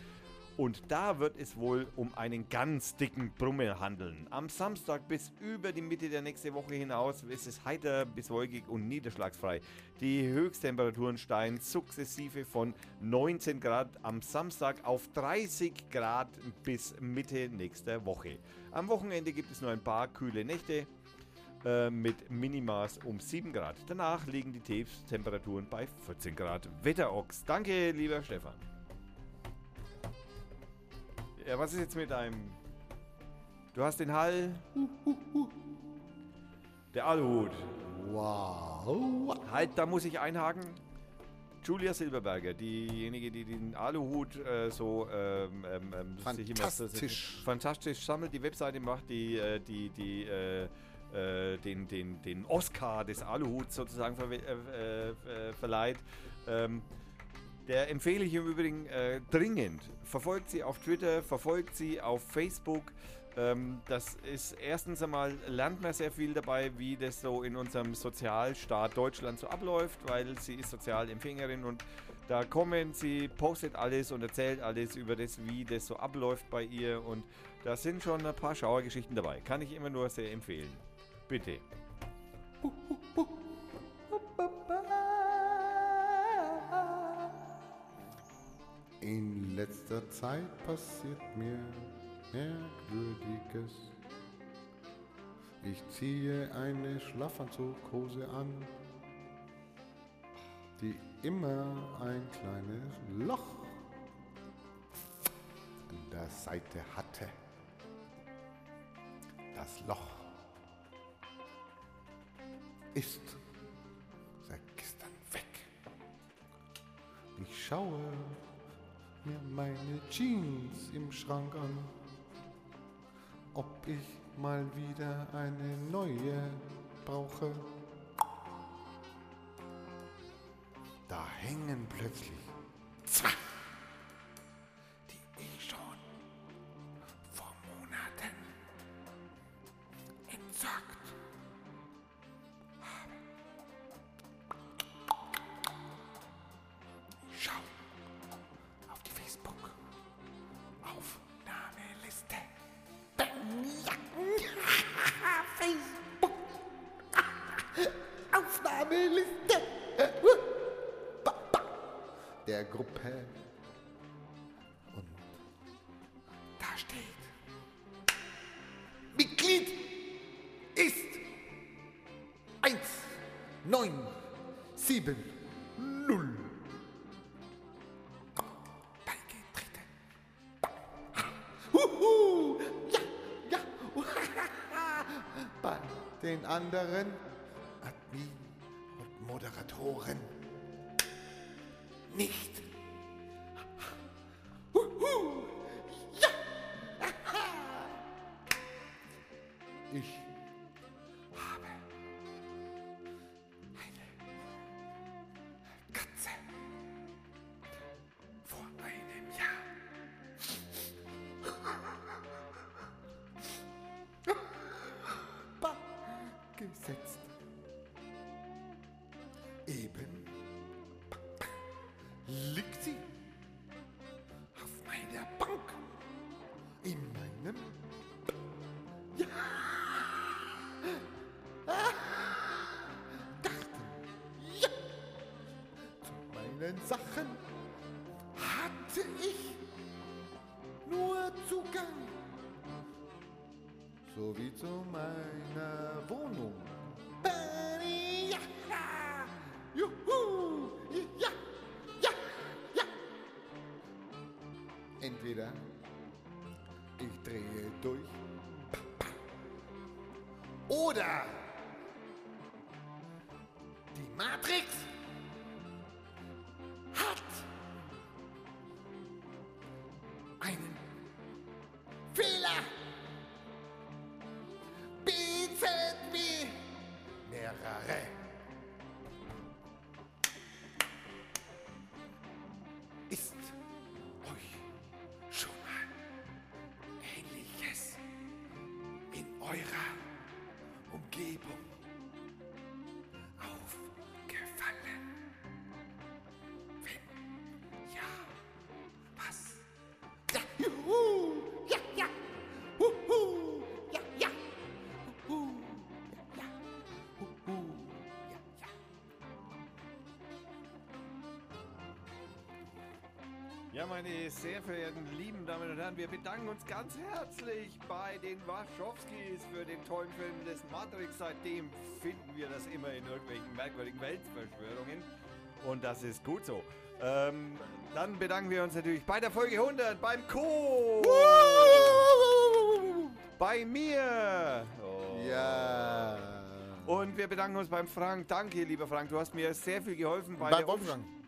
Und da wird es wohl um einen ganz dicken Brummel handeln. Am Samstag bis über die Mitte der nächsten Woche hinaus ist es heiter bis wolkig und niederschlagsfrei. Die Höchsttemperaturen steigen sukzessive von 19 Grad am Samstag auf 30 Grad bis Mitte nächster Woche. Am Wochenende gibt es nur ein paar kühle Nächte äh, mit Minimaß um 7 Grad. Danach liegen die Tiefstemperaturen bei 14 Grad. Wetterochs. Danke, lieber Stefan. Ja, was ist jetzt mit deinem. Du hast den Hall. Der Aluhut.
Wow.
Halt, da muss ich einhaken. Julia Silberberger, diejenige, die den Aluhut äh, so ähm, ähm, ähm, sich immer-
Fantastisch.
fantastisch sammelt, die Webseite macht, die, äh, die, die äh, äh, den, den, den Oscar des Aluhuts sozusagen verwe- äh, äh, verleiht. Ähm, der empfehle ich im Übrigen äh, dringend. Verfolgt sie auf Twitter, verfolgt sie auf Facebook. Ähm, das ist erstens einmal, lernt man sehr viel dabei, wie das so in unserem Sozialstaat Deutschland so abläuft, weil sie ist Sozialempfängerin und da kommen, sie postet alles und erzählt alles über das, wie das so abläuft bei ihr und da sind schon ein paar Schauergeschichten dabei. Kann ich immer nur sehr empfehlen. Bitte.
In letzter Zeit passiert mir Merkwürdiges. Ich ziehe eine Schlafanzughose an, die immer ein kleines Loch an der Seite hatte. Das Loch ist seit gestern weg. Ich schaue mir meine Jeans im Schrank an, ob ich mal wieder eine neue brauche. Da hängen plötzlich zwei, den anderen Sachen hatte ich nur Zugang. So wie zu meiner Wohnung. Juhu, ja, ja, ja. Entweder ich drehe durch oder die Matrix Ja,
meine sehr verehrten lieben Damen und Herren, wir bedanken uns ganz herzlich bei den Wachowskis für den tollen Film des Matrix. Seitdem finden wir das immer in irgendwelchen merkwürdigen Weltverschwörungen. Und das ist gut so. Ähm, dann bedanken wir uns natürlich bei der Folge 100 beim Co. Bei mir. Oh.
Ja.
Und wir bedanken uns beim Frank. Danke, lieber Frank. Du hast mir sehr viel geholfen bei
Bei
der
Wolfgang.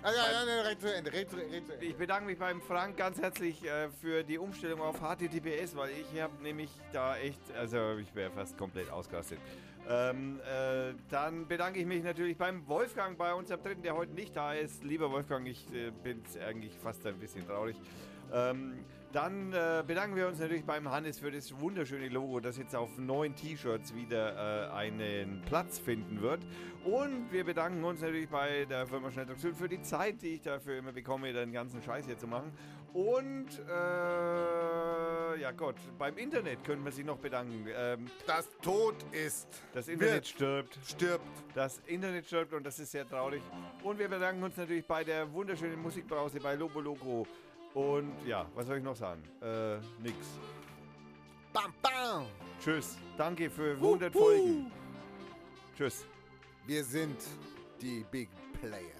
Ah, ja, ja, ne, red zu Ende, red zu, red zu Ende.
Ich bedanke mich beim Frank ganz herzlich äh, für die Umstellung auf HTTPS, weil ich habe nämlich da echt, also ich wäre fast komplett ausgerastet. Ähm, äh, dann bedanke ich mich natürlich beim Wolfgang, bei unserem Dritten, der heute nicht da ist. Lieber Wolfgang, ich äh, bin eigentlich fast ein bisschen traurig. Ähm, dann äh, bedanken wir uns natürlich beim Hannes für das wunderschöne Logo, das jetzt auf neuen T-Shirts wieder äh, einen Platz finden wird. Und wir bedanken uns natürlich bei der Firma Schnelldruck Süd für die Zeit, die ich dafür immer bekomme, den ganzen Scheiß hier zu machen. Und äh, ja Gott, beim Internet können wir sich noch bedanken. Ähm,
Das Tod ist.
das Internet stirbt.
Stirbt.
Das Internet stirbt und das ist sehr traurig. Und wir bedanken uns natürlich bei der wunderschönen Musikbrause bei Lobo Loco Und ja, was soll ich noch sagen? Äh, nix.
Bam, bam.
Tschüss. Danke für 100 Folgen. Tschüss.
Wir sind die Big Player.